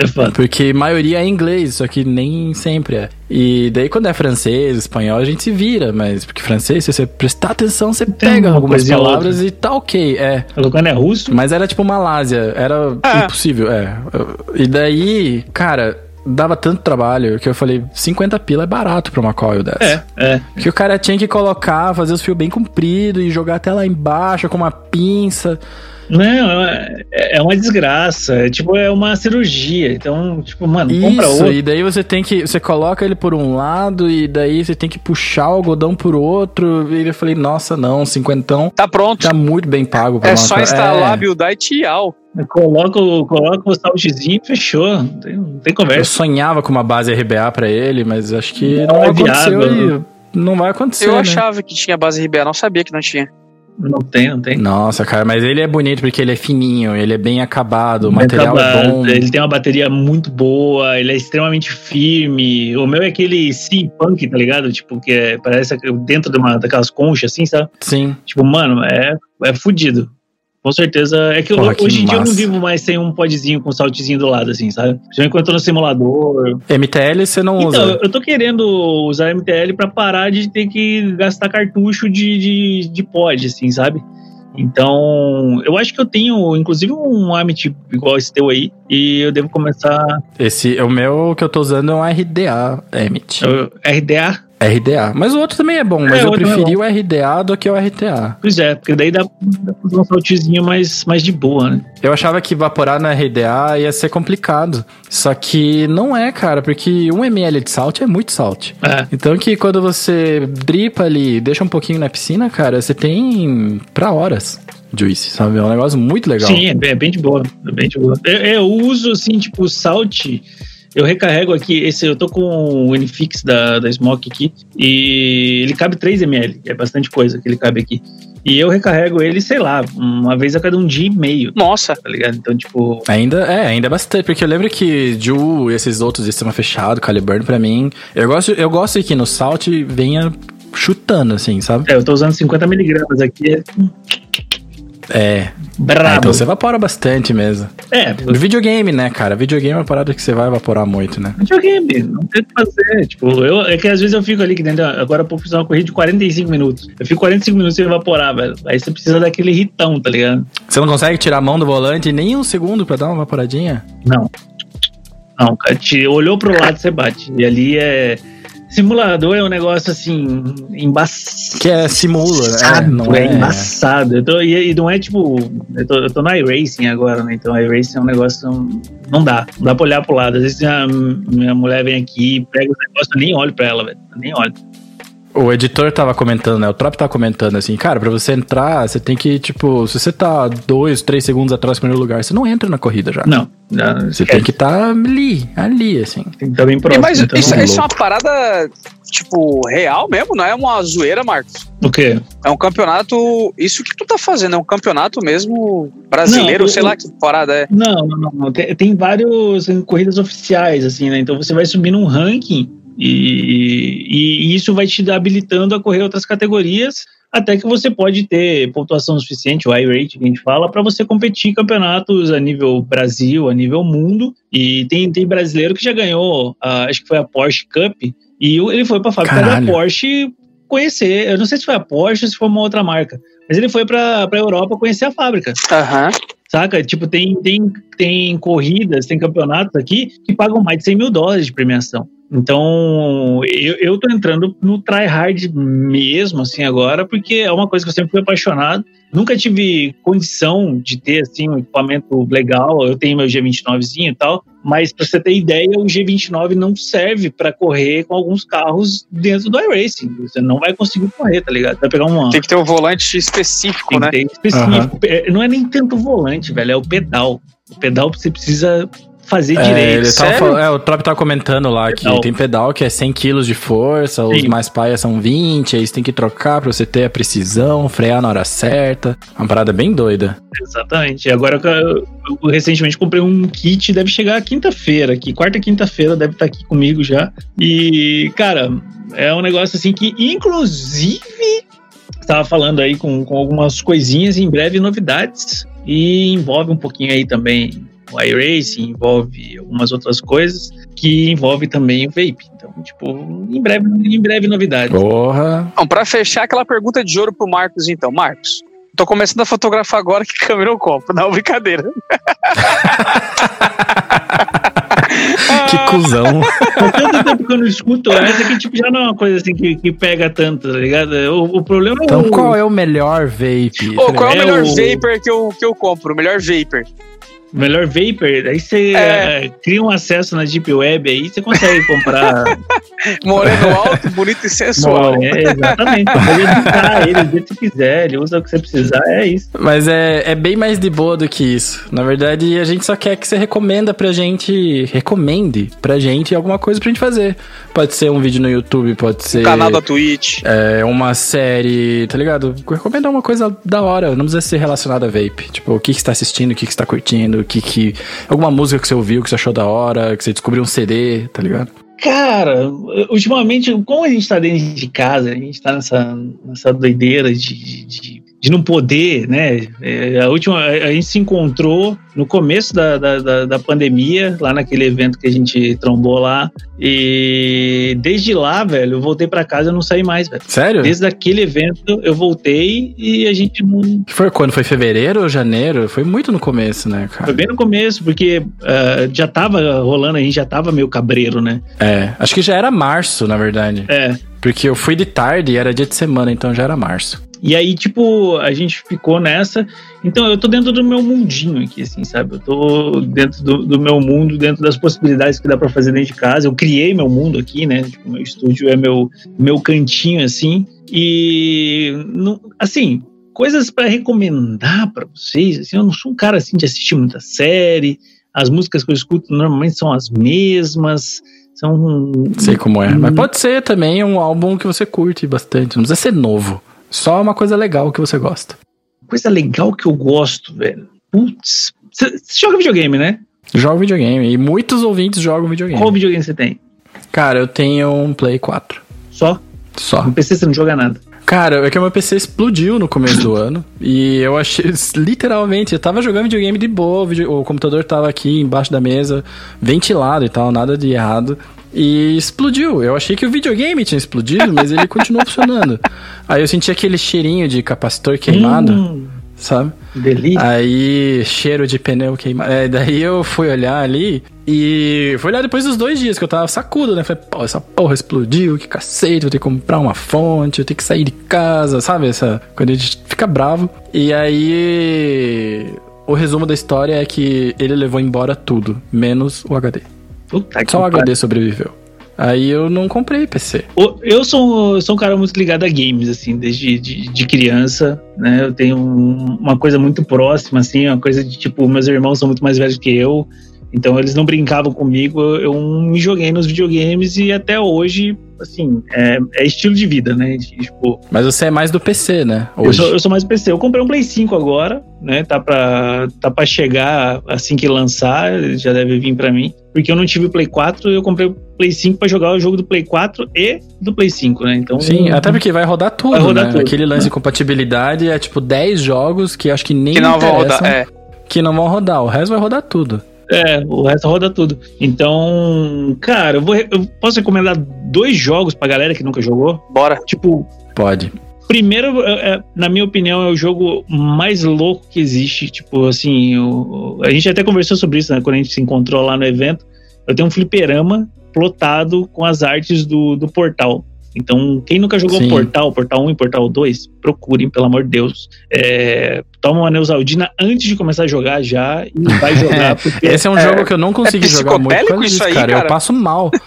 É foda. Porque a maioria é inglês, só que nem sempre é. E daí quando é francês, espanhol, a gente se vira, mas porque francês, se você prestar atenção, você pega uma algumas palavras e tá ok, é. Quando é russo, Mas era tipo Malásia, era Ah. impossível, é. E daí, cara, dava tanto trabalho que eu falei, 50 pila é barato pra uma coil dessa. é, é. Que o cara tinha que colocar, fazer os fios bem compridos e jogar até lá embaixo com uma pinça. Não, é, é uma desgraça. É tipo, é uma cirurgia. Então, tipo, mano, compra Isso, outro. e daí você tem que. Você coloca ele por um lado e daí você tem que puxar o algodão por outro. E eu falei, nossa, não, cinquentão Tá pronto. tá muito bem pago pra é uma só instalar, É. buildar e tchau. Coloca, o- coloca o saltezinho e fechou. Não tem, não tem Eu conversa. sonhava com uma base RBA pra ele, mas acho que Não não, é aconteceu viável, e não vai acontecer. Eu né? achava que tinha base RBA, não sabia que não tinha. Não tem, não tem. Nossa, cara, mas ele é bonito porque ele é fininho, ele é bem acabado, o Bem material é acabado, bom. Ele tem uma bateria muito boa, ele é extremamente firme. O meu é aquele steampunk, tá ligado? Tipo, que é, parece dentro de uma daquelas conchas, assim, sabe? Sim. Tipo, mano, é, é fudido. Com certeza. É que, Porra, eu- hoje em dia eu não vivo mais sem um podzinho com saltezinho do lado, assim, sabe? Já enquanto no simulador. MTL você não Então, usa. eu tô querendo usar MTL pra parar de ter que gastar cartucho de, de, de pod, assim, sabe? Então, eu acho que eu tenho, inclusive, um Amit igual esse teu aí, e eu devo começar. Esse, o meu que eu tô usando é um RDA Emit. eu- RDA? RDA. Mas o outro também é bom, mas É, eu outro é preferi o RDA do que o RTA. Pois é, porque daí dá, dá pra usar um saltezinho mais, mais de boa, né? Eu achava que evaporar na RDA ia ser complicado. Só que não é, cara, porque 1 ml de salt é muito salt. É. Então que quando você dripa ali, deixa um pouquinho na piscina, cara, você tem pra horas juice, sabe? É um negócio muito legal. Sim, é bem, é de boa. É bem de boa. Eu, eu uso, assim, tipo, o Salt. Eu recarrego aqui, esse, eu tô com o Unifix da, da Smoke aqui, e ele cabe 3ml, é bastante coisa que ele cabe aqui. E eu recarrego ele, sei lá, uma vez a cada um dia e meio, Nossa, tá ligado? Então, tipo, Ainda é, ainda é bastante, porque eu lembro que Ju, esses outros de sistema fechado, Caliburn, pra mim, eu gosto, eu gosto que no Salt venha chutando, assim, sabe? é, eu tô usando 50mg aqui, é brabo. Ah, então você evapora bastante mesmo. É, No videogame, né, cara? Videogame é uma parada que você vai evaporar muito, né? videogame, não tem o que fazer. Tipo, eu, é que às vezes eu fico ali, que dentro, agora eu fiz uma corrida de 45 minutos. Eu fico 45 minutos sem evaporar, velho. Aí você precisa daquele ritão, tá ligado? Você não consegue tirar a mão do volante nem um segundo pra dar uma evaporadinha? Não. Não, cara, te olhou pro lado, você bate. E ali é. Simulador é um negócio assim, embaçado. Que é simula, né? Não é, é. embaçado. Tô, e, e não é tipo. Eu tô, eu tô no iRacing agora, né? Então iRacing é um negócio. Não dá. Não dá pra olhar pro lado. Às vezes a minha mulher vem aqui, pega os negócios, eu nem olho pra ela, velho. Nem olho. O editor tava comentando, né? O Trop tava comentando assim, cara, pra você entrar, você tem que, tipo, se você tá dois, três segundos atrás do primeiro lugar, você não entra na corrida já. Não. não Você tem que estar tá ali, ali, assim. tem que estar bem E, próximo. mas então, isso, é isso é uma parada, tipo, real mesmo? Não é uma zoeira, Marcos? O quê? É um campeonato. Isso que tu tá fazendo, é um campeonato mesmo brasileiro, Não, sei lá que parada é. Não, não, não. Tem, tem vários em corridas oficiais, assim, né? Então você vai subir num ranking e, e isso vai te habilitando a correr outras categorias, até que você pode ter pontuação suficiente, o I-rate que a gente fala, para você competir em campeonatos a nível Brasil, a nível mundo. E tem, tem brasileiro que já ganhou, ah, acho que foi a Porsche Cup, e ele foi para a fábrica Caralho. da Porsche conhecer. Eu não sei se foi a Porsche ou se foi uma outra marca, mas ele foi para a Europa conhecer a fábrica. Aham. Saca? Tipo, tem, tem, tem corridas, tem campeonatos aqui que pagam mais de 100 mil dólares de premiação. Então, eu, eu tô entrando no tryhard mesmo, assim, agora, porque é uma coisa que eu sempre fui apaixonado. Nunca tive condição de ter, assim, um equipamento legal. Eu tenho meu G29zinho e tal, mas pra você ter ideia, o G29 não serve pra correr com alguns carros dentro do iRacing. Você não vai conseguir correr, tá ligado? Vai pegar uma, Tem que ter um volante específico, tem né? que ter específico. É, Não é nem tanto o volante, velho, é o pedal. O pedal você precisa fazer É, direito. tava é, o Trop tava comentando lá Pedal. que tem pedal que é 100 kg de força, os Sim. mais paias são 20, aí você tem que trocar pra você ter a precisão, frear na hora certa. Uma parada bem doida. Exatamente. E Agora eu, eu recentemente comprei um kit, deve chegar quinta-feira aqui, quarta quinta-feira deve estar aqui comigo já. E, cara, é um negócio assim que, inclusive, estava falando aí com, com algumas coisinhas, em breve novidades. E envolve um pouquinho aí também o iRacing, envolve algumas outras coisas que envolve também o vape. Então, tipo, em breve, em breve novidades. Porra. Bom, pra fechar aquela pergunta de ouro pro Marcos, então. Marcos, tô começando a fotografar agora que câmera eu compro. Não, brincadeira. Que cuzão. Há tanto tempo que eu não escuto essa que tipo, já não é uma coisa assim que, que pega tanto, tá ligado? O, o problema é Então o... qual é o melhor vape? Ô, qual é o É melhor o- vapor que eu, que eu compro? O melhor vapor? Melhor Vapor, aí você É. é, cria um acesso na Deep Web aí, você consegue comprar. Moreno alto, bonito e sensual. é, exatamente. Pode editar ele do jeito que quiser, ele usa o que você precisar, é isso. Mas é, é bem mais de boa do que isso. Na verdade, a gente só quer que você recomenda pra gente. Recomende pra gente alguma coisa pra gente fazer. Pode ser um vídeo no YouTube, pode ser. Canal da Twitch. É, uma série, tá ligado? Recomendar uma coisa da hora, não precisa ser relacionada a vape. Tipo, o que, que você tá assistindo, o que, que você tá curtindo, o que que. Alguma música que você ouviu, que você achou da hora, que você descobriu um CD, tá ligado? Cara, ultimamente, como a gente tá dentro de casa, a gente tá nessa, nessa doideira de, de, de, de não poder, né? É, a última, a gente se encontrou no começo da, da, da, pandemia, lá naquele evento que a gente trombou lá. E desde lá, velho, eu voltei pra casa e não saí mais, velho. Sério? Desde aquele evento eu voltei e a gente não. Foi quando? Foi fevereiro ou janeiro? Foi muito no começo, né, Foi cara? bem no começo, porque ah, já tava rolando, a gente já tava meio cabreiro, né? É, acho que já era março, na verdade. É. Porque eu fui de tarde e era dia de semana, então já era março. E aí, tipo, a gente ficou nessa. Então, eu tô dentro do meu mundinho aqui, assim, sabe? Eu tô dentro do, do meu mundo, dentro das possibilidades que dá pra fazer dentro de casa. Eu criei meu mundo aqui, né? Tipo, meu estúdio é meu, meu cantinho, assim. E, não- assim, coisas pra recomendar pra vocês. Assim, eu não sou um cara, assim, de assistir muita série. As músicas que eu escuto normalmente são as mesmas. São. Sei como é. Mas Hum. pode ser também um álbum que você curte bastante. Não precisa ser novo. Só uma coisa legal que você gosta. Coisa legal que eu gosto, velho. Putz. Você joga videogame, né? Jogo videogame. E muitos ouvintes jogam videogame. Qual videogame você tem? Cara, eu tenho um Play 4. Só? Só. No PC você não joga nada. Cara, é que o meu PC explodiu no começo do ano. E eu achei, literalmente, eu tava jogando videogame de boa, o, computador tava aqui embaixo da mesa, ventilado e tal, nada de errado. E explodiu. Eu achei que o videogame tinha explodido, mas ele continuou funcionando. Aí eu senti aquele cheirinho de capacitor queimado, Hum, sabe? delícia. Aí, cheiro de pneu queimado. É, daí eu fui olhar ali e fui olhar depois dos dois dias que eu tava sacudo, né? Falei, pô, essa porra explodiu, que cacete, vou ter que comprar uma fonte, eu tenho que sair de casa, sabe? Essa, quando a gente fica bravo. E aí, o resumo da história é que ele levou embora tudo, menos o HD. Puta que Só o. HD sobreviveu. Aí eu não comprei PC. Eu sou, eu sou um cara muito ligado a games, assim, desde de, de criança, né? Eu tenho um- uma coisa muito próxima, assim, uma coisa de tipo, meus irmãos são muito mais velhos que eu, então eles não brincavam comigo, eu, eu me joguei nos videogames e até hoje, assim, é, é estilo de vida, né? Tipo, Mas você é mais do PC, né? Eu sou, eu sou mais PC. Eu comprei um Play 5 agora, né? Tá pra, tá pra chegar assim que lançar, já deve vir pra mim. Porque eu não tive o Play 4 eu comprei o Play 5 pra jogar o jogo do Play 4 e do Play 5, né? Então. Sim, até porque vai rodar tudo, Vai rodar né? tudo, Aquele lance né? de compatibilidade é tipo 10 jogos que acho que nem Que não vão rodar. É. que não vão rodar. O resto vai rodar tudo. É, o resto roda tudo. Então, cara, eu, vou, eu posso recomendar dois jogos pra galera que nunca jogou? Bora. Tipo, Pode. Primeiro, é- é, na minha opinião, é o jogo mais louco que existe. Tipo, assim, o- a gente até conversou sobre isso, né? Quando a gente se encontrou lá no evento. Eu tenho um fliperama plotado com as artes do, do Portal. Então, quem nunca jogou Sim. Portal, Portal 1 e Portal 2, procurem, pelo amor de Deus. É, toma uma Neusaldina antes de começar a jogar já e vai jogar, porque Esse é um É- jogo que eu não consegui é jogar muito por isso aí, cara. Eu cara? passo mal.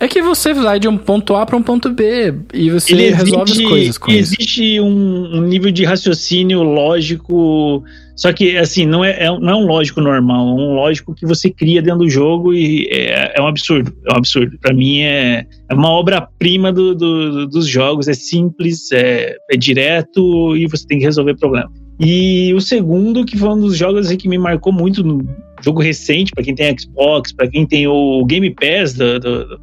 É que você vai de um ponto A pra um ponto B e você ele resolve existe, as coisas com isso. existe um, um nível de raciocínio lógico, só que assim, não é, é não é um lógico normal, é um lógico que você cria dentro do jogo e é, é um absurdo, é um absurdo. Pra mim é, é uma obra-prima do, do- dos jogos, é simples, é, é direto e você tem que resolver problema. E o segundo, que foi um dos jogos assim, que me marcou muito no jogo recente, pra quem tem Xbox, pra quem tem o Game Pass do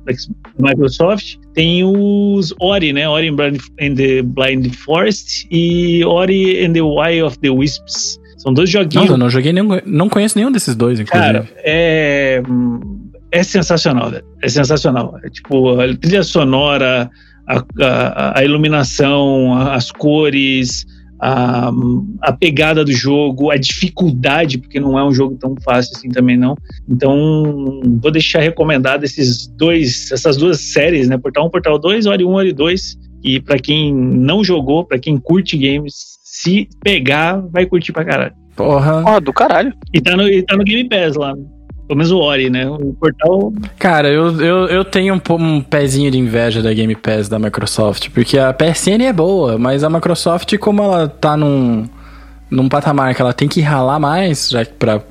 Microsoft, tem os Ori, né? Ori and the Blind Forest e Ori and the Way of the Wisps. São dois joguinhos. Nossa, eu não joguei nenhum. Não conheço nenhum desses dois, inclusive. Cara, é, é sensacional, velho. É sensacional. É tipo, a trilha sonora, a, a, a iluminação, a- as cores, a, pegada do jogo, a dificuldade, porque não é um jogo tão fácil assim também não. Então, vou deixar recomendado esses dois, essas duas séries, né? Portal 1, Portal 2, Ori 1, Ori 2. E pra quem não jogou, pra quem curte games, se pegar, vai curtir pra caralho. Porra. Porra, do caralho. E tá no, e tá no Game Pass lá. Pelo menos o Ori, né? O portal. Cara, eu, eu, eu tenho um, um pezinho de inveja da Game Pass da Microsoft, porque a PSN é boa, mas a Microsoft, como ela tá num, num patamar que ela tem que ralar mais, já que pra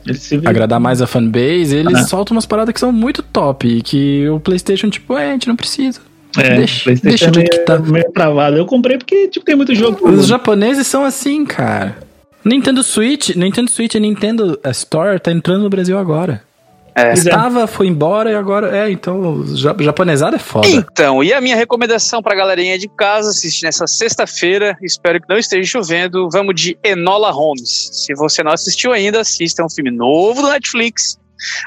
agradar mais a fanbase, eles Ah. soltam umas paradas que são muito top e que o PlayStation, tipo, é, a gente não precisa. É, deixa, PlayStation deixa é jeito que tá. meio, travado. Eu comprei porque, tipo, tem muito jogo. Os japoneses são assim, cara. Nintendo Switch, Nintendo Switch e Nintendo Store tá entrando no Brasil agora. É. É. Estava, foi embora e agora. É, então, ja- japonesada é foda. Então, e a minha recomendação pra galerinha de casa assistir nessa sexta-feira, espero que não esteja chovendo, vamos de Enola Holmes. Se você não assistiu ainda, assista, é um filme novo do Netflix,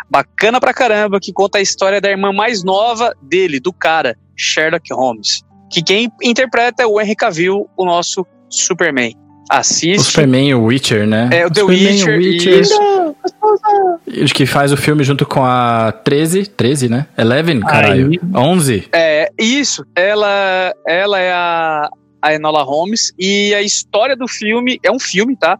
bacana pra caramba, que conta a história da irmã mais nova dele, do cara, Sherlock Holmes. Que quem interpreta é o Henry Cavill, o nosso Superman. O Assiste. Superman e o Witcher, né? É, o The Superman e Witcher, Witcher, isso. Acho que faz o filme junto com a 13, 13, né? Eleven, caralho. Aí. 11. É, isso. Ela, ela é a, a Enola Holmes e a história do filme é um filme, tá?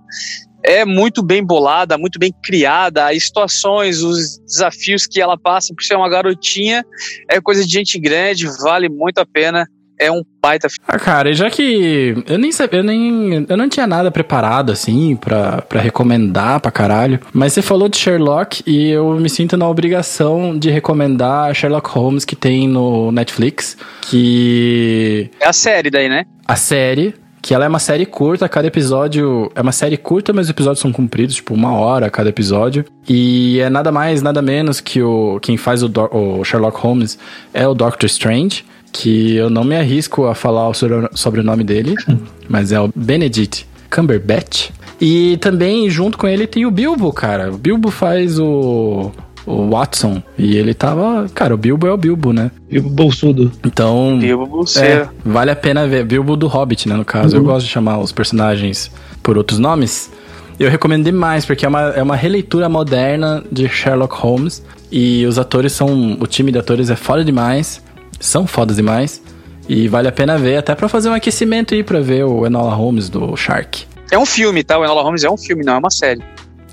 É muito bem bolada, muito bem criada. As situações, os desafios que ela passa por ser uma garotinha é coisa de gente grande, vale muito a pena. É um baita filme. Ah, cara, já que eu nem sabia, eu nem eu não tinha nada preparado assim pra, pra recomendar pra caralho, mas você falou de Sherlock e eu me sinto na obrigação de recomendar Sherlock Holmes que tem no Netflix, que É a série daí, né? a série, que ela é uma série curta, cada episódio é uma série curta, mas os episódios são compridos, tipo uma hora cada episódio. E é nada mais, nada menos que o quem faz o, Do- o Sherlock Holmes é o Doctor Strange, que eu não me arrisco a falar o sobre- sobrenome dele, mas é o Benedict Cumberbatch. E também junto com ele tem o Bilbo, cara. O Bilbo faz o o Watson e ele tava, cara, o Bilbo é o Bilbo, né? E o bolsudo. Então, Bilbo é, Bolseiro. vale a pena ver. Bilbo do Hobbit, né, no caso. Eu gosto de chamar os personagens por outros nomes. Eu recomendo demais, porque é uma, é uma releitura moderna de Sherlock Holmes. E os atores são. O time de atores é foda demais. São fodas demais. E vale a pena ver, até pra fazer um aquecimento aí pra ver o Enola Holmes do Shark. É um filme, tá? O Enola Holmes é um filme, não é uma série.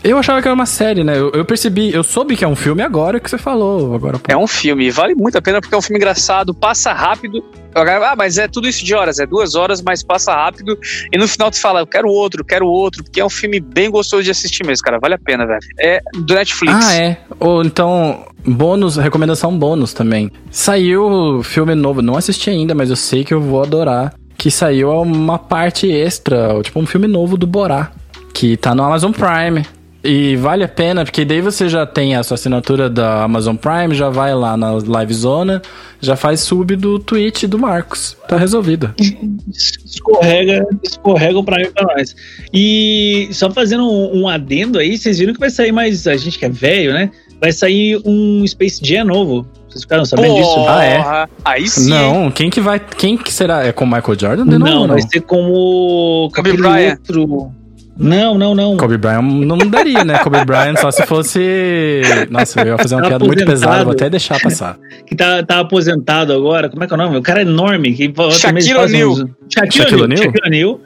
Eu achava que era uma série, né? Eu, eu percebi, eu soube que é um filme agora que você falou. Agora, É um filme, e vale muito a pena porque é um filme engraçado, passa rápido. Ah, mas é tudo isso de horas, é duas horas, mas passa rápido. E no final tu fala, eu quero outro, quero outro, porque é um filme bem gostoso de assistir mesmo, cara. Vale a pena, velho. É do Netflix. Ah, é. Ou então, bônus, recomendação bônus também. Saiu filme novo, não assisti ainda, mas eu sei que eu vou adorar. Que saiu uma parte extra, tipo um filme novo do Borá, que tá no Amazon Prime. E vale a pena, porque daí você já tem a sua assinatura da Amazon Prime, já vai lá na Live Zona, já faz sub do Twitch do Marcos. Tá resolvido. Escorrega, escorrega o Prime pra nós. E só fazendo um, um adendo aí, vocês viram que vai sair mais. A gente que é velho, né? Vai sair um Space Jam novo. Vocês ficaram sabendo disso? Ah, é? Porra, Aí sim. Não, quem que vai. Quem que será? É com o Michael Jordan? De Não, novo, vai ser como. Kobe Bryant. outro. Não, não, não. Kobe Bryant não daria, né? Kobe Bryant só se fosse. Nossa, eu ia fazer uma Tá piada muito pesada, vou até deixar passar. Que tá, tá aposentado agora. Como é que é o nome? O cara é enorme. Que Shaquille O'Neal. uns- Shaquille O'Neal. O'Neal? Shaquille O'Neal.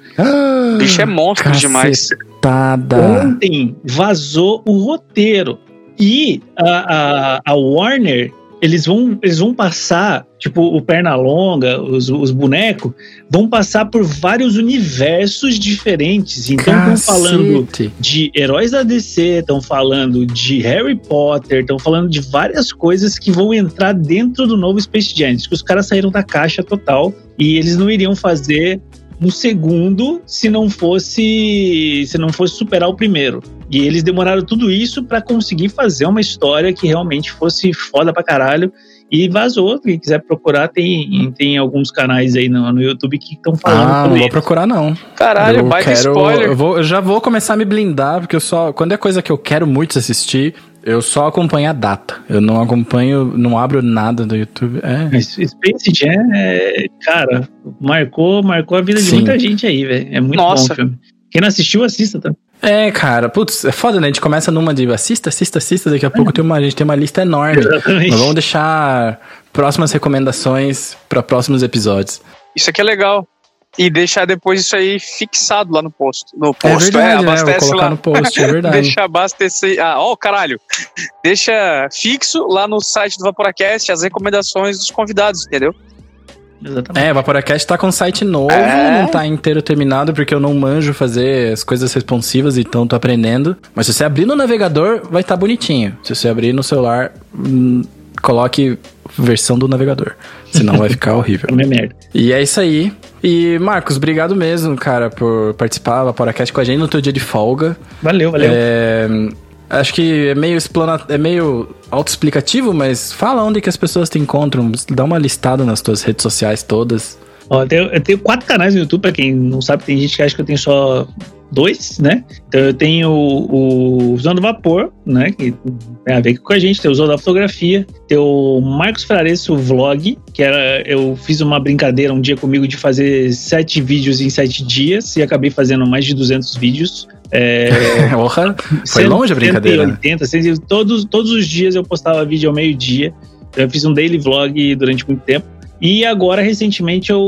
O bicho é monstro demais. Cacetada. Ontem vazou o roteiro. E a, a, a Warner, eles vão, eles vão passar, tipo, o Pernalonga, os, os bonecos, vão passar por vários universos diferentes. Então estão falando de heróis da DC, estão falando de Harry Potter, estão falando de várias coisas que vão entrar dentro do novo Space Jam. Que os caras saíram da caixa total e eles não iriam fazer um segundo se não fosse se não fosse superar o primeiro. E eles demoraram tudo isso pra conseguir fazer uma história que realmente fosse foda pra caralho. E vazou. Quem quiser procurar, tem, tem alguns canais aí no, no YouTube que estão falando Ah, não vou procurar, não. Caralho, eu baita quero, spoiler. Eu, vou, eu já vou começar a me blindar, porque eu só. Quando é coisa que eu quero muito assistir, eu só acompanho a data. Eu não acompanho, não abro nada do YouTube. É. Space Jam, é, cara, marcou, marcou a vida de Sim. muita gente aí, velho. É muito Nossa. bom o filme. Quem não assistiu, assista, tá? É, cara, putz, é foda, né? A gente começa numa de assista, assista, assista, daqui a pouco tem uma, a gente tem uma lista enorme. Exatamente. Mas vamos deixar próximas recomendações para próximos episódios. Isso aqui é legal. E deixar depois isso aí fixado lá no posto. No posto, é verdade, é? Vou abastece colocar lá. no post, é verdade. Deixa abastecer. Ah, ó, caralho. Deixa fixo lá no site do Vaporacast as recomendações dos convidados, entendeu? Exatamente. É, o Vaporacast tá com um site novo, É. não tá inteiro terminado porque eu não manjo fazer as coisas responsivas, então tô aprendendo. Mas se você abrir no navegador, vai estar bonitinho. Se você abrir no celular, hum, coloque versão do navegador. Senão vai ficar horrível. É merda. E é isso aí. E, Marcos, obrigado mesmo, cara, por participar do Vaporacast com a gente no teu dia de folga. Valeu, valeu. É, acho que é meio explana, é meio autoexplicativo, mas fala onde que as pessoas te encontram, dá uma listada nas tuas redes sociais todas. Ó, eu, tenho, eu tenho quatro canais no YouTube, pra quem não sabe, tem gente que acha que eu tenho só dois, né? Então eu tenho o, o Zona do Vapor, né? Que tem a ver com a gente, tem o Zona da Fotografia, tem o Marcos Fraresso Vlog, que era. Eu fiz uma brincadeira um dia comigo de fazer sete vídeos em sete dias e acabei fazendo mais de 200 vídeos. É, foi longe a brincadeira. né? 180, 100, todos, todos os dias eu postava vídeo ao meio-dia. Eu fiz um daily vlog durante muito tempo. E agora, recentemente, eu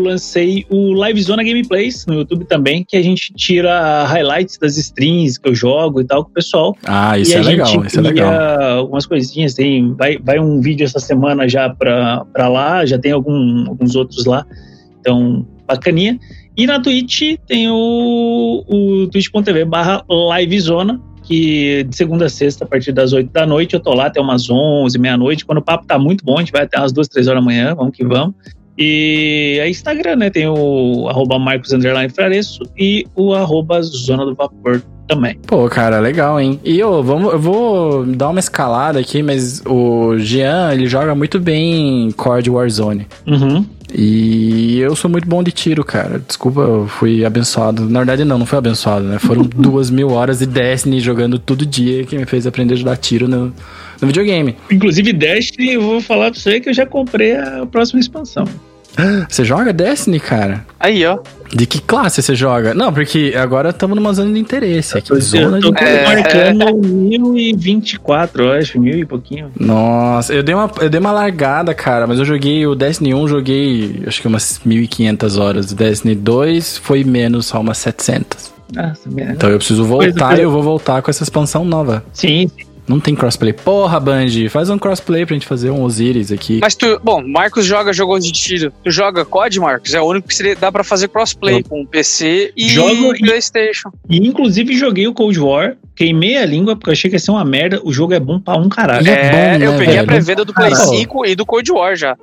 lancei o Live Zona Gameplays no YouTube também, que a gente tira highlights das streams que eu jogo e tal com o pessoal. Ah, isso e é a legal, gente isso é legal. algumas coisinhas. Tem, vai, vai um vídeo essa semana já pra, pra lá, já tem algum, alguns outros lá. Então, bacaninha. E na Twitch tem o, o twitch.tv barra livezona, que de segunda a sexta, a partir das 8 da noite, eu tô lá até umas 11, meia-noite. Quando o papo tá muito bom, a gente vai até umas 2, 3 horas da manhã, vamos que vamos. E é Instagram, né? Tem o arroba Marcos Underline e o arroba Zona do Vapor também. Pô, cara, legal, hein? E eu, vamos, eu vou dar uma escalada aqui, mas o Jean, ele joga muito bem COD Warzone. Uhum. E eu sou muito bom de tiro, cara. Desculpa, eu fui abençoado. Na verdade, não, não foi abençoado, né? Foram duas mil horas de Destiny jogando todo dia que me fez aprender a dar tiro no, no videogame. Inclusive, Destiny, eu vou falar pra você que eu já comprei a próxima expansão. Você joga Destiny, cara? Aí, ó. De que classe você joga? Não, porque agora estamos numa zona de interesse aqui. Zona de eu tô É. marcando 1024, eu acho, mil e pouquinho. Nossa, eu dei, uma, eu dei uma largada, cara, mas eu joguei o Destiny 1, joguei acho que umas 1.500 horas. O Destiny 2 foi menos, só umas 700. Nossa, merda. Então eu preciso voltar e eu vou voltar com essa expansão nova. Sim, Não tem crossplay. Porra, Band, faz um crossplay pra gente fazer um Osiris aqui. Mas tu, bom, Marcos joga jogos de tiro. Tu joga COD, Marcos? É o único que seria- dá pra fazer crossplay com PC e Jogo e- PlayStation. E inclusive joguei o Cold War, queimei a língua porque eu achei que ia ser uma merda. O jogo é bom pra um caralho. E é É, bom, eu né, peguei a velho? pré-venda do Play Caralho. 5 e do Cold War já.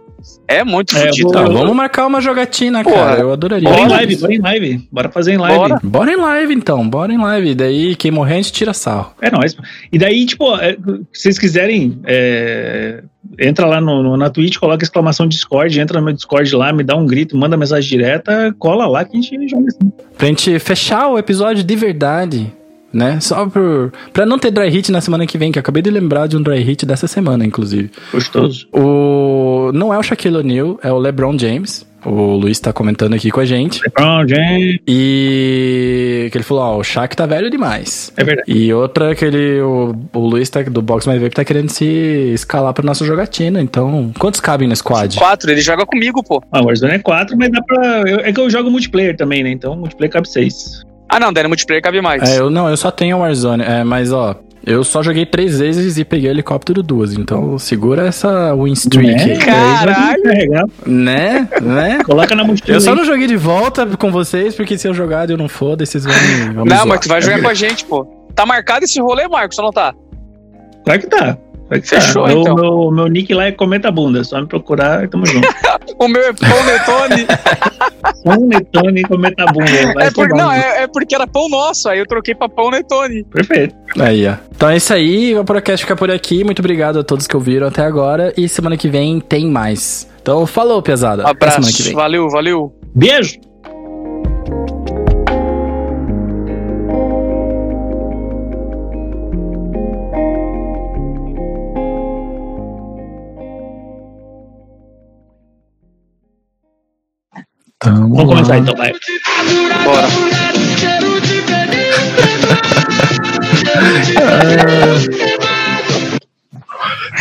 É muito É, fodido. vou- Tá, vamos marcar uma jogatina, Porra. cara. Eu adoraria. Bora em live, bora em live. Bora fazer em live. Bora. Bora em live, então. Bora em live. Daí, quem morrer, a gente tira sarro. É nóis. E daí, tipo, é, se vocês quiserem, é, entra lá no, no- na Twitch, coloca exclamação Discord, entra no meu Discord lá, me dá um grito, manda mensagem direta, cola lá que a gente joga assim. Pra gente fechar o episódio de verdade, né? Só por, pra não ter dry hit na semana que vem, que eu acabei de lembrar de um dry hit dessa semana, inclusive. Gostoso. O, não é o Shaquille O'Neal, é o LeBron James. O Luiz tá comentando aqui com a gente. LeBron James, E que ele falou, ó, o Shaq tá velho demais. é verdade. E outra que ele, o, o Luiz tá, do Box Mais Vape tá querendo se escalar pra nossa jogatina. Então, quantos cabem no squad? Quatro, ele joga comigo, pô. Ah, Warzone é 4, mas dá pra. eu- é que eu jogo multiplayer também, né? Então multiplayer cabe 6. Ah, não, daí no multiplayer cabe mais. É, eu não, eu só tenho Warzone. É, mas ó, eu só joguei três vezes e peguei helicóptero duas. Então segura essa win streak, Né? aí, Caralho! Né? né? coloca na mochila. Eu só não joguei de volta com vocês, porque se eu jogar e eu não for, vocês vão me, vão me não, zoar. mas tu vai jogar com a gente, pô. Tá marcado esse rolê, Marcos, ou não tá? Claro que tá. Fechou. Meu- então. Meu, meu nick lá é Comenta Bunda. Só me procurar e tamo junto. O meu é pão Netone. Pão Netone Comenta Bunda. Vai é, por, não, é, é porque era pão nosso, aí eu troquei pra pão Netone. Perfeito. Aí, ó. Então é isso aí, o Vaporacast fica por aqui. Muito obrigado a todos que ouviram até agora. E semana que vem tem mais. Então falou, pesada. Um Até semana que abraço, vem. valeu, valeu. Beijo! Tamo Vamos começar lá. então, vai. Bora.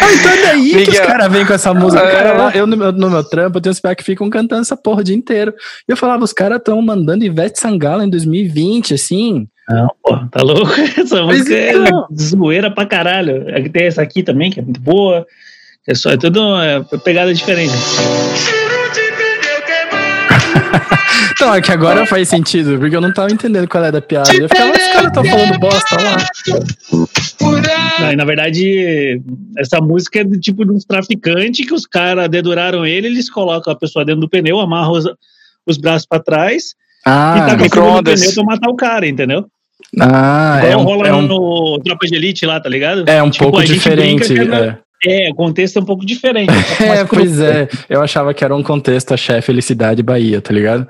Ai, tá daí, aí que os caras vêm com essa música. É. Cara, lá, eu no meu, no meu trampo, eu tenho uns que ficam cantando essa porra o dia inteiro. E eu falava, os caras estão mandando Ivete Sangala em 2020, assim. Não, porra, tá louco? Essa música é, é zoeira pra caralho. Tem essa aqui também, que é muito boa. É só, é tudo é, pegada diferente. Então, é que agora faz sentido, porque eu não tava entendendo qual é da piada. Eu ficava, os caras estão falando bosta lá. Não, e na verdade, essa música é do tipo de uns traficantes que os caras deduraram ele, eles colocam a pessoa dentro do pneu, amarram os, os braços pra trás ah, e tá com o pneu pra matar o cara, entendeu? Ah, Igual é um, rola é um... no Tropa de Elite lá, tá ligado? É um tipo, pouco diferente. Brinca, é. É, o contexto é um pouco diferente. é, pois é. Eu achava que era um contexto axé, felicidade, Bahia, tá ligado?